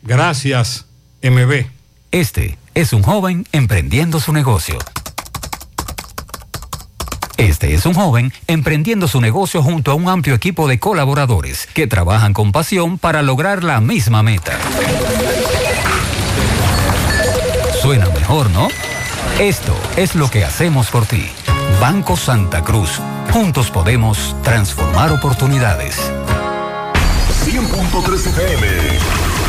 Gracias, MB. Este es un joven emprendiendo su negocio. Este es un joven emprendiendo su negocio junto a un amplio equipo de colaboradores que trabajan con pasión para lograr la misma meta. Suena mejor, ¿no? Esto es lo que hacemos por ti. Banco Santa Cruz. Juntos podemos transformar oportunidades. 100.3 FM.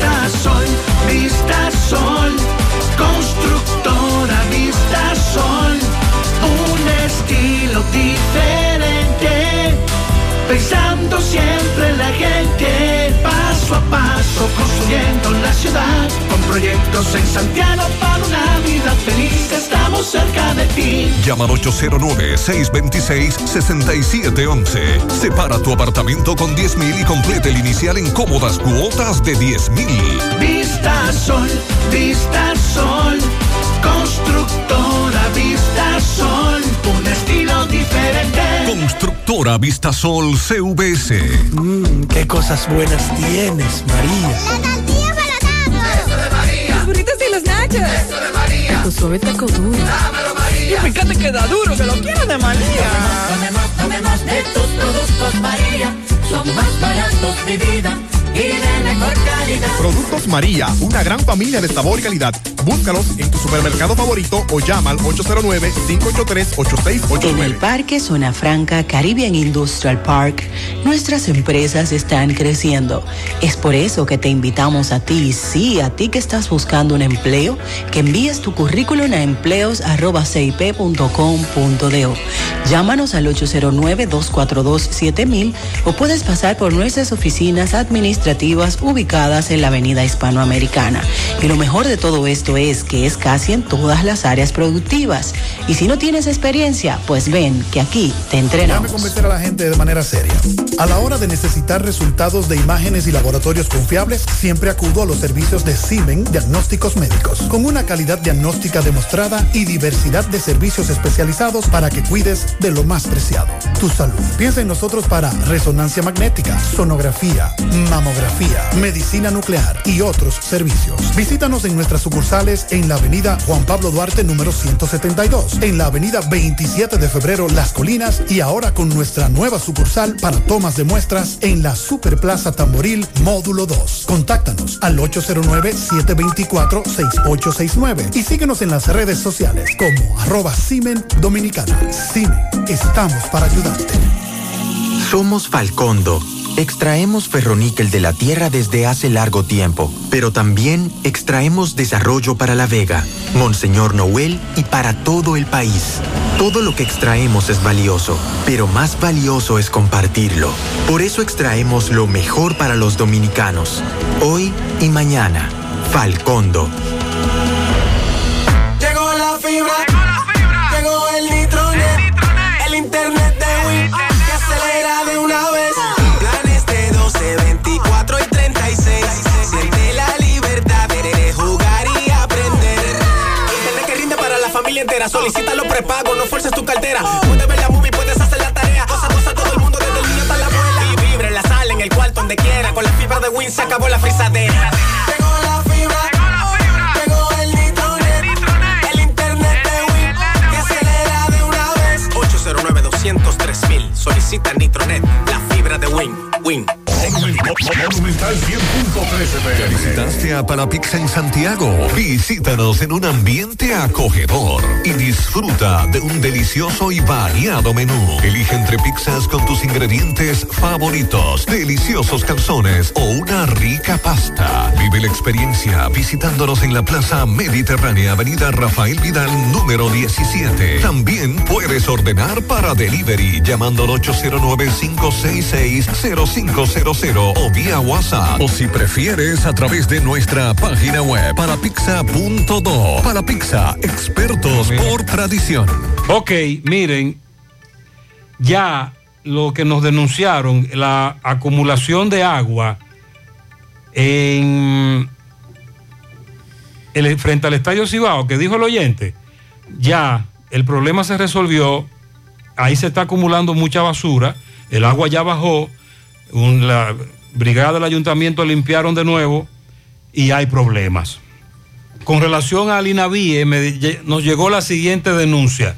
Vista Sol, Vista Sol, constructora Vista Sol, un estilo diferente, pensando siempre en la gente, paso a paso construyendo la ciudad, con proyectos en Santiago para una vida feliz, estamos cerca de ti. Llama al 809-626-6711. Separa tu apartamento con 10 mil y complete el inicial en cómodas cuotas de 10 mil. Vista Sol, Vista Sol, constructora Vista Sol, un estilo diferente. Constructora Vistasol CVS. Mmm, qué cosas buenas tienes, María. La tortilla para Eso de María. Los burritos y los nachos. Eso. Tu suave taco duro. Dámelo, María. Y fíjate que da duro, que lo quiero de María. Tomemos, tomemos de tus productos María, son más baratos de vida y de mejor calidad. Productos María, una gran familia de sabor y calidad. Búscalos en tu supermercado favorito o llama al 809-583-8689. En el Parque Zona Franca Caribbean Industrial Park, nuestras empresas están creciendo. Es por eso que te invitamos a ti, sí, a ti que estás buscando un empleo, que envíes tu currículum a empleos.cip.com.do. Llámanos al 809-242-7000 o puedes pasar por nuestras oficinas administrativas ubicadas en la Avenida Hispanoamericana. Y lo mejor de todo esto es que es casi en todas las áreas productivas. Y si no tienes experiencia, pues ven que aquí te Déjame entrenamos. convencer a la gente de manera seria. A la hora de necesitar resultados de imágenes y laboratorios confiables, siempre acudo a los servicios de Simen Diagnósticos Médicos, con una calidad diagnóstica demostrada y diversidad de servicios especializados para que cuides de lo más preciado, tu salud. Piensa en nosotros para resonancia magnética, sonografía, mamografía, medicina nuclear y otros servicios. Visítanos en nuestras sucursales en la avenida Juan Pablo Duarte número 172, en la avenida 27 de febrero Las Colinas y ahora con nuestra nueva sucursal para tomas de muestras en la Superplaza Tamboril Módulo 2. Contáctanos al 809-724-6869 y síguenos en las redes sociales como arroba Simen Dominicana. Cine, estamos para ayudarte. Somos Falcondo. Extraemos ferroníquel de la tierra desde hace largo tiempo, pero también extraemos desarrollo para La Vega, Monseñor Noel y para todo el país. Todo lo que extraemos es valioso, pero más valioso es compartirlo. Por eso extraemos lo mejor para los dominicanos, hoy y mañana. Falcondo. Llegó la fibra. Entera. Solicita los prepagos, no fuerces tu cartera. Puedes ver la movie, puedes hacer la tarea. Cosa, cosa, todo el mundo, desde el niño hasta la abuela. Y vibra en la sala, en el cuarto, donde quiera. Con la fibra de Win se acabó la frisadera. Llegó la fibra. Llegó el nitronet. El internet de Win. Que acelera de una vez. 809 203 mil. Solicita Nitronet. La fibra de Win. Win. Monumental 100.13 ¿Ya visitaste a Palapizza en Santiago? Visítanos en un ambiente acogedor y disfruta de un delicioso y variado menú. Elige entre pizzas con tus ingredientes favoritos, deliciosos calzones o una rica pasta. Vive la experiencia visitándonos en la Plaza Mediterránea, Avenida Rafael Vidal, número 17. También puedes ordenar para delivery llamando al 809-566-0500 o vía WhatsApp. O si prefieres, a través de nuestra página web palapizza.do. Palapizza, expertos por tradición. Ok, miren, ya lo que nos denunciaron, la acumulación de agua en el, frente al Estadio Cibao, que dijo el oyente, ya el problema se resolvió, ahí se está acumulando mucha basura, el agua ya bajó, un- la brigada del ayuntamiento limpiaron de nuevo y hay problemas. Con relación al INAVIE, nos llegó la siguiente denuncia.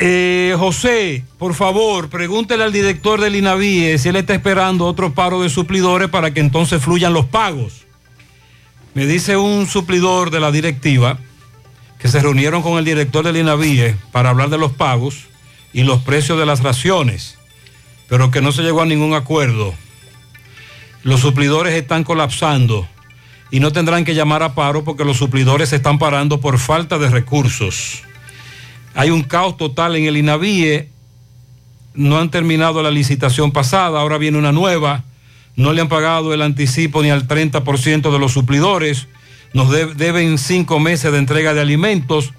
Eh, José, por favor, pregúntele al director del INAVIE si él está esperando otro paro de suplidores para que entonces fluyan los pagos. Me dice un suplidor de la directiva que se reunieron con el director del INAVIE para hablar de los pagos y los precios de las raciones, pero que no se llegó a ningún acuerdo. Los suplidores están colapsando y no tendrán que llamar a paro porque los suplidores se están parando por falta de recursos. Hay un caos total en el INAVIE. No han terminado la licitación pasada, ahora viene una nueva. No le han pagado el anticipo ni al 30% de los suplidores. Nos de- deben cinco meses de entrega de alimentos.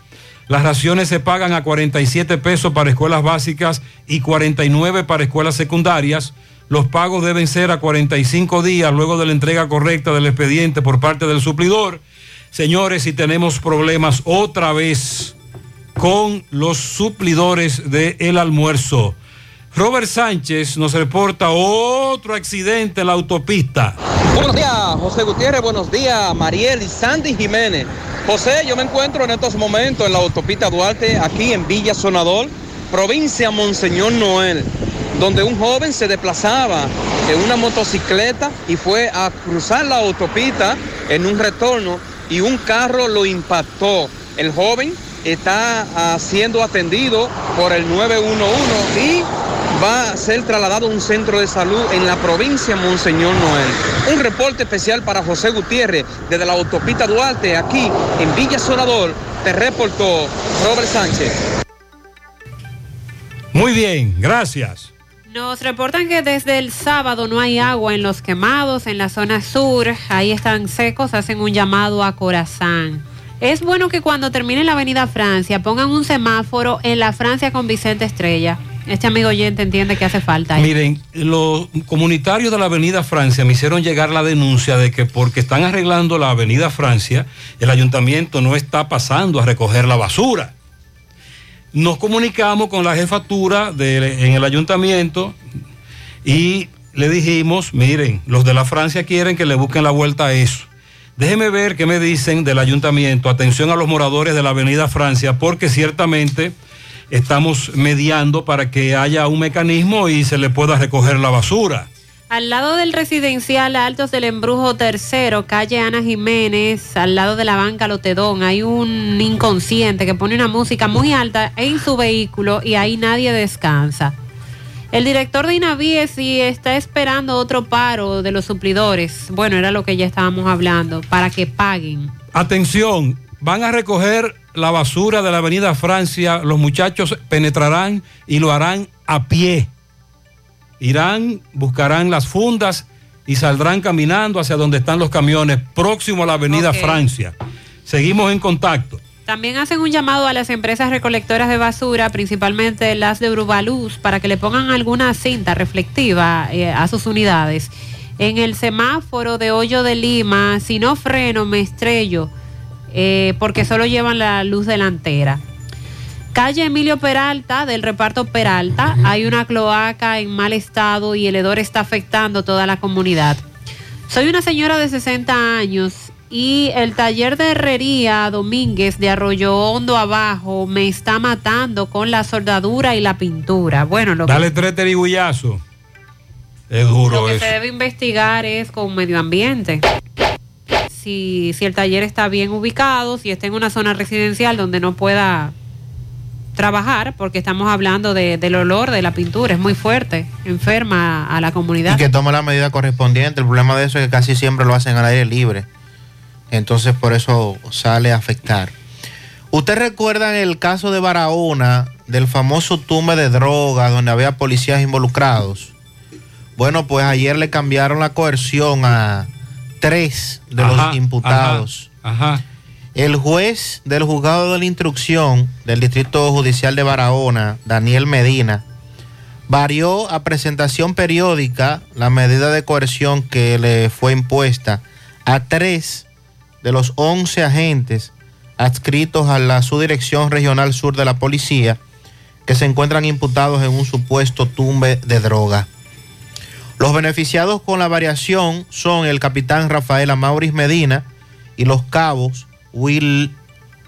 Las raciones se pagan a 47 pesos para escuelas básicas y 49 para escuelas secundarias. Los pagos deben ser a 45 días luego de la entrega correcta del expediente por parte del suplidor. Señores, si tenemos problemas otra vez con los suplidores del almuerzo. Robert Sánchez nos reporta otro accidente en la autopista. Buenos días, José Gutiérrez. Buenos días, Mariel y Sandy Jiménez. José, yo me encuentro en estos momentos en la autopista Duarte, aquí en Villa Sonador, provincia Monseñor Noel, donde un joven se desplazaba en una motocicleta y fue a cruzar la autopista en un retorno y un carro lo impactó. El joven está siendo atendido por el 911 y va a ser trasladado a un centro de salud en la provincia Monseñor Noel. Un reporte especial para José Gutiérrez desde la autopista Duarte, aquí en Villa Sonador, te reportó Robert Sánchez. Muy bien, gracias. Nos reportan que desde el sábado no hay agua en los quemados, en la zona sur. Ahí están secos, hacen un llamado a Corazán. Es bueno que cuando termine la avenida Francia pongan un semáforo en la Francia con Vicente Estrella. Este amigo oyente entiende que hace falta. ahí. Miren, los comunitarios de la Avenida Francia me hicieron llegar la denuncia de que porque están arreglando la Avenida Francia, el ayuntamiento no está pasando a recoger la basura. Nos comunicamos con la jefatura en el ayuntamiento y le dijimos, miren, los de la Francia quieren que le busquen la vuelta a eso. Déjeme ver qué me dicen del ayuntamiento. Atención a los moradores de la Avenida Francia, porque ciertamente estamos mediando para que haya un mecanismo y se le pueda recoger la basura. Al lado del residencial Altos del Embrujo Tercero, calle Ana Jiménez, al lado de la banca Lotedón, hay un inconsciente que pone una música muy alta en su vehículo y ahí nadie descansa. El director de Inaviesi está esperando otro paro de los suplidores. Bueno, era lo que ya estábamos hablando, para que paguen. Atención, van a recoger la basura de la Avenida Francia. Los muchachos penetrarán y lo harán a pie. Irán, buscarán las fundas y saldrán caminando hacia donde están los camiones, próximo a la Avenida. Francia. Seguimos en contacto. También hacen un llamado a las empresas recolectoras de basura, principalmente las de Brubaluz, para que le pongan alguna cinta reflectiva eh, a sus unidades. En el semáforo de Hoyo de Lima, si no freno, me estrello, eh, porque solo llevan la luz delantera. Calle Emilio Peralta, del reparto Peralta, hay una cloaca en mal estado y el hedor está afectando toda la comunidad. Soy una señora de 60 años y el taller de herrería Domínguez de Arroyo Hondo abajo me está matando con la soldadura y la pintura. Bueno, lo que, Dale tres terigullazos. Es lo duro que eso. se debe investigar es con medio ambiente. Si, si el taller está bien ubicado, si está en una zona residencial donde no pueda trabajar, porque estamos hablando de- del olor de la pintura, es muy fuerte, enferma a la comunidad. Y que tome la medida correspondiente. El problema de eso es que casi siempre lo hacen al aire libre. Entonces por eso sale a afectar. ¿Usted recuerdan el caso de Barahona, del famoso tumbe de droga donde había policías involucrados? Bueno, pues ayer le cambiaron la coerción a tres de Ajá, los imputados. Ajá. El juez del juzgado de la instrucción del Distrito Judicial de Barahona, Daniel Medina, varió a presentación periódica la medida de coerción que le fue impuesta a tres de los 11 agentes adscritos a la Subdirección Regional Sur de la Policía que se encuentran imputados en un supuesto tumbe de droga. Los beneficiados con la variación son el capitán Rafael Amauris Medina y los cabos Will,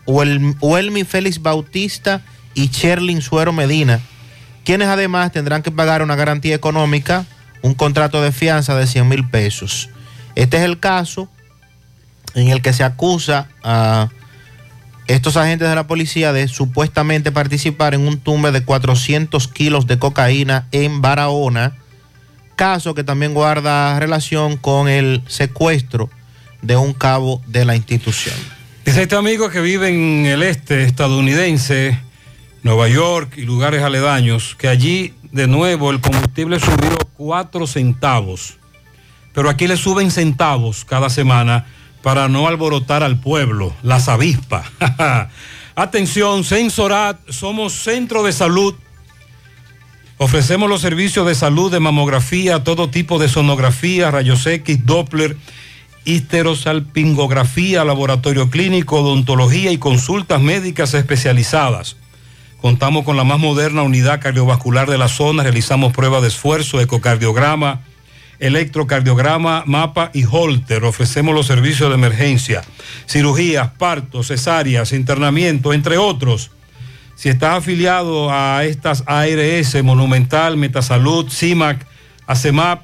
Welmy Félix Bautista y Sherlin Suero Medina, quienes además tendrán que pagar una garantía económica, un contrato de fianza de 100 mil pesos. Este es el caso en el que se acusa a estos agentes de la policía de supuestamente participar en un tumbe de 400 kilos de cocaína en Barahona, caso que también guarda relación con el secuestro de un cabo de la institución. Dice este amigo que vive en el este estadounidense, Nueva York y lugares aledaños, que allí de nuevo el combustible subió 4 centavos. Pero aquí le suben centavos cada semana para no alborotar al pueblo, las avispas. Atención, Sensorat, somos centro de salud. Ofrecemos los servicios de salud de mamografía, todo tipo de sonografía, rayos X, Doppler, histerosalpingografía, laboratorio clínico, odontología y consultas médicas especializadas. Contamos con la más moderna unidad cardiovascular de la zona, realizamos pruebas de esfuerzo, ecocardiograma, electrocardiograma, mapa y holter. Ofrecemos los servicios de emergencia, cirugías, partos, cesáreas, internamiento, entre otros. Si estás afiliado a estas ARS, Monumental, Metasalud, CIMAC, ACEMAP,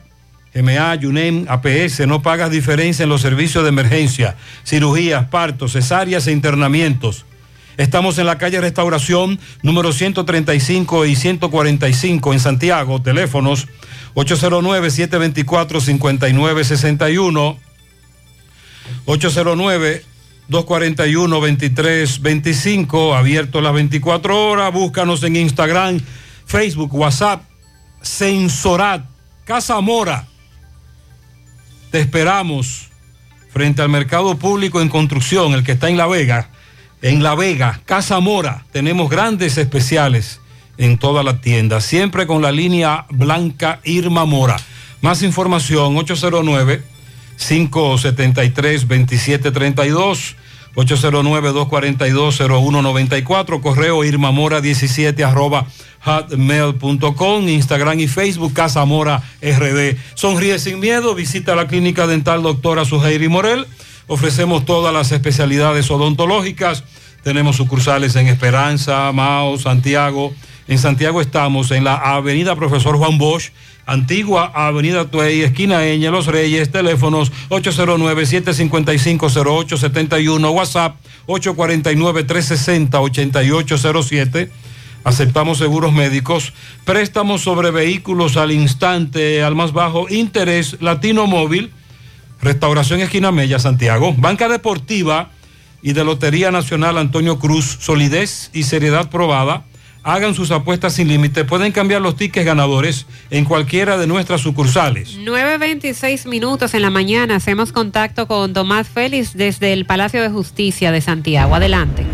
GMA, UNEM, APS, no pagas diferencia en los servicios de emergencia, cirugías, partos, cesáreas e internamientos. Estamos en la calle Restauración, número 135 y 145 en Santiago. Teléfonos 809-724-5961, 809-241-2325, abierto las 24 horas. Búscanos en Instagram, Facebook, WhatsApp, Sensorat, Casa Mora. Te esperamos frente al mercado público en construcción, el que está en La Vega. En La Vega, Casa Mora, tenemos grandes especiales en toda la tienda, siempre con la línea blanca Irma Mora. Más información, 809-573-2732, 809-242-0194, correo irmamora17 arroba hotmail.com, Instagram y Facebook, Casa Mora RD. Sonríe sin miedo, visita la clínica dental doctora Suheiri Morel Ofrecemos todas las especialidades odontológicas. Tenemos sucursales en Esperanza, Mao, Santiago. En Santiago estamos en la Avenida Profesor Juan Bosch, antigua Avenida Tuey, esquina Eña, Los Reyes, teléfonos 809-755-0871, WhatsApp 849-360-8807. Aceptamos seguros médicos, préstamos sobre vehículos al instante, al más bajo interés, Latino Móvil, Restauración Esquina Mella, Santiago, Banca Deportiva y de Lotería Nacional Antonio Cruz, solidez y seriedad probada. Hagan sus apuestas sin límite. Pueden cambiar los tickets ganadores en cualquiera de nuestras sucursales. 9.26 minutos en la mañana. Hacemos contacto con Tomás Félix desde el Palacio de Justicia de Santiago. Adelante.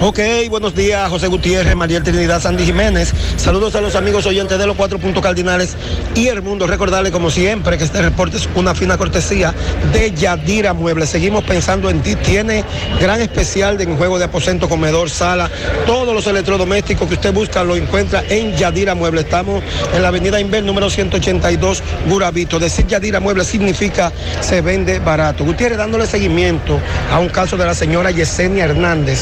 Ok, buenos días, José Gutiérrez, María Trinidad, Sandy Jiménez. Saludos a los amigos oyentes de los cuatro puntos cardinales y el mundo. Recordarle, como siempre, que este reporte es una fina cortesía de Yadira Muebles. Seguimos pensando en ti. Tiene gran especial de juego de aposento, comedor, sala. Todos los electrodomésticos que usted busca lo encuentra en Yadira Muebles. Estamos en la avenida Inver, número 182, Burabito. Decir Yadira Muebles significa se vende barato. Gutiérrez dándole seguimiento a un caso de la señora Yesenia Hernández,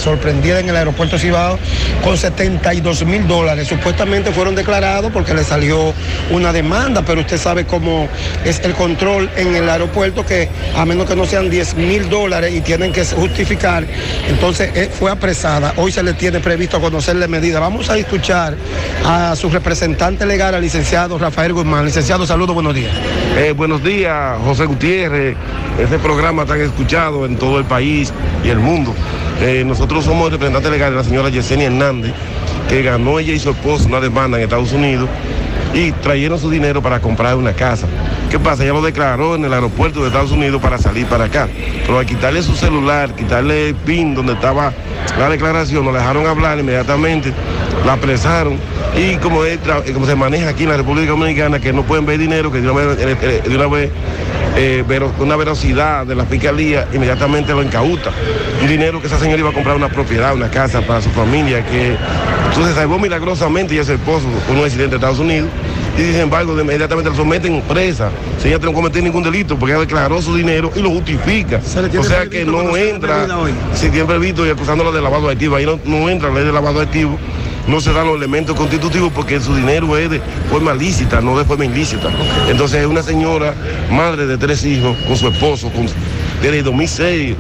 en el aeropuerto Cibao con 72 mil dólares. Supuestamente fueron declarados porque le salió una demanda, pero usted sabe cómo es el control en el aeropuerto que a menos que no sean 10 mil dólares y tienen que justificar, entonces eh, fue apresada. Hoy se le tiene previsto conocerle medida. Vamos a escuchar a su representante legal, al licenciado Rafael Guzmán. Licenciado, saludos, buenos días. Eh, buenos días, José Gutiérrez. Este programa tan escuchado en todo el país y el mundo. Eh, nosotros somos representante legal de la señora Yesenia Hernández, que ganó ella y su esposo una demanda en Estados Unidos y trajeron su dinero para comprar una casa. ¿Qué pasa? Ella lo declaró en el aeropuerto de Estados Unidos para salir para acá. Pero al quitarle su celular, quitarle el PIN donde estaba la declaración, nos dejaron hablar inmediatamente, la apresaron y tra- como se maneja aquí en la República Dominicana, que no pueden ver dinero, que de una vez, eh, eh, de una vez eh, velocidad de la fiscalía, inmediatamente lo incauta. Un dinero que esa señora iba a comprar una propiedad, una casa para su familia, que entonces salvó milagrosamente y ese esposo con un accidente de Estados Unidos. Y sin embargo, de- inmediatamente lo someten presa. Si ella no cometió ningún delito porque ella declaró su dinero y lo justifica. O sea que no entra, si tiene previsto y acusándola de lavado de activos, ahí no, no entra la ley de lavado de activos, no se dan los elementos constitutivos porque su dinero es de forma lícita, no de forma ilícita. Entonces es una señora, madre de tres hijos, con su esposo, con, desde el 2006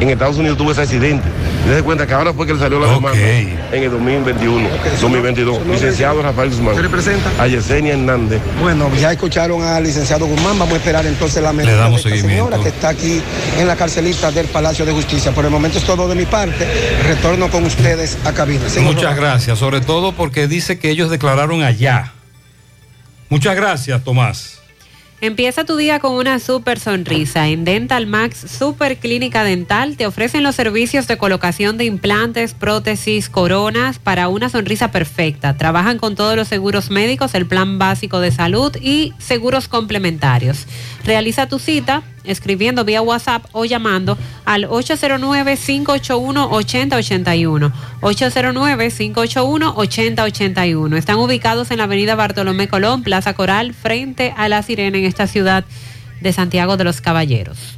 en Estados Unidos tuvo ese accidente. Y se cuenta que ahora fue que le salió la demanda en el 2021, 2022. Licenciado Rafael Guzmán. ¿Se representa? A Yesenia Hernández. Bueno, ya escucharon al licenciado Guzmán, vamos a esperar entonces la medida damos de esta seguimiento. señora que está aquí en la carcelita del Palacio de Justicia. Por el momento es todo de mi parte. Retorno con ustedes a cabina. Muchas gracias, sobre todo porque dice que ellos declararon allá. Muchas gracias, Tomás. Empieza tu día con una super sonrisa. En Dental Max Super Clínica Dental te ofrecen los servicios de colocación de implantes, prótesis, coronas para una sonrisa perfecta. Trabajan con todos los seguros médicos, el plan básico de salud y seguros complementarios. Realiza tu cita escribiendo vía WhatsApp o llamando al 809-581-8081. 809-581-8081. Están ubicados en la avenida Bartolomé Colón, Plaza Coral, frente a La Sirena en esta ciudad de Santiago de los Caballeros.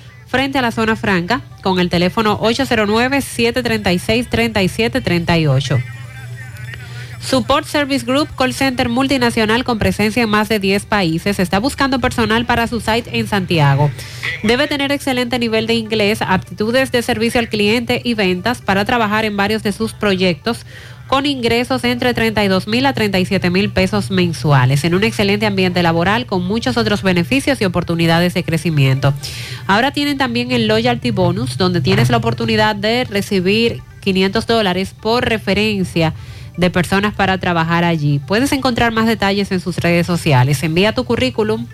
frente a la zona franca, con el teléfono 809-736-3738. Support Service Group, call center multinacional con presencia en más de 10 países, está buscando personal para su site en Santiago. Debe tener excelente nivel de inglés, aptitudes de servicio al cliente y ventas para trabajar en varios de sus proyectos con ingresos entre 32 mil a 37 mil pesos mensuales, en un excelente ambiente laboral con muchos otros beneficios y oportunidades de crecimiento. Ahora tienen también el Loyalty Bonus, donde tienes la oportunidad de recibir 500 dólares por referencia de personas para trabajar allí. Puedes encontrar más detalles en sus redes sociales. Envía tu currículum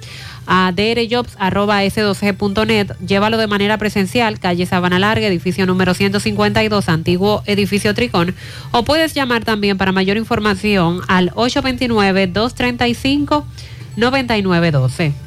a drjobs.s2g.net. Llévalo de manera presencial, calle Sabana Larga, edificio número 152, antiguo edificio Tricón. O puedes llamar también para mayor información al 829-235-9912.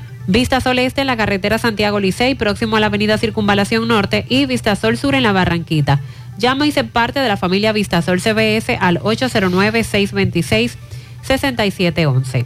Vista Sol Este en la carretera Santiago Licey, próximo a la avenida Circunvalación Norte, y Vista Sol Sur en la Barranquita. Llama y se parte de la familia Vista Sol CBS al 809-626-6711.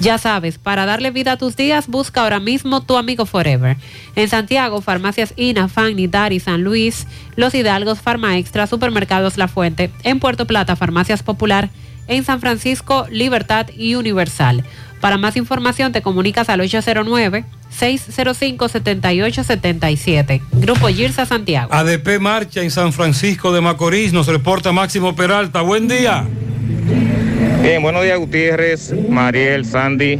Ya sabes, para darle vida a tus días, busca ahora mismo tu amigo Forever. En Santiago, farmacias INA, Fanny, Dari, San Luis, Los Hidalgos, Farma Extra, Supermercados La Fuente. En Puerto Plata, Farmacias Popular. En San Francisco, Libertad y Universal. Para más información, te comunicas al 809-605-7877. Grupo Girsa Santiago. ADP Marcha en San Francisco de Macorís. Nos reporta Máximo Peralta. Buen día. Bien, buenos días Gutiérrez, Mariel, Sandy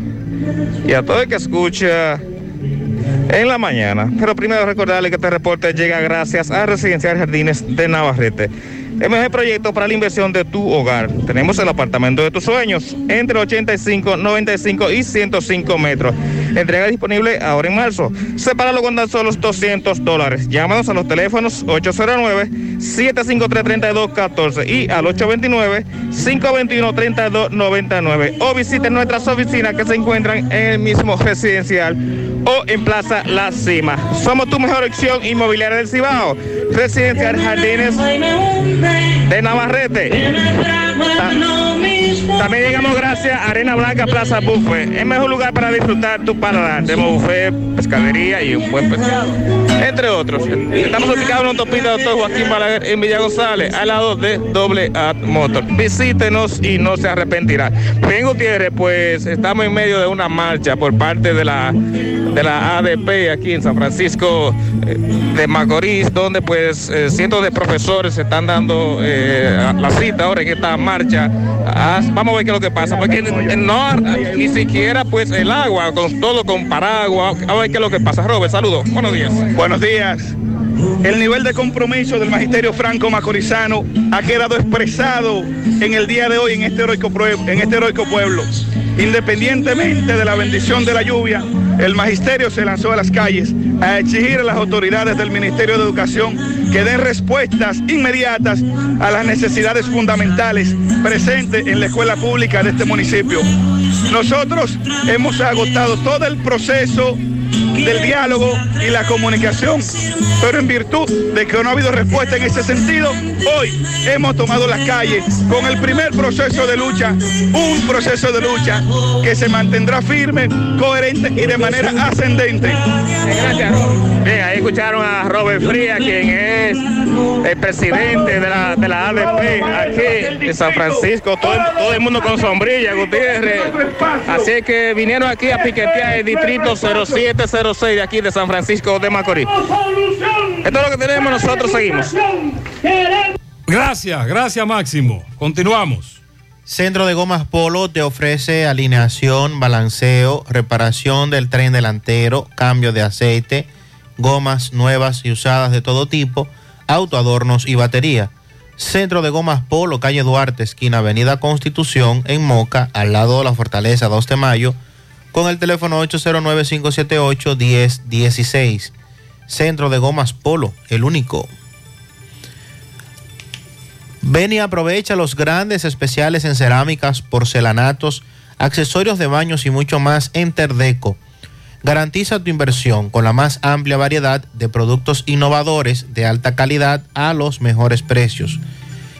y a todo el que escucha en la mañana. Pero primero recordarle que este reporte llega gracias a Residencial Jardines de Navarrete. Mejor proyecto para la inversión de tu hogar. Tenemos el apartamento de tus sueños entre 85, 95 y 105 metros. Entrega disponible ahora en marzo. Sepáralo con tan solo 200 dólares. Llámanos a los teléfonos 809-753-3214 y al 829-521-3299. O visiten nuestras oficinas que se encuentran en el mismo residencial o en Plaza La Cima. Somos tu mejor opción inmobiliaria del Cibao. Residencial Jardines de Navarrete. Ta- También llegamos gracias a Arena Blanca Plaza Buffet, el mejor lugar para disfrutar tu paladar. Tenemos buffet, pescadería y un buen pescado. Entre otros. Estamos ubicados en la autopista Doctor Joaquín Balaguer en Villa González, al lado de Doble A Motor. Visítenos y no se arrepentirá. Bien, Gutiérrez, pues estamos en medio de una marcha por parte de la, de la ADP aquí en San Francisco eh, de Macorís, donde pues eh, cientos de profesores se están dando eh, la cita ahora en esta marcha. Ah, vamos a ver qué es lo que pasa, porque no, ni siquiera pues el agua, con todo con paraguas, a ver qué es lo que pasa. Robert, saludos, buenos días. Buenos días. El nivel de compromiso del magisterio franco macorizano ha quedado expresado en el día de hoy en este heroico, en este heroico pueblo. Independientemente de la bendición de la lluvia, el magisterio se lanzó a las calles a exigir a las autoridades del Ministerio de Educación que den respuestas inmediatas a las necesidades fundamentales presentes en la escuela pública de este municipio. Nosotros hemos agotado todo el proceso del diálogo y la comunicación. Pero en virtud de que no ha habido respuesta en ese sentido, hoy hemos tomado las calles con el primer proceso de lucha, un proceso de lucha que se mantendrá firme, coherente y de manera ascendente. Ahí escucharon a Robert Fría, quien es el presidente de la, de la ADP aquí en San Francisco. Todo, todo el mundo con sombrilla, Gutiérrez. Así que vinieron aquí a piquetear el distrito 0706 de aquí de San Francisco de Macorís. Esto es lo que tenemos, nosotros seguimos. Gracias, gracias Máximo. Continuamos. Centro de Gomas Polo te ofrece alineación, balanceo, reparación del tren delantero, cambio de aceite, gomas nuevas y usadas de todo tipo, autoadornos y batería. Centro de Gomas Polo, calle Duarte, esquina Avenida Constitución, en Moca, al lado de la Fortaleza 2 de Mayo, con el teléfono 809-578-1016. Centro de Gomas Polo, el único. Ven y aprovecha los grandes especiales en cerámicas, porcelanatos, accesorios de baños y mucho más en Terdeco. Garantiza tu inversión con la más amplia variedad de productos innovadores de alta calidad a los mejores precios.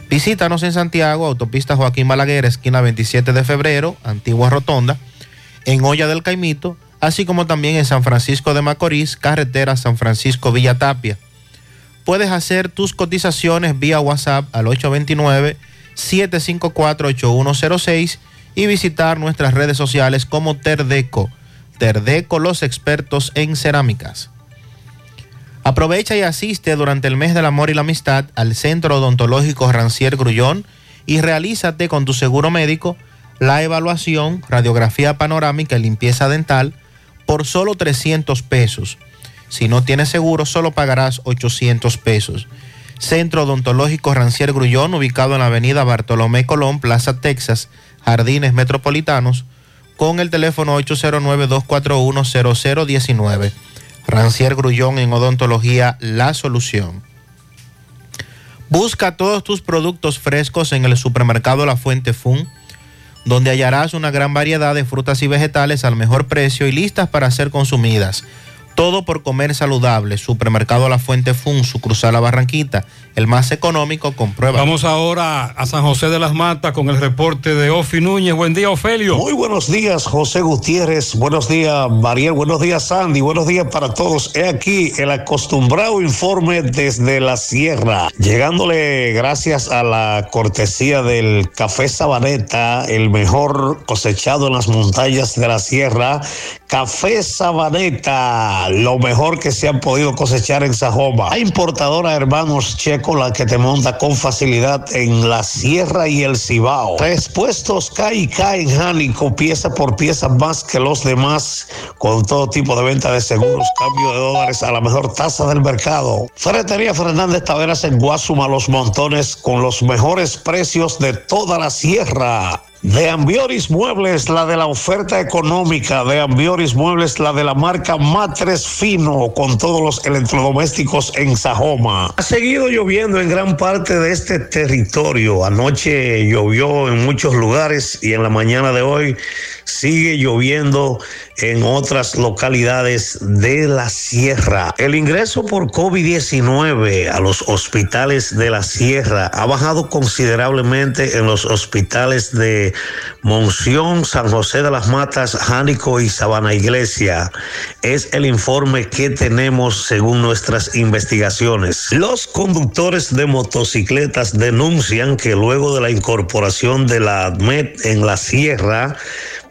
Visítanos en Santiago, autopista Joaquín Balaguer, esquina 27 de febrero, antigua rotonda. En Olla del Caimito, así como también en San Francisco de Macorís, carretera San Francisco Villa Tapia. Puedes hacer tus cotizaciones vía WhatsApp al 829-754-8106 y visitar nuestras redes sociales como Terdeco. Terdeco, los expertos en cerámicas. Aprovecha y asiste durante el mes del amor y la amistad al Centro Odontológico Rancier Grullón y realízate con tu seguro médico la evaluación, radiografía panorámica y limpieza dental por solo 300 pesos. Si no tienes seguro, solo pagarás 800 pesos. Centro Odontológico Rancier Grullón, ubicado en la avenida Bartolomé Colón, Plaza Texas, Jardines Metropolitanos, con el teléfono 809-241-0019. Rancier Grullón en Odontología La Solución. Busca todos tus productos frescos en el supermercado La Fuente Fun, donde hallarás una gran variedad de frutas y vegetales al mejor precio y listas para ser consumidas. Todo por comer saludable. Supermercado La Fuente Fun, su cruzar la Barranquita, el más económico, comprueba. Vamos ahora a San José de las Matas con el reporte de Ofi Núñez. Buen día, Ofelio. Muy buenos días, José Gutiérrez. Buenos días, Mariel. Buenos días, Sandy. Buenos días para todos. He aquí el acostumbrado informe desde la sierra, llegándole gracias a la cortesía del café Sabaneta, el mejor cosechado en las montañas de la sierra. Café Sabaneta, lo mejor que se han podido cosechar en Sajoma. A importadora Hermanos Checo, la que te monta con facilidad en la sierra y el Cibao. Respuestos K y K en Jánico, pieza por pieza más que los demás, con todo tipo de venta de seguros, cambio de dólares a la mejor tasa del mercado. Ferretería Fernández Taveras en Guasuma, Los Montones, con los mejores precios de toda la sierra. De Ambioris Muebles, la de la oferta económica. De Ambioris Muebles, la de la marca Matres Fino, con todos los electrodomésticos en Sajoma. Ha seguido lloviendo en gran parte de este territorio. Anoche llovió en muchos lugares y en la mañana de hoy sigue lloviendo en otras localidades de la sierra. El ingreso por COVID-19 a los hospitales de la sierra ha bajado considerablemente en los hospitales de Monción, San José de las Matas, Jánico y Sabana Iglesia. Es el informe que tenemos según nuestras investigaciones. Los conductores de motocicletas denuncian que luego de la incorporación de la ADMET en la sierra,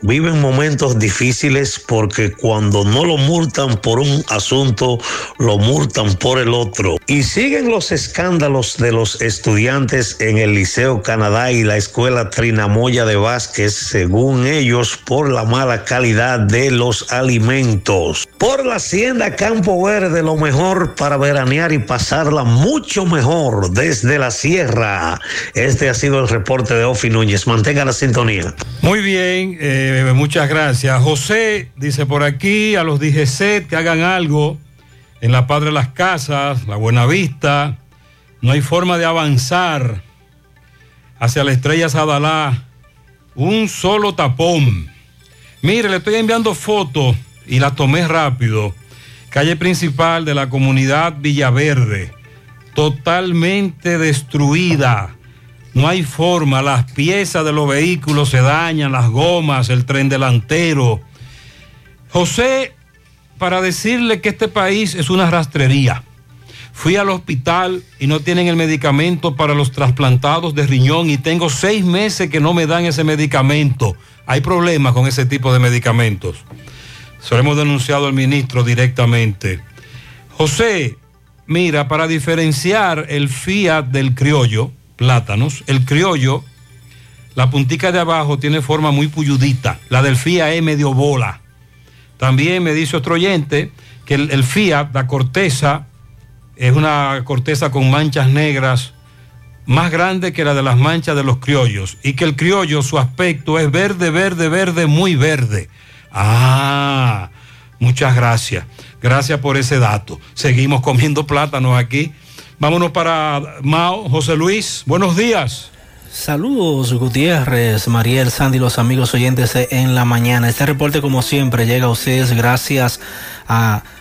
viven momentos difíciles porque cuando no lo multan por un asunto, lo multan por el otro. Y siguen los escándalos de los estudiantes en el Liceo Canadá y la Escuela Trinamoya de Vázquez, según ellos, por la mala calidad de los alimentos. Por la Hacienda Campo Verde, lo mejor para veranear y pasarla mucho mejor desde la sierra. Este ha sido el reporte de Ofi Núñez. Mantenga la sintonía. Muy bien, eh, muchas gracias. José dice por aquí a los DGC que hagan algo en la Padre de las Casas, la Buena Vista. No hay forma de avanzar hacia la Estrella Sadalá. Un solo tapón. Mire, le estoy enviando fotos y la tomé rápido. Calle principal de la comunidad Villaverde, totalmente destruida. No hay forma, las piezas de los vehículos se dañan, las gomas, el tren delantero. José, para decirle que este país es una rastrería. Fui al hospital y no tienen el medicamento para los trasplantados de riñón y tengo seis meses que no me dan ese medicamento. Hay problemas con ese tipo de medicamentos. Se lo hemos denunciado al ministro directamente. José, mira, para diferenciar el Fiat del criollo, plátanos, el criollo, la puntica de abajo tiene forma muy puyudita, la del Fiat es medio bola. También me dice otro oyente que el, el Fiat, la corteza, es una corteza con manchas negras más grande que la de las manchas de los criollos y que el criollo su aspecto es verde, verde, verde, muy verde. Ah, muchas gracias. Gracias por ese dato. Seguimos comiendo plátanos aquí. Vámonos para Mao, José Luis. Buenos días. Saludos Gutiérrez, Mariel, Sandy, los amigos oyentes en la mañana. Este reporte como siempre llega a ustedes gracias a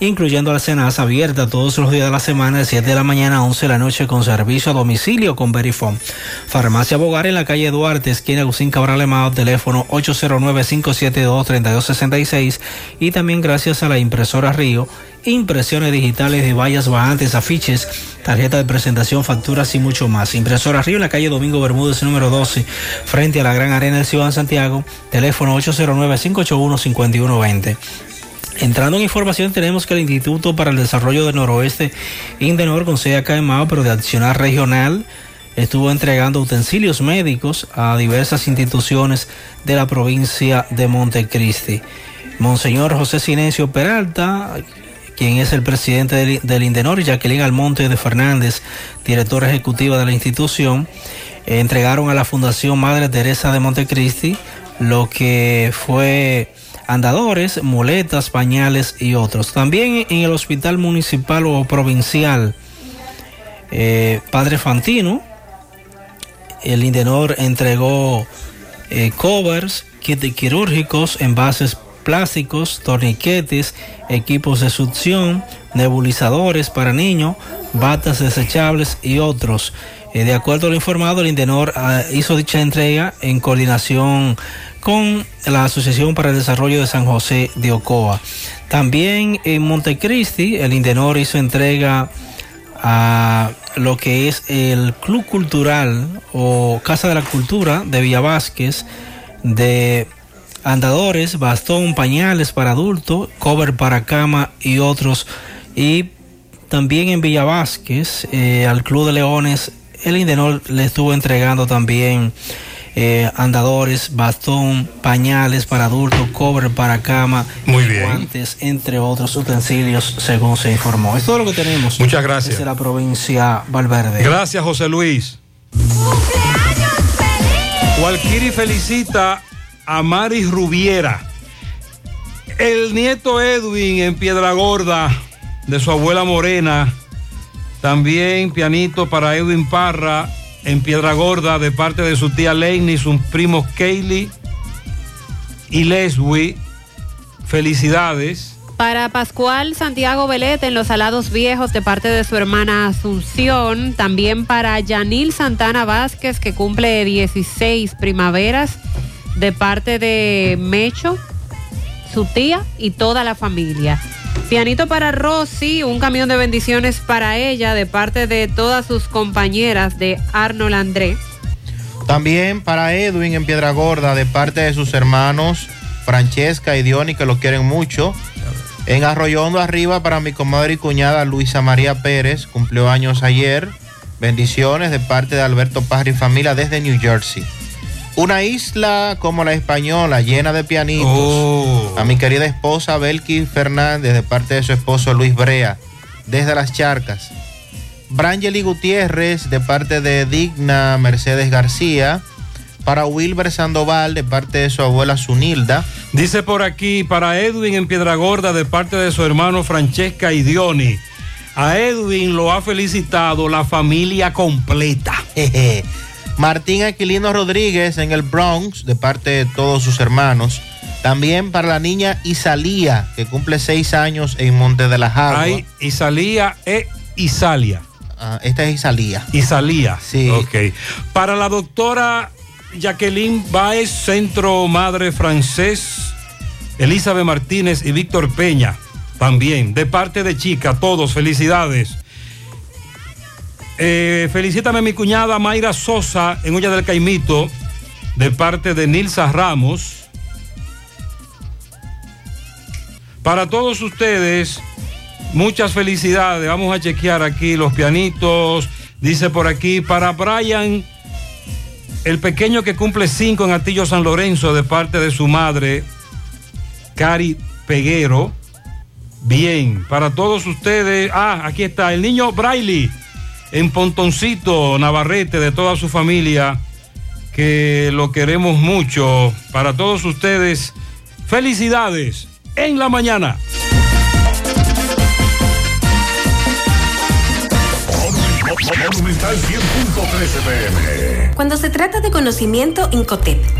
incluyendo la cenaza abierta todos los días de la semana de 7 de la mañana a 11 de la noche con servicio a domicilio con Verifone. Farmacia Bogar en la calle Duarte, esquina Lucín Cabral Emao, teléfono 809-572-3266 y también gracias a la impresora Río, impresiones digitales de vallas bajantes, afiches, tarjeta de presentación, facturas y mucho más. Impresora Río en la calle Domingo Bermúdez número 12, frente a la Gran Arena de Ciudad de Santiago, teléfono 809-581-5120. Entrando en información, tenemos que el Instituto para el Desarrollo del Noroeste, Indenor, con sede acá en Mao, pero de accionar regional, estuvo entregando utensilios médicos a diversas instituciones de la provincia de Montecristi. Monseñor José Silencio Peralta, quien es el presidente del, del Indenor, y Jacqueline Almonte de Fernández, directora ejecutiva de la institución, entregaron a la Fundación Madre Teresa de Montecristi lo que fue andadores, muletas, pañales y otros. También en el hospital municipal o provincial, eh, Padre Fantino, el Indenor entregó eh, covers, kits quirúrgicos, envases plásticos, torniquetes, equipos de succión, nebulizadores para niños, batas desechables y otros. Eh, de acuerdo a lo informado, el Indenor ah, hizo dicha entrega en coordinación con la Asociación para el Desarrollo de San José de Ocoa. También en Montecristi, el Indenor hizo entrega a lo que es el Club Cultural o Casa de la Cultura de Villa Vázquez de andadores, bastón, pañales para adultos, cover para cama y otros. Y también en Villa Vázquez, eh, al Club de Leones, el Indenor le estuvo entregando también eh, andadores, bastón, pañales para adultos, cover para cama, Muy bien. guantes, entre otros utensilios, según se informó. Es todo lo que tenemos. Muchas gracias. Desde la provincia Valverde. Gracias, José Luis. Walkiri felicita a Mari Rubiera. El nieto Edwin en Piedra Gorda de su abuela Morena. También pianito para Edwin Parra en Piedra Gorda de parte de su tía Laney, sus primos Kaylee y Leslie. Felicidades. Para Pascual Santiago Belete en Los Alados Viejos de parte de su hermana Asunción. También para Yanil Santana Vázquez que cumple 16 primaveras de parte de Mecho, su tía y toda la familia. Pianito para Rosy, un camión de bendiciones para ella de parte de todas sus compañeras de Arnold André. También para Edwin en Piedra Gorda, de parte de sus hermanos Francesca y Diony, que lo quieren mucho. En Arroyondo arriba para mi comadre y cuñada Luisa María Pérez, cumplió años ayer. Bendiciones de parte de Alberto Parra y familia desde New Jersey. Una isla como la española, llena de pianitos. A mi querida esposa Belki Fernández, de parte de su esposo Luis Brea, desde las charcas. Brangeli Gutiérrez, de parte de Digna Mercedes García. Para Wilber Sandoval, de parte de su abuela Zunilda. Dice por aquí, para Edwin en Piedra Gorda, de parte de su hermano Francesca y Diony. A Edwin lo ha felicitado la familia completa. Martín Aquilino Rodríguez en el Bronx, de parte de todos sus hermanos. También para la niña Isalía, que cumple seis años en Monte de las Aguas. Hay Isalía e Isalia. Ah, esta es Isalía. Isalía. Sí. Ok. Para la doctora Jacqueline Baez, Centro Madre Francés, Elizabeth Martínez y Víctor Peña, también, de parte de Chica, todos, felicidades. Eh, felicítame mi cuñada Mayra Sosa en Olla del Caimito, de parte de Nilsa Ramos. Para todos ustedes, muchas felicidades. Vamos a chequear aquí los pianitos. Dice por aquí, para Brian, el pequeño que cumple cinco en Atillo San Lorenzo, de parte de su madre, Cari Peguero. Bien, para todos ustedes. Ah, aquí está el niño Braille en Pontoncito, Navarrete, de toda su familia, que lo queremos mucho. Para todos ustedes, felicidades en la mañana. Monumental 100.13 pm. Cuando se trata de conocimiento, Incotep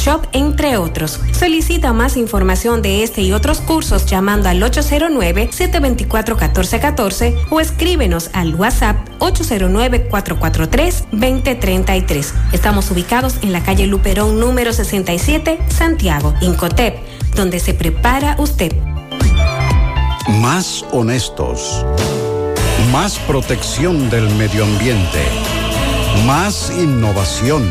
Photoshop, entre otros. Solicita más información de este y otros cursos llamando al 809-724-1414 o escríbenos al WhatsApp 809-443-2033. Estamos ubicados en la calle Luperón número 67, Santiago, Incotep, donde se prepara usted. Más honestos. Más protección del medio ambiente. Más innovación.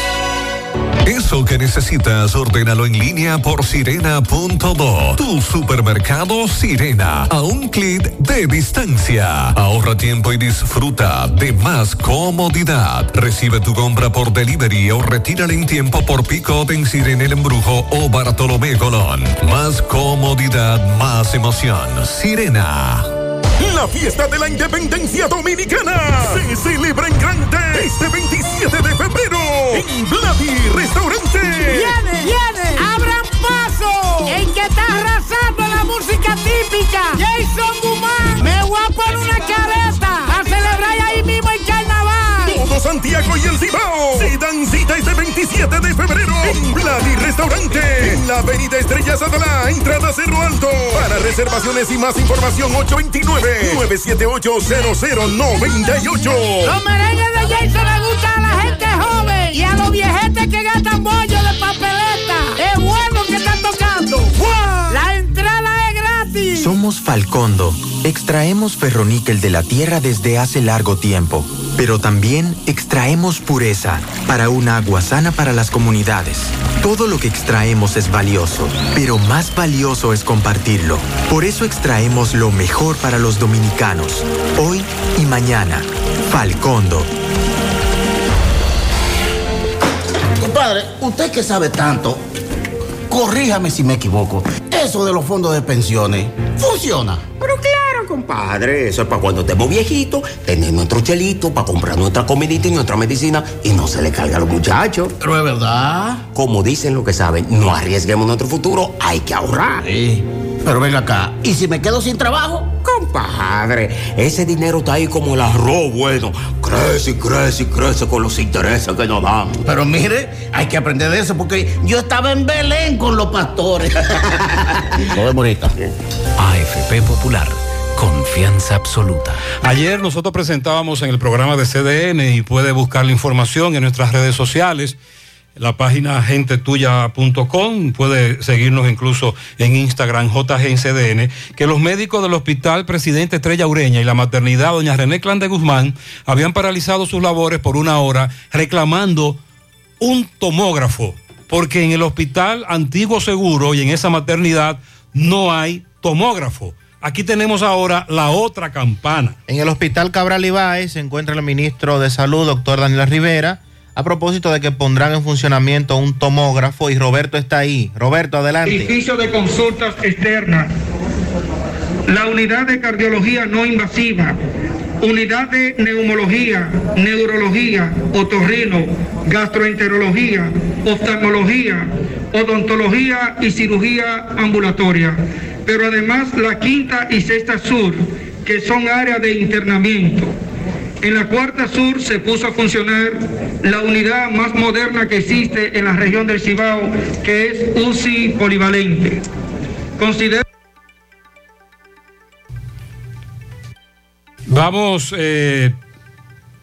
Eso que necesitas, ordénalo en línea por sirena.do. Tu supermercado Sirena, a un clic de distancia. Ahorra tiempo y disfruta de más comodidad. Recibe tu compra por delivery o retírala en tiempo por pick-up en Sirena El Embrujo o Bartolomé Colón. Más comodidad, más emoción. Sirena. La fiesta de la independencia dominicana se celebra en grande este 27 de febrero en Vladi Restaurante. ¡Viene, viene! ¡Abran paso! ¡En que está arrasando la música típica! ¡Jason Guzmán! ¡Me voy a poner una careta! Todo Santiago y el Cibao se dan cita este 27 de febrero en Vladi Restaurante en la avenida Estrellas Adalá, entrada Cerro Alto. Para reservaciones y más información 829-978-0098. Los merengues de Jason le gustan a la gente joven y a los viejetes que gastan bollo de papeleta. ¡Es bueno que están tocando! ¡La entrada es gratis! Somos Falcondo. Extraemos ferroníquel de la tierra desde hace largo tiempo, pero también extraemos pureza para un agua sana para las comunidades. Todo lo que extraemos es valioso, pero más valioso es compartirlo. Por eso extraemos lo mejor para los dominicanos, hoy y mañana. Falcondo. Compadre, usted que sabe tanto, corríjame si me equivoco. Eso de los fondos de pensiones, ¿funciona? Compadre, eso es para cuando estemos viejitos, tener nuestro chelito para comprar nuestra comidita y nuestra medicina y no se le carga a los muchachos. Pero es verdad. Como dicen lo que saben, no arriesguemos nuestro futuro, hay que ahorrar. Sí. Pero venga acá, ¿y si me quedo sin trabajo? Compadre, ese dinero está ahí como el arroz bueno. Crece y crece y crece con los intereses que nos dan. Pero mire, hay que aprender de eso porque yo estaba en Belén con los pastores. Lo vemos ahorita. AFP Popular. Confianza absoluta. Ayer nosotros presentábamos en el programa de CDN y puede buscar la información en nuestras redes sociales, la página gentetuya.com, puede seguirnos incluso en Instagram JGCDN, que los médicos del Hospital Presidente Estrella Ureña y la maternidad Doña René Clan de Guzmán habían paralizado sus labores por una hora reclamando un tomógrafo, porque en el Hospital Antiguo Seguro y en esa maternidad no hay tomógrafo. Aquí tenemos ahora la otra campana. En el Hospital Cabral Ibáez se encuentra el ministro de Salud, doctor Daniel Rivera, a propósito de que pondrán en funcionamiento un tomógrafo y Roberto está ahí. Roberto, adelante. Edificio de consultas externas. La unidad de cardiología no invasiva. Unidad de neumología, neurología, otorrino, gastroenterología, oftalmología, odontología y cirugía ambulatoria. Pero además la quinta y sexta sur, que son áreas de internamiento. En la cuarta sur se puso a funcionar la unidad más moderna que existe en la región del Cibao, que es UCI polivalente. Vamos, eh,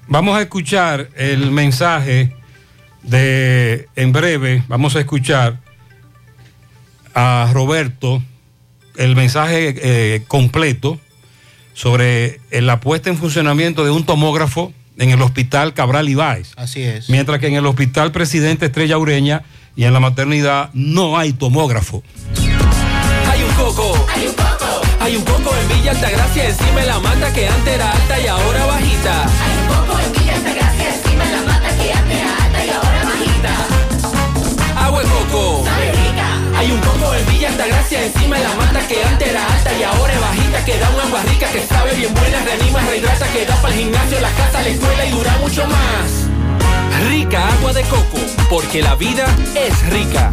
vamos a escuchar el mensaje de, en breve, vamos a escuchar a Roberto el mensaje eh, completo sobre la puesta en funcionamiento de un tomógrafo en el hospital Cabral Ibáez. Así es. Mientras que en el hospital Presidente Estrella Ureña y en la maternidad no hay tomógrafo. Hay un coco. Hay un coco. Hay un coco en Villa Altagracia encima de la mata que antes era alta y ahora bajita. Hay un coco en Villa Altagracia encima de la mata que antes era alta y ahora bajita. Agua de coco. Hay un coco en Villa Altagracia encima de la mata que antes era alta y ahora es bajita. Que da una barrica que sabe bien buena, reanima, rehidrata, que da para el gimnasio, la casa, la escuela y dura mucho más. Rica agua de coco, porque la vida es rica.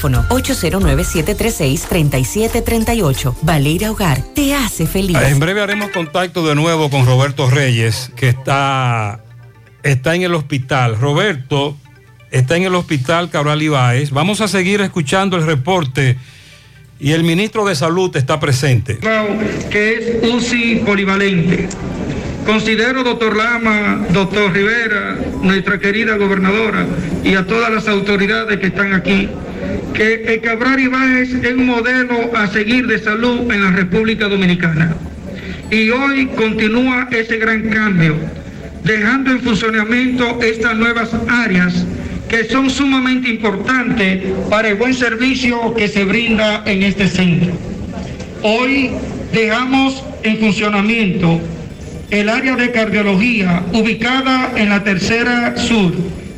809-736-3738. Valeria Hogar te hace feliz. En breve haremos contacto de nuevo con Roberto Reyes, que está, está en el hospital. Roberto está en el hospital Cabral Ibáez. Vamos a seguir escuchando el reporte y el ministro de Salud está presente. Que es UCI polivalente. Considero, doctor Lama, doctor Rivera, nuestra querida gobernadora y a todas las autoridades que están aquí, que el Cabral Ibáez es un modelo a seguir de salud en la República Dominicana. Y hoy continúa ese gran cambio, dejando en funcionamiento estas nuevas áreas que son sumamente importantes para el buen servicio que se brinda en este centro. Hoy dejamos en funcionamiento el área de cardiología ubicada en la tercera sur,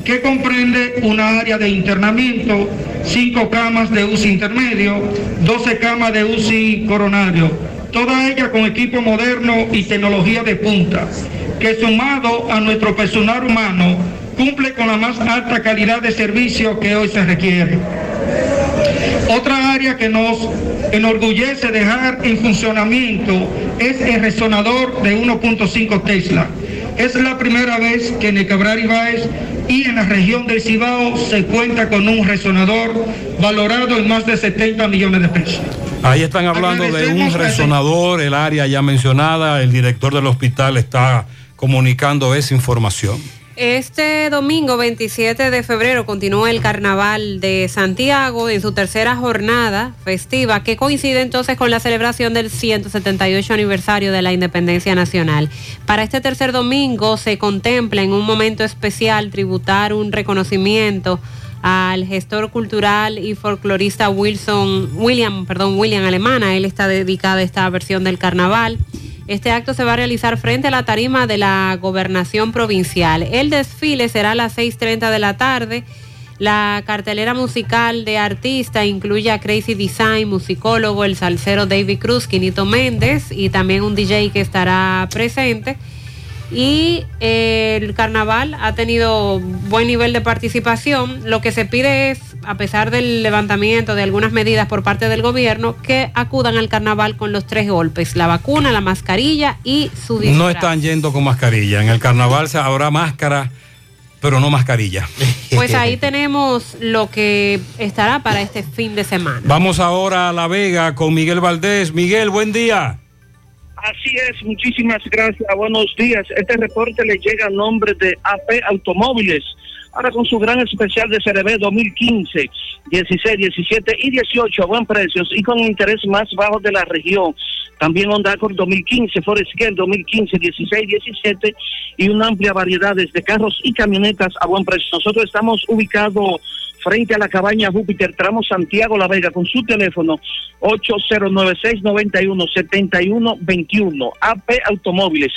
que comprende una área de internamiento, cinco camas de UCI intermedio, 12 camas de UCI coronario, toda ella con equipo moderno y tecnología de punta, que sumado a nuestro personal humano cumple con la más alta calidad de servicio que hoy se requiere. Otra área que nos enorgullece dejar en funcionamiento es el resonador de 1.5 Tesla. Es la primera vez que en el Cabral Ibáez y en la región del Cibao se cuenta con un resonador valorado en más de 70 millones de pesos. Ahí están hablando de un resonador, el área ya mencionada, el director del hospital está comunicando esa información. Este domingo 27 de febrero continúa el Carnaval de Santiago en su tercera jornada festiva que coincide entonces con la celebración del 178 aniversario de la Independencia Nacional. Para este tercer domingo se contempla en un momento especial tributar un reconocimiento al gestor cultural y folclorista Wilson, William, perdón, William Alemana. Él está dedicado a esta versión del carnaval. Este acto se va a realizar frente a la tarima de la gobernación provincial. El desfile será a las 6.30 de la tarde. La cartelera musical de artista incluye a Crazy Design, musicólogo, el salsero David Cruz, Quinito Méndez y también un DJ que estará presente. Y eh, el carnaval ha tenido buen nivel de participación. Lo que se pide es, a pesar del levantamiento de algunas medidas por parte del gobierno, que acudan al carnaval con los tres golpes, la vacuna, la mascarilla y su disfraz. No están yendo con mascarilla. En el carnaval habrá máscara, pero no mascarilla. Pues ahí tenemos lo que estará para este fin de semana. Vamos ahora a La Vega con Miguel Valdés. Miguel, buen día. Así es, muchísimas gracias, buenos días. Este reporte le llega a nombre de AP Automóviles. Ahora con su gran especial de CRB 2015, 16, 17 y 18 a buen precios y con interés más bajo de la región. También Honda Accord 2015, Forest Gate 2015, 16, 17 y una amplia variedad de carros y camionetas a buen precio. Nosotros estamos ubicados frente a la cabaña Júpiter, tramo Santiago La Vega, con su teléfono 8096-91-7121, AP Automóviles.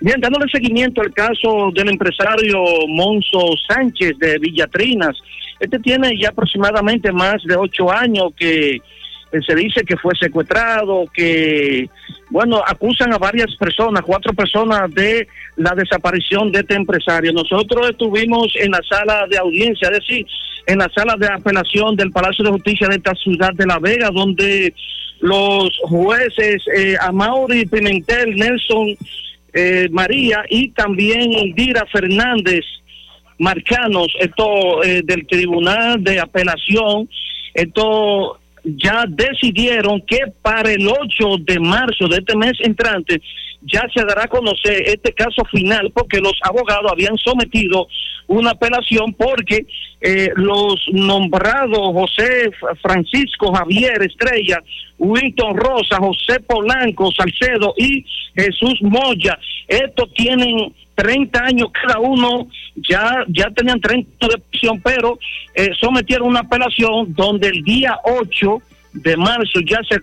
Bien, dándole seguimiento al caso del empresario Monzo Sánchez de Villatrinas. Este tiene ya aproximadamente más de ocho años que se dice que fue secuestrado, que bueno, acusan a varias personas, cuatro personas de la desaparición de este empresario. Nosotros estuvimos en la sala de audiencia, es decir, en la sala de apelación del Palacio de Justicia de esta ciudad de La Vega, donde los jueces eh, Amaury Pimentel, Nelson eh, María y también Indira Fernández Marcanos, esto eh, del Tribunal de Apelación, esto ya decidieron que para el 8 de marzo de este mes entrante ya se dará a conocer este caso final porque los abogados habían sometido una apelación porque eh, los nombrados José Francisco Javier Estrella, Wilton Rosa, José Polanco, Salcedo y Jesús Moya, estos tienen 30 años cada uno, ya, ya tenían 30 años de prisión, pero eh, sometieron una apelación donde el día 8 de marzo ya se,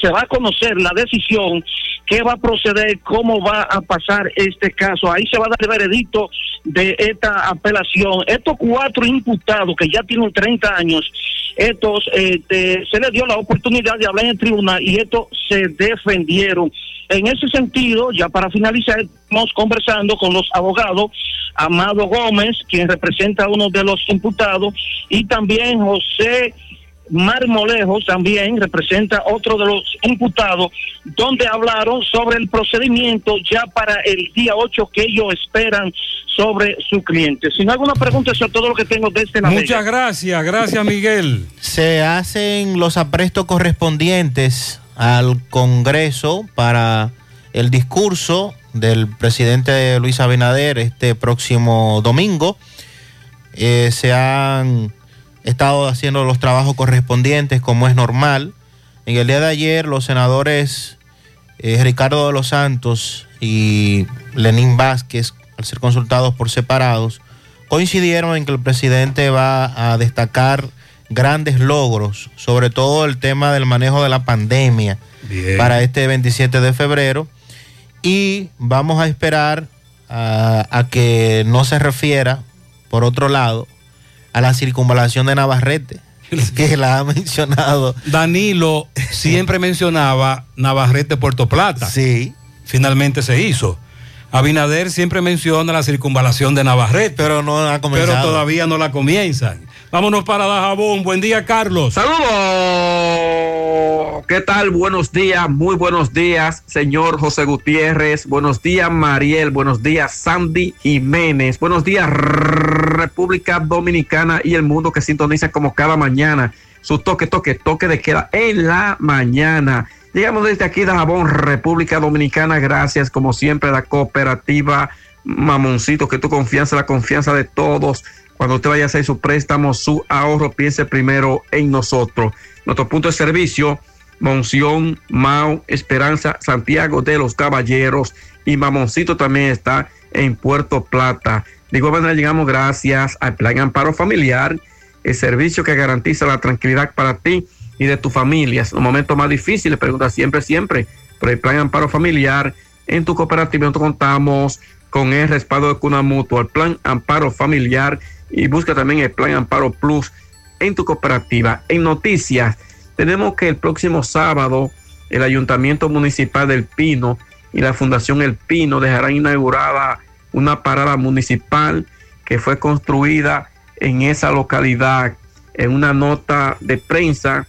se va a conocer la decisión qué va a proceder, cómo va a pasar este caso. Ahí se va a dar el veredicto de esta apelación. Estos cuatro imputados que ya tienen 30 años, estos de- se les dio la oportunidad de hablar en el tribunal y estos se defendieron. En ese sentido, ya para finalizar, estamos conversando con los abogados Amado Gómez, quien representa a uno de los imputados, y también José Marmolejos, también representa otro de los imputados, donde hablaron sobre el procedimiento ya para el día 8 que ellos esperan sobre su cliente. Si no hay alguna pregunta, eso es todo lo que tengo desde la Muchas Vega. gracias, gracias Miguel. Se hacen los aprestos correspondientes al Congreso para el discurso del presidente Luis Abinader este próximo domingo. Eh, se han estado haciendo los trabajos correspondientes como es normal. En el día de ayer los senadores eh, Ricardo de los Santos y Lenín Vázquez, al ser consultados por separados, coincidieron en que el presidente va a destacar grandes logros, sobre todo el tema del manejo de la pandemia para este 27 de febrero. Y vamos a esperar a, a que no se refiera, por otro lado, a la circunvalación de Navarrete, que la ha mencionado. Danilo siempre mencionaba Navarrete Puerto Plata. Sí. Finalmente se hizo. Abinader siempre menciona la circunvalación de Navarrete. Pero no ha comenzado. Pero todavía no la comienzan. Vámonos para Dajabón. Buen día, Carlos. Saludos. ¿Qué tal? Buenos días, muy buenos días, señor José Gutiérrez. Buenos días, Mariel. Buenos días, Sandy Jiménez. Buenos días, República Dominicana y el mundo que sintoniza como cada mañana. Su toque, toque, toque de queda en la mañana. Llegamos desde aquí, Dajabón, República Dominicana. Gracias, como siempre, a la cooperativa Mamoncito, que tu confianza, la confianza de todos. Cuando usted vaya a hacer su préstamo, su ahorro, piense primero en nosotros. Nuestro punto de servicio, Monción, Mau, Esperanza, Santiago de los Caballeros y Mamoncito también está en Puerto Plata. De igual manera llegamos gracias al Plan Amparo Familiar, el servicio que garantiza la tranquilidad para ti y de tu familia. En los momentos más difíciles, pregunta siempre, siempre, por el Plan Amparo Familiar. En tu cooperativa contamos con el respaldo de Cuna Mutua, el Plan Amparo Familiar y busca también el Plan Amparo Plus en tu cooperativa. En noticias, tenemos que el próximo sábado el Ayuntamiento Municipal del Pino y la Fundación El Pino dejarán inaugurada una parada municipal que fue construida en esa localidad. En una nota de prensa,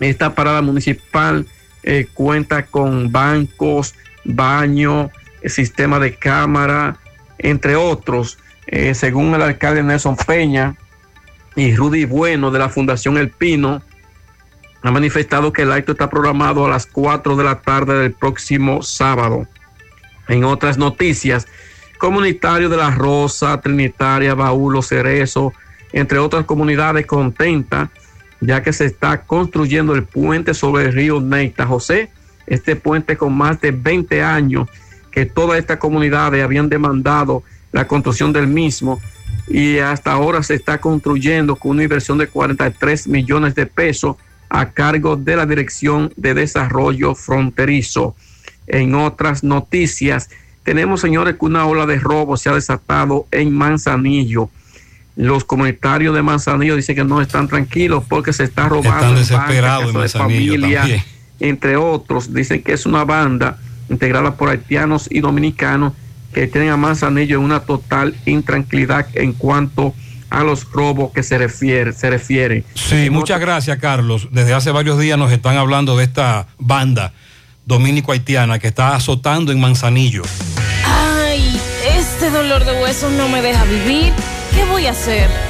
esta parada municipal eh, cuenta con bancos, baño, sistema de cámara, entre otros. Eh, según el alcalde Nelson Peña y Rudy Bueno de la Fundación El Pino, ha manifestado que el acto está programado a las 4 de la tarde del próximo sábado. En otras noticias, comunitarios de La Rosa, Trinitaria, Baúlo, Cerezo, entre otras comunidades contenta, ya que se está construyendo el puente sobre el río Neita. José, este puente con más de 20 años que todas estas comunidades habían demandado la construcción del mismo y hasta ahora se está construyendo con una inversión de 43 millones de pesos a cargo de la Dirección de Desarrollo Fronterizo. En otras noticias, tenemos, señores, que una ola de robo se ha desatado en Manzanillo. Los comunitarios de Manzanillo dicen que no están tranquilos porque se está robando Están en desesperados de familia, también. entre otros. Dicen que es una banda integrada por haitianos y dominicanos que tienen a Manzanillo en una total intranquilidad en cuanto a los robos que se refiere. Se refiere. Sí, muchas gracias, Carlos. Desde hace varios días nos están hablando de esta banda dominico-haitiana que está azotando en Manzanillo. Ay, este dolor de huesos no me deja vivir. ¿Qué voy a hacer?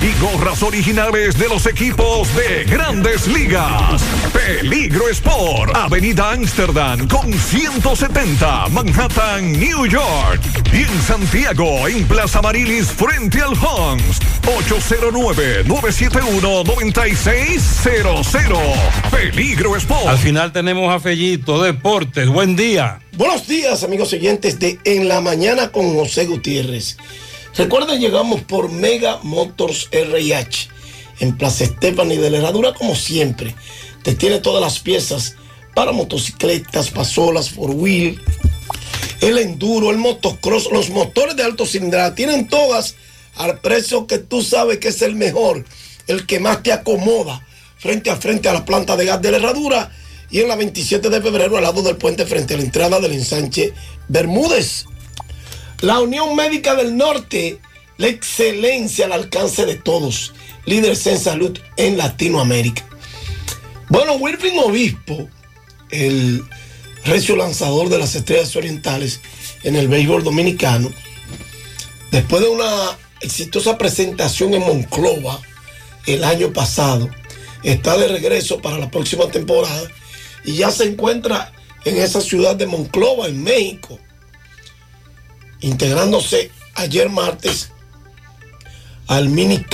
y gorras originales de los equipos de grandes ligas. Peligro Sport, Avenida Amsterdam con 170, Manhattan, New York. Y en Santiago, en Plaza Marilis, frente al Hans, 809-971-9600. Peligro Sport. Al final tenemos a Fellito, Deportes. Buen día. Buenos días, amigos oyentes de En la Mañana con José Gutiérrez. Recuerden, llegamos por Mega Motors RH en Plaza Estefani de la Herradura, como siempre. Te tiene todas las piezas para motocicletas, pasolas, four wheel, el enduro, el motocross, los motores de alto cilindrada. Tienen todas al precio que tú sabes que es el mejor, el que más te acomoda, frente a frente a la planta de gas de la Herradura y en la 27 de febrero al lado del puente frente a la entrada del ensanche Bermúdez. La Unión Médica del Norte, la excelencia al alcance de todos, líderes en salud en Latinoamérica. Bueno, Wilfring Obispo, el recio lanzador de las estrellas orientales en el béisbol dominicano, después de una exitosa presentación en Monclova el año pasado. Está de regreso para la próxima temporada y ya se encuentra en esa ciudad de Monclova, en México, integrándose ayer martes al mini